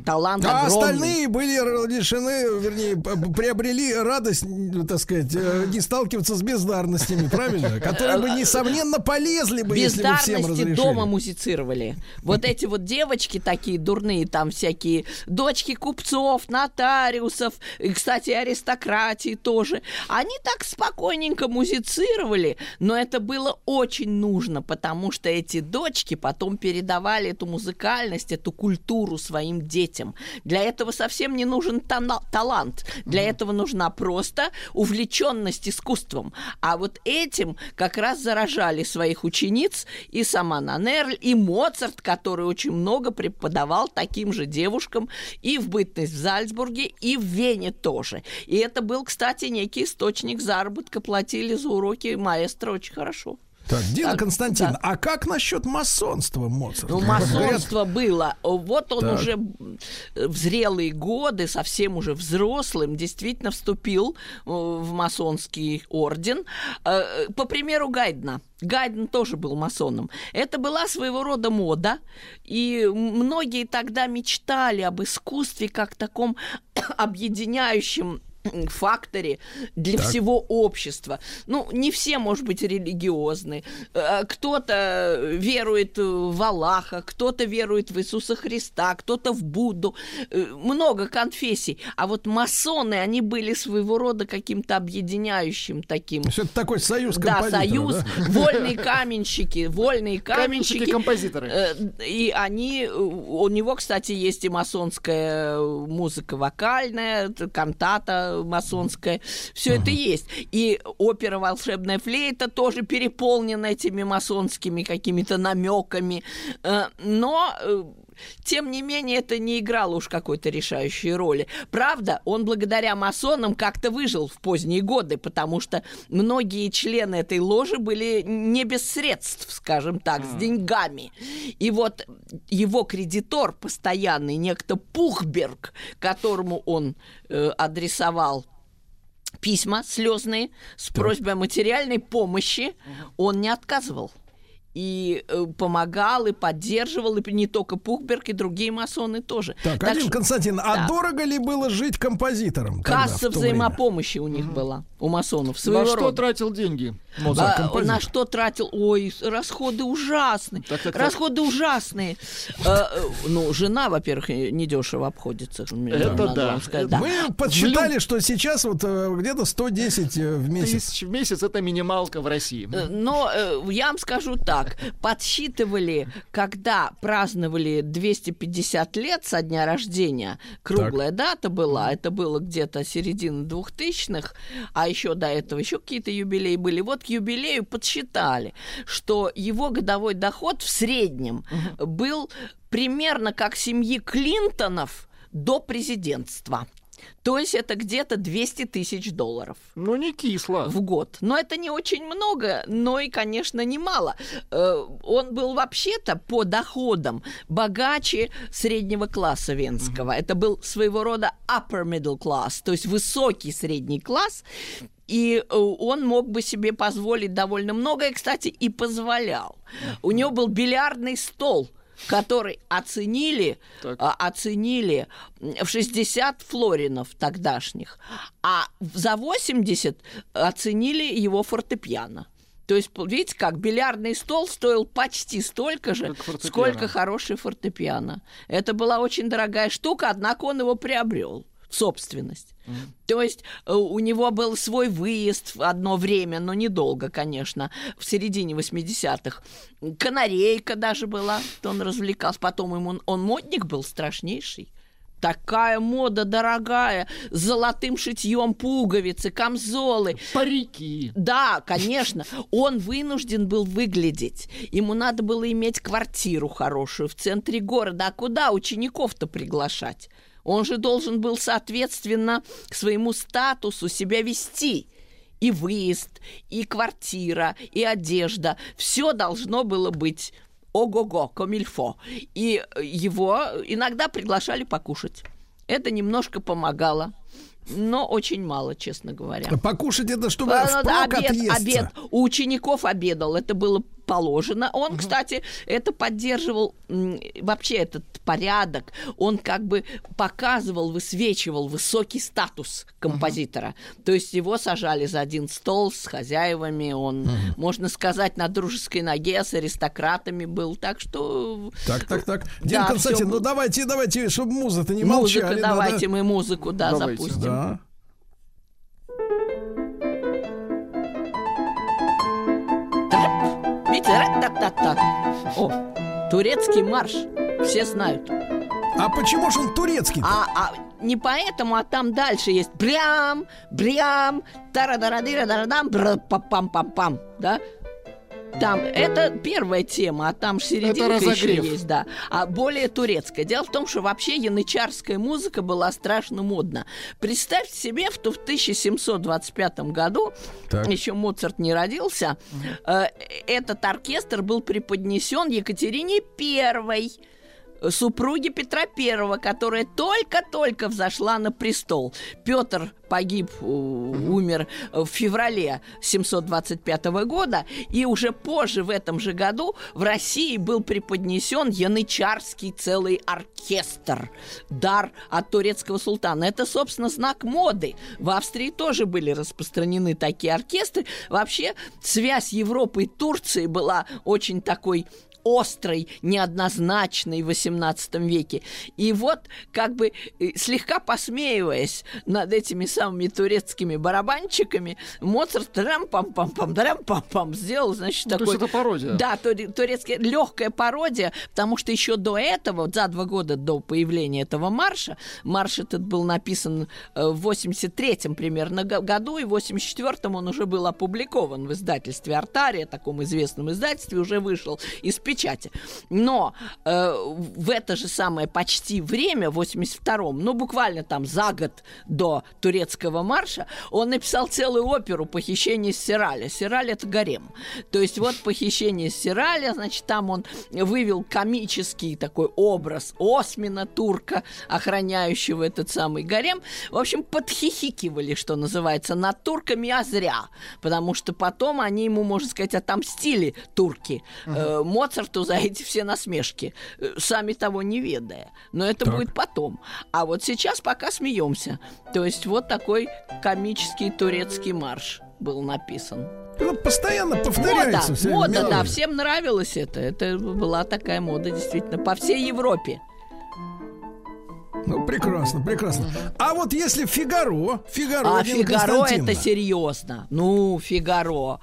Талант А остальные были лишены, вернее, приобрели радость, так сказать, э, не сталкиваться с бездарностями, правильно? Которые бы, несомненно, полезли бы, если бы всем бездарности разрешили. дома музицировали. Вот эти вот девочки такие дурные, там всякие дочки купцов, нотариусов, и, кстати, аристократии тоже. Они так спокойненько музицировали, но это было очень нужно, потому что эти дочки потом передавали эту музыкальность, эту культуру своим детям. Для этого совсем не нужен талант. Для этого нужна просто увлеченность искусством. А вот этим как раз заражали своих учениц и сама Нанерль, и Моцарт, который очень много преподавал таким же девушкам и в бытность в Зальцбурге, и в Вене тоже. И это был, кстати, некий источник заработка. Платили за уроки маэстро очень хорошо. Так, Дина Так, Константиновна, да. а как насчет масонства Моцарта? Ну, масонство было. Вот он Так. уже в зрелые годы, совсем уже взрослым, действительно вступил э, в масонский орден. Э, По примеру Гайдна. Гайден тоже был масоном. Это была своего рода мода, и многие тогда мечтали об искусстве как таком (coughs) объединяющем факторе для Так. всего общества. Ну, не все, может быть, религиозны. Э, Кто-то верует в Аллаха, кто-то верует в Иисуса Христа, кто-то в Будду. Э, Много конфессий. А вот масоны, они были своего рода каким-то объединяющим таким. То есть это такой союз Да, союз, да? вольные каменщики, вольные каменщики. Каменщики-композиторы. Э, И они, у него, кстати, есть и масонская музыка вокальная, т- масонская, все это есть. И опера «Волшебная флейта» тоже переполнена этими масонскими какими-то намеками. Э, Но э, тем не менее, это не играло уж какой-то решающей роли. Правда, он благодаря масонам как-то выжил в поздние годы, потому что многие члены этой ложи были не без средств, скажем так, с деньгами. И вот его кредитор постоянный, некто Пухберг, которому он э, адресовал письма слезные с просьбой о материальной помощи, он не отказывал. И э, помогал, и поддерживал, и не только Пухберг, и другие масоны тоже. Так, Так один что- Константин, а Да. дорого ли было жить композитором? тогда, Касса то время? взаимопомощи у них была, у масонов, На своего что рода. тратил деньги? А, композитор. на что тратил? Ой, расходы ужасные. Так, так, так. расходы ужасные. Э, э, ну, жена, во-первых, недешево обходится. Это да. вам сказать, да. Мы подсчитали, что сейчас вот где-то 110 э, в месяц. Тысяч в месяц это минималка в России. Но э, я вам скажу так, подсчитывали, когда праздновали 250 лет со дня рождения, круглая дата была, это было где-то середина 2000-х, а еще до этого еще какие-то юбилеи были. Вот к юбилею подсчитали, что его годовой доход в среднем был примерно как семьи Клинтонов до президентства. То есть это где-то 200 тысяч долларов Ну, не кисло. в год. Но это не очень много, но и, конечно, немало. Э, Он был вообще-то по доходам богаче среднего класса венского. Это был своего рода upper middle class, то есть высокий средний класс. И э, он мог бы себе позволить довольно многое, кстати, и позволял. У него был бильярдный стол, который оценили, Так. а, оценили в 60 флоринов тогдашних, а за 80 оценили его фортепиано. То есть, видите, как бильярдный стол стоил почти столько же, сколько хороший фортепиано. Это была очень дорогая штука, однако он его приобрел в собственность. То есть э, у него был свой выезд в одно время, но недолго, конечно, в середине 80-х. Канарейка даже была, то он развлекался. Потом ему, он модник был страшнейший. Такая мода дорогая, с золотым шитьем пуговицы, камзолы. Парики. Да, конечно, он вынужден был выглядеть. Ему надо было иметь квартиру хорошую в центре города. А куда учеников-то приглашать? Он же должен был, соответственно, к своему статусу себя вести. И выезд, и квартира, и одежда. Все должно было быть ого-го, комильфо. И его иногда приглашали покушать. Это немножко помогало, но очень мало, честно говоря. Покушать это чтобы А, ну впрок обед, отъесться. обед. У учеников обедал, это было положено. Он, кстати, это поддерживал вообще этот порядок. Он как бы показывал, высвечивал высокий статус композитора. То есть его сажали за один стол с хозяевами. Он, можно сказать, на дружеской ноге с аристократами был. Так что Так, так, так. Да, Дин Константин, всё ну давайте, давайте, чтобы музыка не музыка, молчали. давайте надо- мы музыку, да, Давайте. запустим. Да. Ра-та-та-та. О, турецкий марш. Все знают. А почему же он турецкий? А, а не поэтому, а там дальше есть брям, брям, тарадарадырадарадам, пам пам пам да? Там это первая тема, а там ж серединка еще есть, да. А более турецкая. Дело в том, что вообще янычарская музыка была страшно модна. Представьте себе, что в 1725 году, Так. еще Моцарт не родился, э, этот оркестр был преподнесен Екатерине Первой супруги Петра Первого, которая только-только взошла на престол. Петр погиб, у- умер в феврале 725 года, и уже позже, в этом же году, в России был преподнесен янычарский целый оркестр. Дар от турецкого султана. Это, собственно, знак моды. В Австрии тоже были распространены такие оркестры. Вообще, связь Европы и Турции была очень такой острой, неоднозначной в XVIII веке. И вот, как бы э, слегка посмеиваясь над этими самыми турецкими барабанщиками, Моцарт трам-пам-пам-пам, трам-пам-пам сделал, значит, Ну, то такой... есть это пародия. Да, туре- турецкая легкая пародия, потому что еще до этого, за два года до появления этого марша, марш этот был написан э, в 83-м примерно го- году, и в 84-м он уже был опубликован в издательстве «Артария», таком известном издательстве, уже вышел из печати. Печати. Но э, в это же самое почти время, в 82-м, ну, буквально там за год до турецкого марша, он написал целую оперу «Похищение Сираля». Сираль – это гарем. То есть вот «Похищение Сираля», значит, там он вывел комический такой образ Осмина, турка, охраняющего этот самый гарем. В общем, подхихикивали, что называется, над турками, а зря. Потому что потом они ему, можно сказать, отомстили, турки, э, Моцарту за эти все насмешки, э, сами того не ведая. Но это Так. будет потом. А вот сейчас пока смеемся. То есть вот такой комический турецкий марш был написан. Ну, постоянно Мода, повторяется. вся мода, да, всем нравилось это. Это была такая мода, действительно, по всей Европе. Ну, прекрасно, прекрасно. А вот если Фигаро, Фигаро, А Фигаро это серьезно. Ну, Фигаро.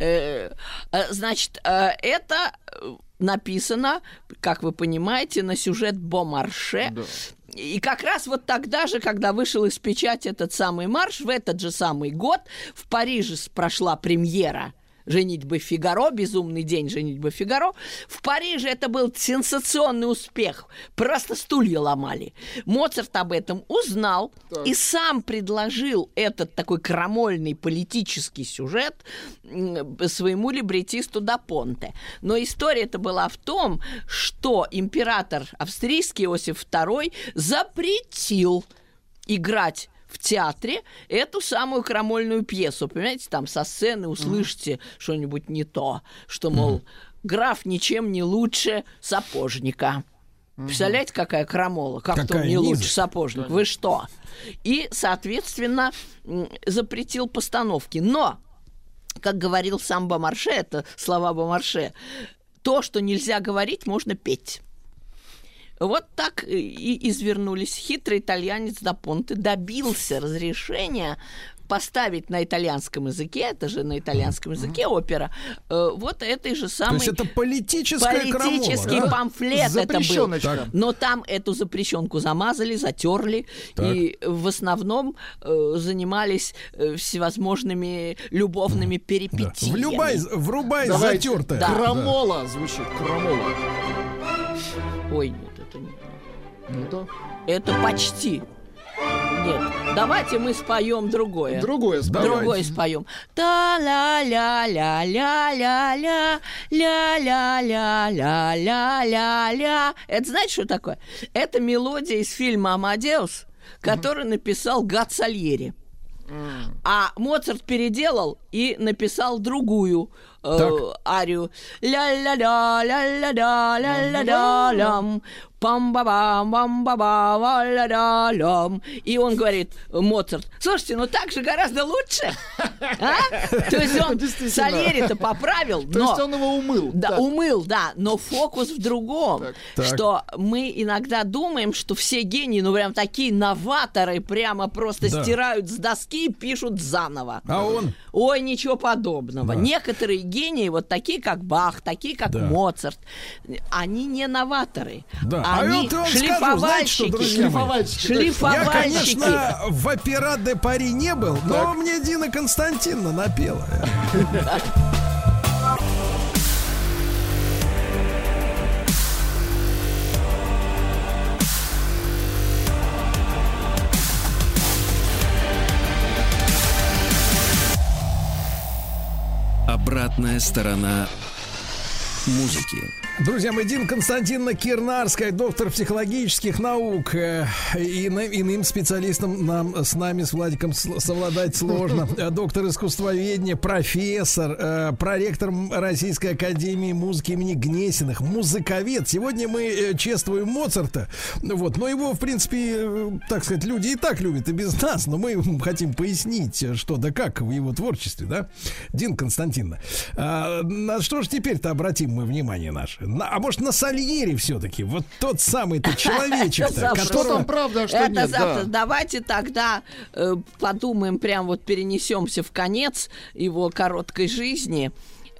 Э, э, значит, э, это э, написано, как вы понимаете, на сюжет Бомарше. И как раз вот тогда же, когда вышел из печати этот самый марш, в этот же самый год в Париже прошла премьера «Женитьбы Фигаро», «Безумный день женитьбы Фигаро». В Париже это был сенсационный успех. Просто стулья ломали. Моцарт об этом узнал и сам предложил этот такой крамольный политический сюжет своему либретисту да Понте. Но история это была в том, что император австрийский Иосиф II запретил играть в театре эту самую крамольную пьесу. Понимаете, там со сцены услышите что-нибудь не то, что, мол, граф ничем не лучше сапожника. Представляете, какая крамола? Как-то не лучше сапожник. Вы что? И, соответственно, запретил постановки. Но, как говорил сам Бомарше, это слова Бомарше, то, что нельзя говорить, можно петь. Вот так и извернулись. Хитрый итальянец да Понте добился разрешения поставить на итальянском языке, это же на итальянском языке опера, э, вот этой же То самой есть это политическая политический крамола, да? памфлет это был. Так. Но там эту запрещенку замазали, затерли, Так. и в основном э, занимались э, всевозможными любовными Да. перипетиями. Влюбай, врубай Давайте. затертая. Да. Крамола звучит, крамола. Ой, Не то. Это почти. Нет, давайте мы споем другое. Другое споем. Другое споем. та ля ля ля ля ля ля ля ля ля ля ля ля ля Это знаете, что такое? Это мелодия из фильма «Амадеус», который написал Гат Сальери. А Моцарт переделал и написал другую э, арию. Ля-ля-ля, ля-ля-ля, ля-ля-ля, лям. Пам-ба-бам, бам-ба-бам, ля-ля-лям. И он говорит, Моцарт, слушайте, ну так же гораздо лучше. А? То есть он. Сальери-то поправил, То но... есть он его умыл. Да, Так. умыл, да, но фокус в другом, Так. что мы иногда думаем, что все гении, ну прям такие новаторы, прямо просто Да. стирают с доски и пишут заново. А он? Ой, ничего подобного. Да. Некоторые гении, вот такие как Бах, такие как Да. Моцарт, они не новаторы. Да. А Они вот я вам скажу, знаете что, шлифовальщики. Шлифовальщики. Я, Шлифовальщики. конечно, в опера де Пари не был, но мне Дина Константиновна напела. Обратная сторона музыки. Друзья мои, Дина Константиновна Кирнарская, доктор психологических наук. Э, иным, иным специалистом нам с нами, с Владиком, совладать сложно. (laughs) Э, Доктор искусствоведения, профессор, э, проректор Российской Академии музыки имени Гнесиных, музыковед. Сегодня мы чествуем Моцарта. Вот, но его, в принципе, э, так сказать, люди и так любят, и без нас. Но мы хотим пояснить, что да как в его творчестве, да? Дин Константиновна, а, на что же теперь-то обратим мы внимание наше? На- а может, на Сальери все-таки? Вот тот самый-то человечек-то, (laughs) Завтра. Что которого... там правда, а что Это нет? завтра. да. Давайте тогда э, подумаем, прям вот перенесемся в конец его короткой жизни.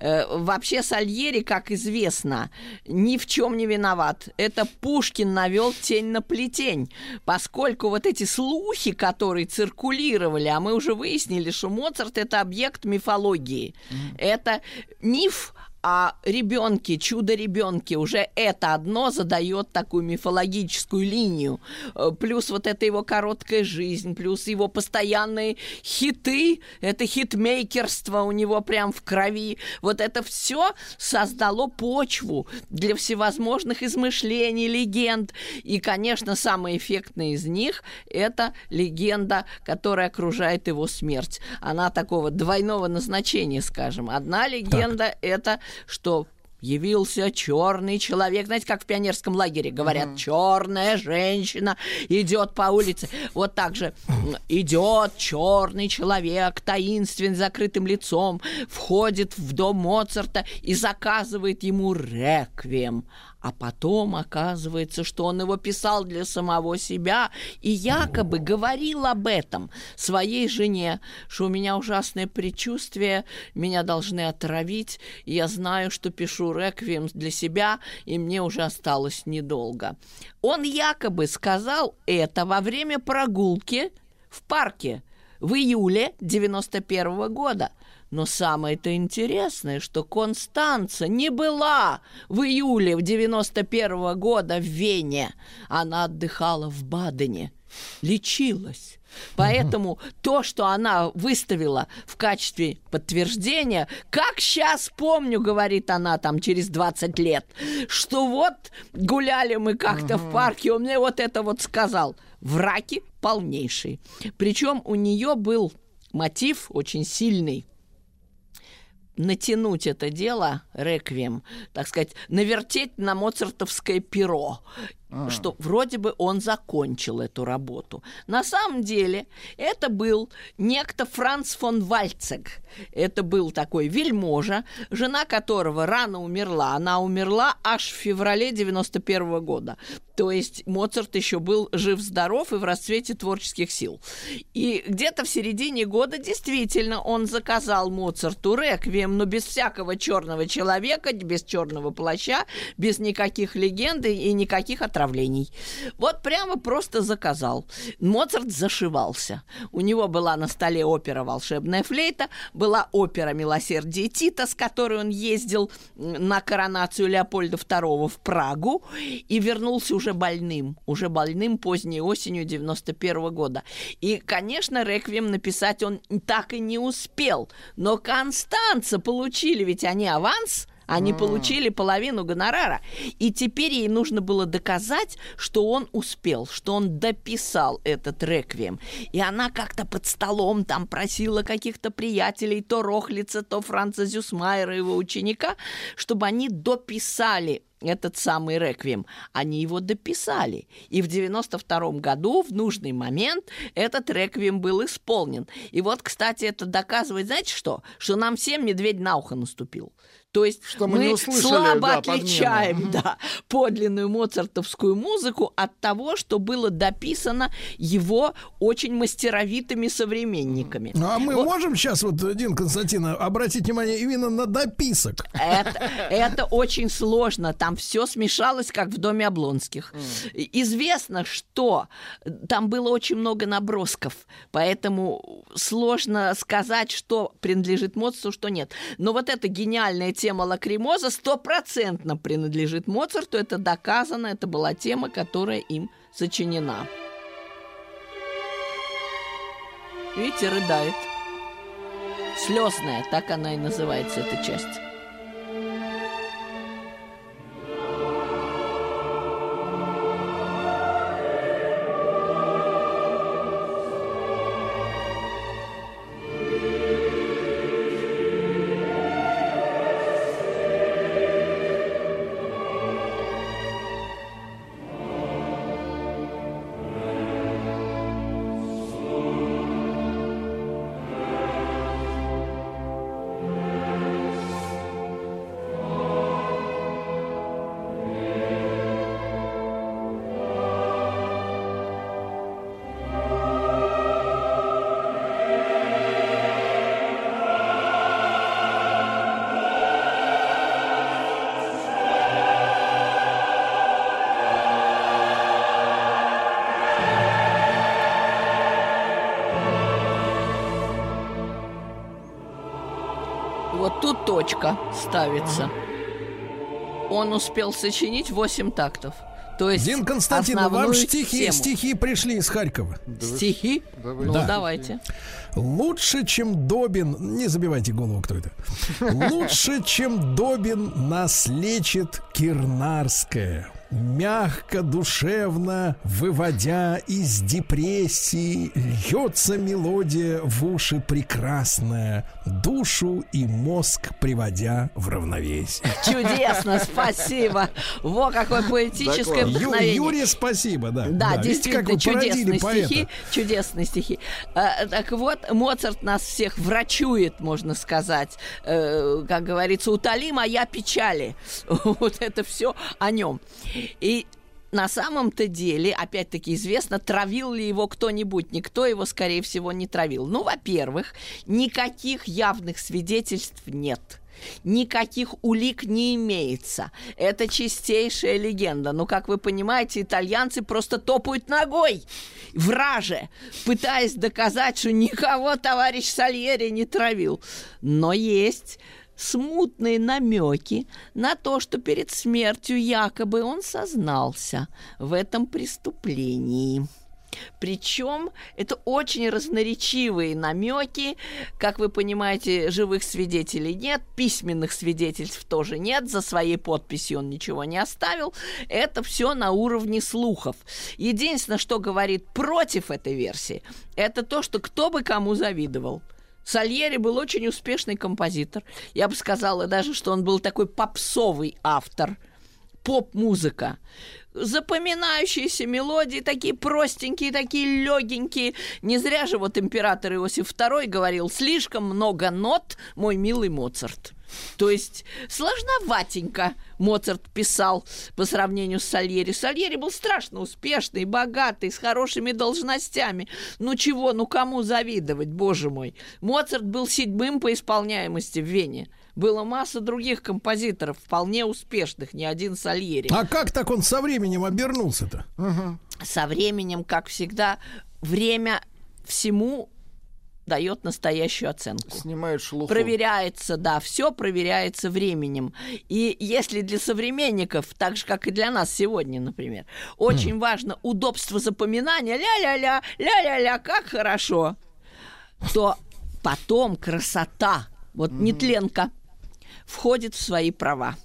Э, вообще Сальери, как известно, ни в чем не виноват. Это Пушкин навел тень на плетень, поскольку вот эти слухи, которые циркулировали, а мы уже выяснили, что Моцарт это объект мифологии. Это миф а ребенки, чудо-ребенки, уже это одно задает такую мифологическую линию. Э, Плюс вот эта его короткая жизнь, плюс его постоянные хиты, это хитмейкерство у него прям в крови. Вот это все создало почву для всевозможных измышлений, легенд. И, конечно, самая эффектная из них – это легенда, которая окружает его смерть. Она такого двойного назначения, скажем. Одна легенда – это что явился черный человек. Знаете, как в пионерском лагере говорят, черная женщина идет по улице. Вот так же идет черный человек, таинственный, с закрытым лицом, входит в дом Моцарта и заказывает ему реквием. А потом оказывается, что он его писал для самого себя и якобы говорил об этом своей жене, что у меня ужасное предчувствие, меня должны отравить, я знаю, что пишу реквием для себя, и мне уже осталось недолго. Он якобы сказал это во время прогулки в парке в июле 91 года. Но самое-то интересное, что Констанца не была в июле 91 года в Вене. Она отдыхала в Бадене, лечилась. Поэтому то, что она выставила в качестве подтверждения, как сейчас помню, говорит она там через 20 лет, что вот гуляли мы как-то в парке, он мне вот это вот сказал. Враки полнейшие. Причем у нее был мотив очень сильный натянуть это дело, реквием, так сказать, навертеть на моцартовское перо, что вроде бы он закончил эту работу. На самом деле это был некто Франц фон Вальцег. Это был такой вельможа, жена которого рано умерла. Она умерла аж в феврале 91 года. То есть Моцарт еще был жив-здоров и в расцвете творческих сил. И где-то в середине года действительно он заказал Моцарту реквием, но без всякого черного человека, без черного плаща, без никаких легенд и никаких отравлений. Вот прямо просто заказал. Моцарт зашивался. У него была на столе опера «Волшебная флейта», была опера «Милосердие Тита», с которой он ездил на коронацию Леопольда II в Прагу и вернулся уже больным, уже больным поздней осенью 91 года. И, конечно, реквием написать он так и не успел. Но Констанца получили, ведь они аванс – они получили половину гонорара. И теперь ей нужно было доказать, что он успел, что он дописал этот реквием. И она как-то под столом там просила каких-то приятелей, то Рохлица, то Франца Зюсмайера, его ученика, чтобы они дописали этот самый реквием. Они его дописали. И в 92 году, в нужный момент, этот реквием был исполнен. И вот, кстати, это доказывает, знаете что? Что нам всем медведь на ухо наступил. То есть Что мы мы, услышали, слабо да, отличаем подмену. да, подлинную моцартовскую музыку от того, что было дописано его очень мастеровитыми современниками. Ну, а мы Вот. можем сейчас, вот, Дин Константин, обратить внимание именно на дописок. Это, это очень сложно. Там все смешалось, как в доме Облонских. Известно, что там было очень много набросков, поэтому сложно сказать, что принадлежит Моцарту, что нет. Но вот эта гениальная тема лакримоза стопроцентно принадлежит Моцарту. Это доказано, это была тема, которая им сочинена. Видите, рыдает. Слезная, так она и называется, эта часть. Точка ставится. Он успел сочинить 8 тактов. То есть Дин Константинов, вам стихи, тему. стихи пришли из Харькова. Стихи? Давай. Ну, Да. давайте. Лучше, чем Добин, не забивайте голову, кто это. (laughs) Лучше, чем Добин нас лечит Кирнарская. Мягко, душевно, выводя из депрессии, льется мелодия в уши прекрасная, душу и мозг приводя в равновесие. Чудесно, спасибо. Во, какое поэтическое Доклад. Ю- вдохновение. Юрий, спасибо, да. Да, видите, как действительно, породили чудесные поэта. стихи. Чудесные стихи. А, так вот, Моцарт нас всех врачует, можно сказать. Э, как говорится, утоли моя печали. (laughs) Вот это все о нем. И на самом-то деле, опять-таки известно, травил ли его кто-нибудь. Никто его, скорее всего, не травил. Ну, во-первых, никаких явных свидетельств нет. Никаких улик не имеется. Это чистейшая легенда. Но, как вы понимаете, итальянцы просто топают ногой, враже, пытаясь доказать, что никого товарищ Сальери не травил. Но есть смутные намеки на то, что перед смертью якобы он сознался в этом преступлении. Причем это очень разноречивые намеки. Как вы понимаете, живых свидетелей нет, письменных свидетельств тоже нет, за своей подписью он ничего не оставил. Это все на уровне слухов. Единственное, что говорит против этой версии, это то, что кто бы кому завидовал. Сальери был очень успешный композитор. Я бы сказала даже, что он был такой попсовый автор поп-музыка. Запоминающиеся мелодии, такие простенькие, такие легенькие. Не зря же вот император Иосиф II говорил, слишком много нот, мой милый Моцарт. То есть сложноватенько Моцарт писал по сравнению с Сальери. Сальери был страшно успешный, богатый, с хорошими должностями. Ну чего, ну кому завидовать, боже мой. Моцарт был седьмым по исполняемости в Вене. Было масса других композиторов, вполне успешных, не один Сальери. А как так он со временем обернулся-то? Со временем, как всегда, время всему дает настоящую оценку. Снимают шелуху. Проверяется, да, все проверяется временем. И если для современников, так же, как и для нас сегодня, например, очень важно удобство запоминания, ля-ля-ля, ля-ля-ля, как хорошо, то потом красота, вот нетленка, входит в свои права.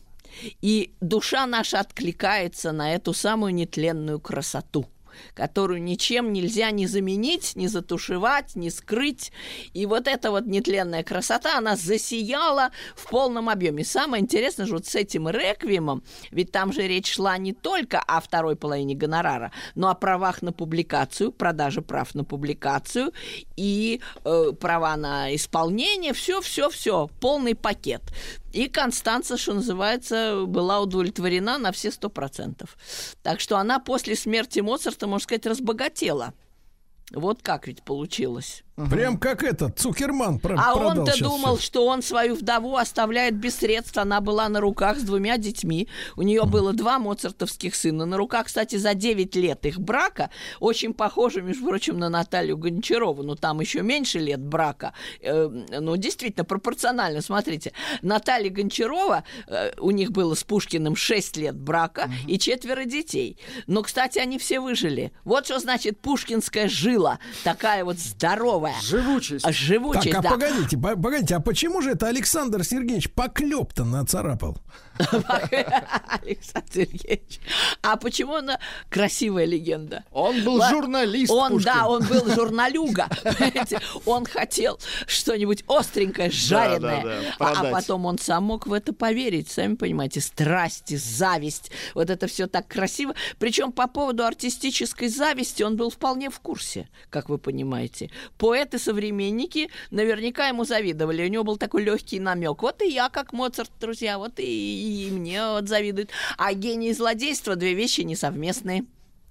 И душа наша откликается на эту самую нетленную красоту которую ничем нельзя ни заменить, ни затушевать, ни скрыть. И вот эта вот нетленная красота, она засияла в полном объеме. Самое интересное же вот с этим реквиемом, ведь там же речь шла не только о второй половине гонорара, но о правах на публикацию, продаже прав на публикацию и э, права на исполнение, все-все-все, полный пакет. И Констанца, что называется, была удовлетворена на все сто процентов. Так что она после смерти Моцарта, можно сказать, разбогатела. Вот как ведь получилось. Прям как этот Цукерман про- А он-то думал, всё. что он свою вдову оставляет без средств. Она была на руках с двумя детьми. У нее было два моцартовских сына. На руках, кстати, за 9 лет их брака. Очень похоже, между прочим, на Наталью Гончарову. Но там еще меньше лет брака. Э, ну, действительно, пропорционально. Смотрите, Наталья Гончарова, э, у них было с Пушкиным 6 лет брака и четверо детей. Но, кстати, они все выжили. Вот что значит пушкинская жила. Такая вот здоровая. Живучесть. А Живучесть, Так, а да. погодите, по- погодите, а почему же это Александр Сергеевич поклеп-то нацарапал? Александр Сергеевич. А почему она красивая легенда? Он был журналист, Он, Пушкин. да, он был журналюга. Он хотел что-нибудь остренькое, жареное. да, а, а продать. потом он сам мог в это поверить. Сами понимаете, страсти, зависть. Вот это все так красиво. Причем по поводу артистической зависти он был вполне в курсе, как вы понимаете. Поэты-современники наверняка ему завидовали. У него был такой легкий намек. Вот и я, как Моцарт, друзья, вот и, и мне вот завидуют. А гений и злодейство две вещи несовместные.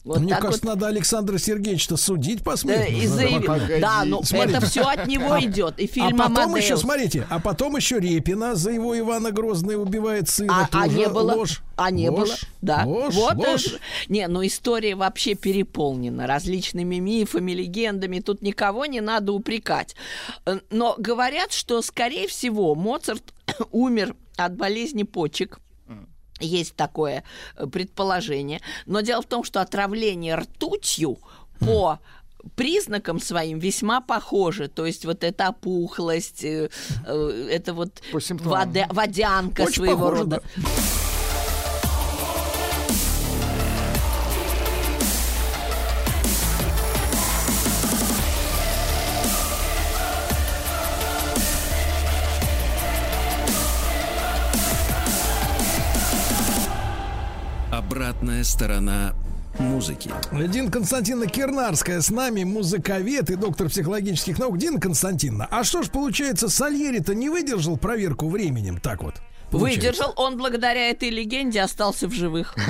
Вот Мне кажется, вот. надо Александра Сергеевича судить Да, посмертно. и за- заявил. погоди. Да, ну Смотрите. это все от него идет. И А фильм потом «Амадеус». еще, смотрите, а потом еще Репина за его Ивана Грозный убивает сына. А, а не было, ложь. а не Ложь. было, да. Ложь, вот ложь. это- не, ну история вообще переполнена различными мифами, легендами. Тут никого не надо упрекать. Э, Но говорят, что скорее всего Моцарт (coughs) умер от болезни почек. Есть такое э, предположение. Но дело в том, что отравление ртутью по признакам своим весьма похоже. То есть вот эта опухлость, э, э, это вот вода- водянка Очень своего похоже, рода. Обратная сторона музыки. Дина Константиновна Кирнарская с нами, музыковед и доктор психологических наук. Дина Константиновна, а что ж получается, Сальери-то не выдержал проверку временем так вот? Получается. Выдержал, он благодаря этой легенде остался в живых. (laughs)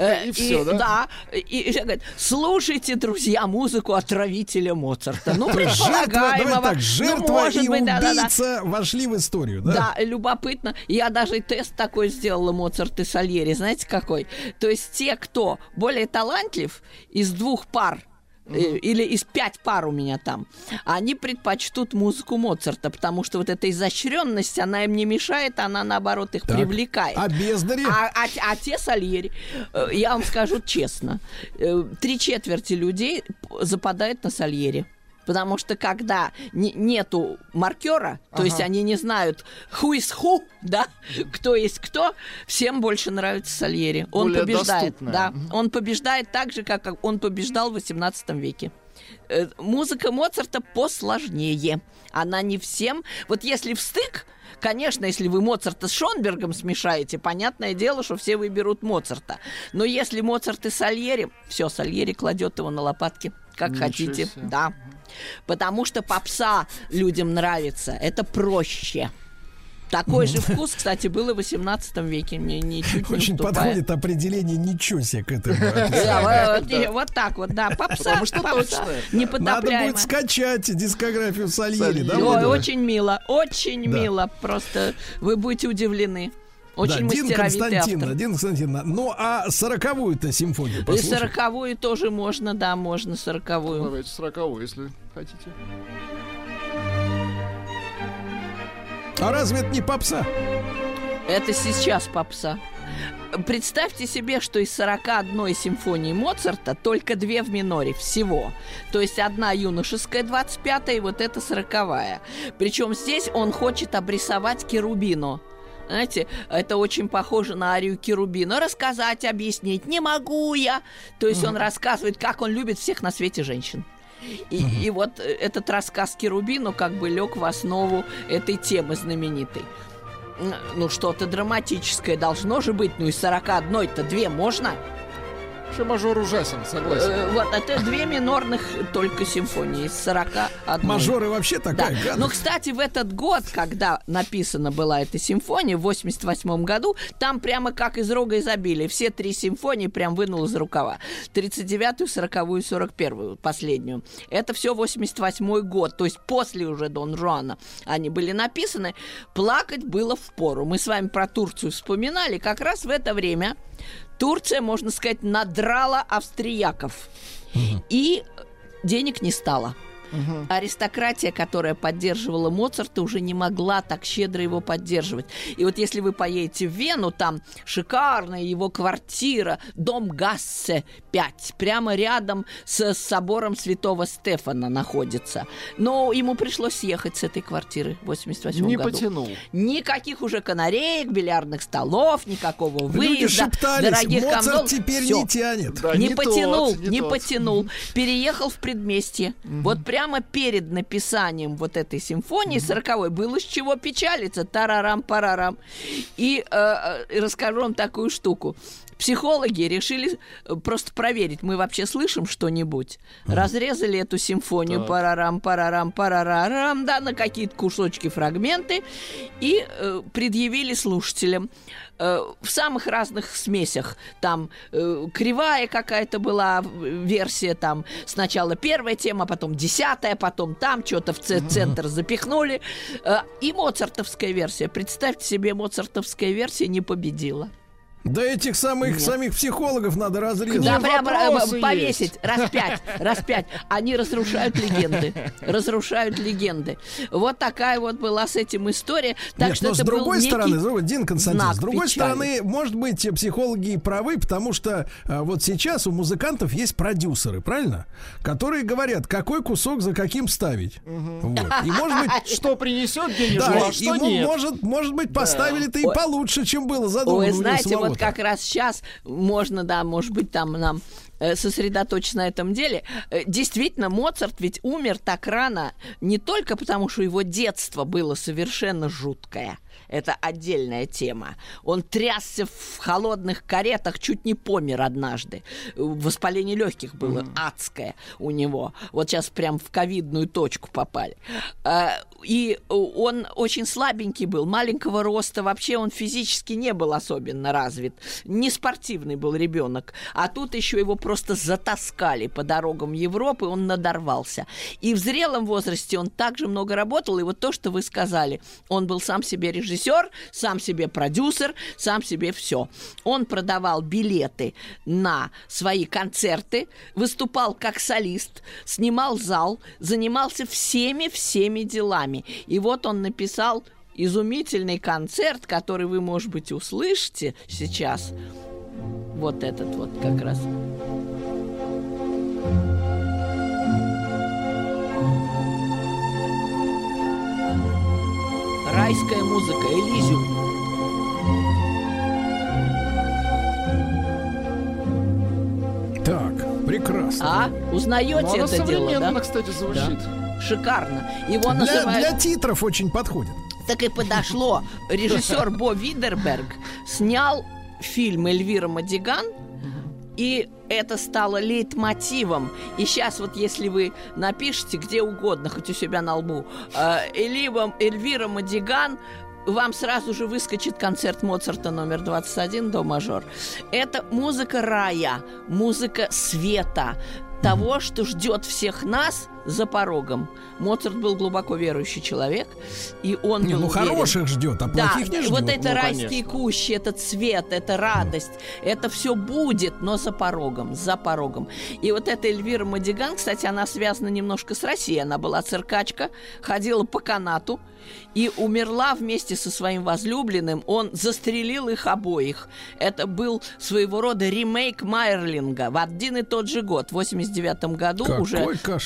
Э, И всё, да? Да. И, говорит, слушайте, друзья, музыку отравителя Моцарта. Ну, предполагаемого. так, Ну, жертва и убийца вошли в историю, да? Да, любопытно. Я даже тест такой сделала Моцарт и Сальери. Знаете какой? То есть те, кто более талантлив из двух пар э, или из пять пар у меня там, они предпочтут музыку Моцарта, потому что вот эта изощренность, она им не мешает, она наоборот их Так. привлекает. А бездари? А, а- а те Сальери, э, я вам скажу честно, э, три четверти людей западают на Сальери. Потому что когда не- нету маркера, то есть они не знают who is who, да, кто есть кто, всем больше нравится Сальери. Он Более побеждает, доступное. да. Он побеждает так же, как он побеждал в 18 веке. Э, Музыка Моцарта посложнее. Она не всем. Вот если в стык, конечно, если вы Моцарта с Шонбергом смешаете, понятное дело, что все выберут Моцарта. Но если Моцарт и Сальери, все, Сальери кладет его на лопатки, как Ничего хотите. себе. Да. Потому что попса людям нравится. Это проще. Такой же вкус, кстати, был и в 18 веке. Мне ничуть не Очень уступает. подходит определение ничего себе к этому. (laughs) Да, вот, так вот, да. Попса, Потому что попса точно. Надо будет скачать дискографию Сальери, да? Ой, очень мило, очень мило. Просто вы будете удивлены. Очень да, мастеровитый Константиновна, автор. Дина Константиновна, ну а сороковую-то симфонию И послушаем? сороковую тоже можно, да, можно сороковую. Давайте сороковую, если хотите. А разве это не попса? Это сейчас попса. Представьте себе, что из 41 симфонии Моцарта только две в миноре всего. То есть одна юношеская 25-я и вот эта 40-я. Причем здесь он хочет обрисовать Керубину. Знаете, это очень похоже на арию Керубина. Рассказать, объяснить не могу я. То есть он рассказывает, как он любит всех на свете женщин. И, и вот этот рассказ Керубину как бы лег в основу этой темы знаменитой. Ну, что-то драматическое должно же быть. Ну, из 41-то две можно. Вообще мажор ужасен, согласен. Э, вот, это две минорных только симфонии из 41. Мажоры вообще Да. такая Ну, гадость. кстати, в этот год, когда написана была эта симфония, в 88 году, там прямо как из рога изобилия. Все три симфонии прям вынул из рукава. 39-ю, 40-ю и 41-ю, последнюю. Это все 88 год, то есть после уже Дон Жуана они были написаны. Плакать было в пору. Мы с вами про Турцию вспоминали. Как раз в это время Турция, можно сказать, надрала австрияков. И денег не стало. Аристократия, которая поддерживала Моцарта, уже не могла так щедро его поддерживать. И вот если вы поедете в Вену, там шикарная его квартира, дом Гассе 5, прямо рядом с собором Святого Стефана находится. Но ему пришлось съехать с этой квартиры в 88 Не году. потянул. Никаких уже канареек, бильярдных столов, никакого Люди выезда, шептались, дорогих Моцарт камзол. теперь Всё не тянет. Да, не, не потянул, тот, не, не тот. потянул. Переехал в предместье. Вот прямо перед написанием вот этой симфонии сороковой было с чего печалиться. Тарарам-парарам. И э, э, расскажу вам такую штуку. Психологи решили э, просто проверить, мы вообще слышим что-нибудь. Разрезали эту симфонию Так. парарам, парарам, парарам, да, на какие-то кусочки, фрагменты и э, предъявили слушателям э, в самых разных смесях. Там э, кривая какая-то была в- версия, там сначала первая тема, потом десятая, потом там что-то в центр запихнули. Э, и моцартовская версия. Представьте себе, моцартовская версия не победила. Да этих самых Нет. самих психологов надо разрезать. Да, вопросы э, повесить, раз пять, раз пять. Они разрушают легенды. Разрушают легенды. Вот такая вот была с этим история. Так Нет, что но с это был другой некий стороны, с другой- Дин Константин, с другой печали. стороны, может быть, психологи и правы, потому что а, вот сейчас у музыкантов есть продюсеры, правильно? Которые говорят, какой кусок за каким ставить. Вот. И может быть, (laughs) Что принесет денежку, да, а что ему, нет. может, может быть, поставили-то и получше, чем было задумано. Вы знаете, вот самого-то. как раз сейчас можно, да, может быть, там нам э, сосредоточиться на этом деле. Э, Действительно, Моцарт ведь умер так рано не только потому, что его детство было совершенно жуткое. Это отдельная тема. Он трясся в холодных каретах, чуть не помер однажды. Воспаление легких было адское у него. Вот сейчас прям в ковидную точку попали. А, И он очень слабенький был, маленького роста, вообще он физически не был особенно развит. Не спортивный был ребенок. А тут еще его просто затаскали по дорогам Европы, он надорвался. И в зрелом возрасте он также много работал. И вот то, что вы сказали, он был сам себе режиссер, сам себе продюсер, сам себе все. Он продавал билеты на свои концерты, выступал как солист, снимал зал, занимался всеми-всеми делами. И вот он написал изумительный концерт, который вы, может быть, услышите сейчас. Вот этот вот как раз. Райская музыка, Элизиум. Так, прекрасно. А? Узнаете Ну, она это дело, да? кстати, звучит. Шикарно. Его Для, называют... для титров очень подходит. Так и подошло. (laughs) Режиссер Бо Видерберг снял фильм Эльвира Мадиган, и это стало лейтмотивом. И сейчас вот если вы напишите где угодно, хоть у себя на лбу, Элива- Эльвира Мадиган, вам сразу же выскочит концерт Моцарта номер 21 до мажор. Это музыка рая, музыка света, того, что ждет всех нас за порогом. Моцарт был глубоко верующий человек, и он Не, был ну уверен. хороших ждет, а Да, плохих не ждет. вот это ну, райские конечно. кущи, это цвет, это радость, это все будет, но за порогом, за порогом. И вот эта Эльвира Мадиган, кстати, она связана немножко с Россией. Она была циркачка, ходила по канату и умерла вместе со своим возлюбленным. Он застрелил их обоих. Это был своего рода ремейк Майерлинга в один и тот же год, в 89 году Какой уже, кошмар.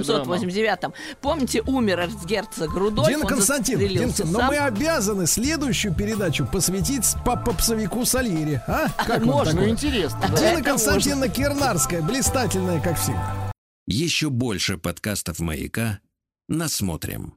1889. Помните, умер эрцгерцог Рудольф, Дина он Константин, Дина но сам. мы обязаны следующую передачу посвятить по попсовику Сальери. А? Как Можно. Ну, интересно. да. Дина Это Константиновна Кирнарская, блистательная, как всегда. Еще больше подкастов «Маяка» насмотрим.